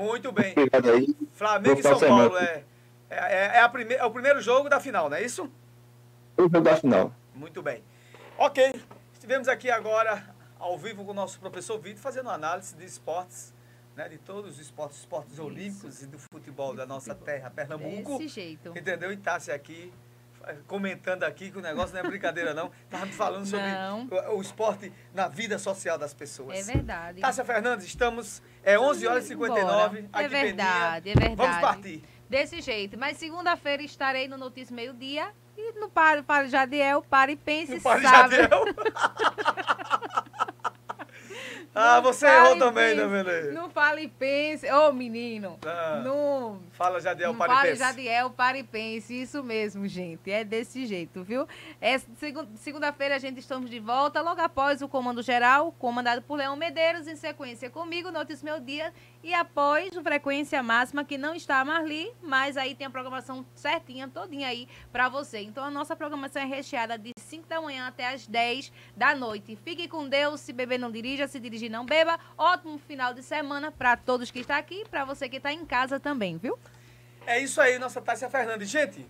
Muito bem. Obrigado aí. Flamengo e São semana. Paulo é, é, é a prime, é o primeiro jogo da final, não é isso? O jogo da final. Muito bem. Ok, estivemos aqui agora ao vivo com o nosso professor Vitor fazendo análise de esportes, né, de todos os esportes, esportes olímpicos e do futebol da nossa terra, Pernambuco. Desse jeito. Entendeu? E Tassi aqui comentando aqui que o negócio não é brincadeira não. Tava falando sobre Não. o, o esporte na vida social das pessoas. É verdade. Tássia Fernandes, estamos é 11 horas e 59 Embora. aqui É em Peninha. verdade, é verdade. Vamos partir. Desse jeito. Mas segunda-feira estarei no Notícia Meio Dia e no Pare, Pare Jadiel, Pare e Pense No Pare sábado. Jadiel? Ah, você errou também, pense, Damelê. Não fale e pense. Ô, menino. Ah. Não Fala, Jadiel, não para e fale pense. Jadiel, para e pense. Isso mesmo, gente. É desse jeito, viu? É, segun- Segunda-feira a gente estamos de volta, logo após o Comando Geral, comandado por Leão Medeiros, em sequência comigo, Notícia Meu Dia, e após o Frequência Máxima, que não está a Marli, mas aí tem a programação certinha, todinha aí pra você. Então a nossa programação é recheada de 5 da manhã até as 10 da noite. Fique com Deus, se beber não dirija, se dirigir não beba. Ótimo final de semana pra todos que estão aqui e pra você que está em casa também, viu? É isso aí, nossa Tássia Fernandes. Gente,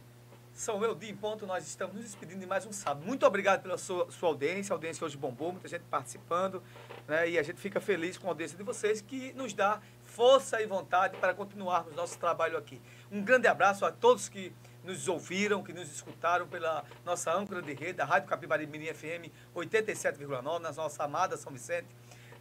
são meu dia em ponto, nós estamos nos despedindo de mais um sábado. Muito obrigado pela sua, sua audiência, a audiência hoje bombou, muita gente participando, né? E a gente fica feliz com a audiência de vocês, que nos dá força e vontade para continuarmos nosso trabalho aqui. Um grande abraço a todos que nos ouviram, que nos escutaram pela nossa âncora de rede, a Rádio Capibari Mirim FM 87,9, nas nossas amadas São Vicente,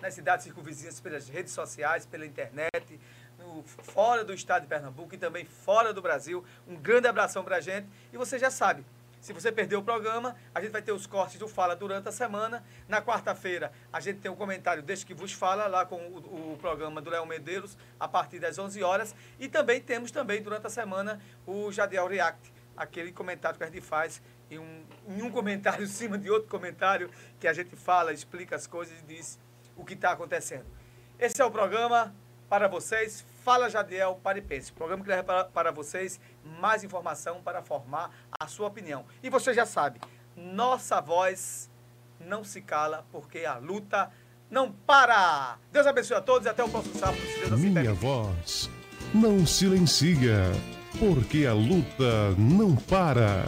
nas cidades circunvizinhas, pelas redes sociais, pela internet, no- fora do estado de Pernambuco e também fora do Brasil. Um grande abração pra gente. E você já sabe, se você perdeu o programa, a gente vai ter os cortes do Fala durante a semana. Na quarta-feira, a gente tem um comentário Deixa que vos fala, lá com o, o programa do Léo Medeiros, a partir das 11 horas. E também temos também, durante a semana, o Jadiel React, aquele comentário que a gente faz em um, em um comentário em cima de outro comentário, que a gente fala, explica as coisas e diz o que está acontecendo. Esse é o programa para vocês. Fala Jadiel Paripense. Programa que leva para, para vocês mais informação para formar a sua opinião. E você já sabe, nossa voz não se cala porque a luta não para. Deus abençoe a todos e até o próximo sábado, se Deus assim Minha voz não silencia, porque a luta não para.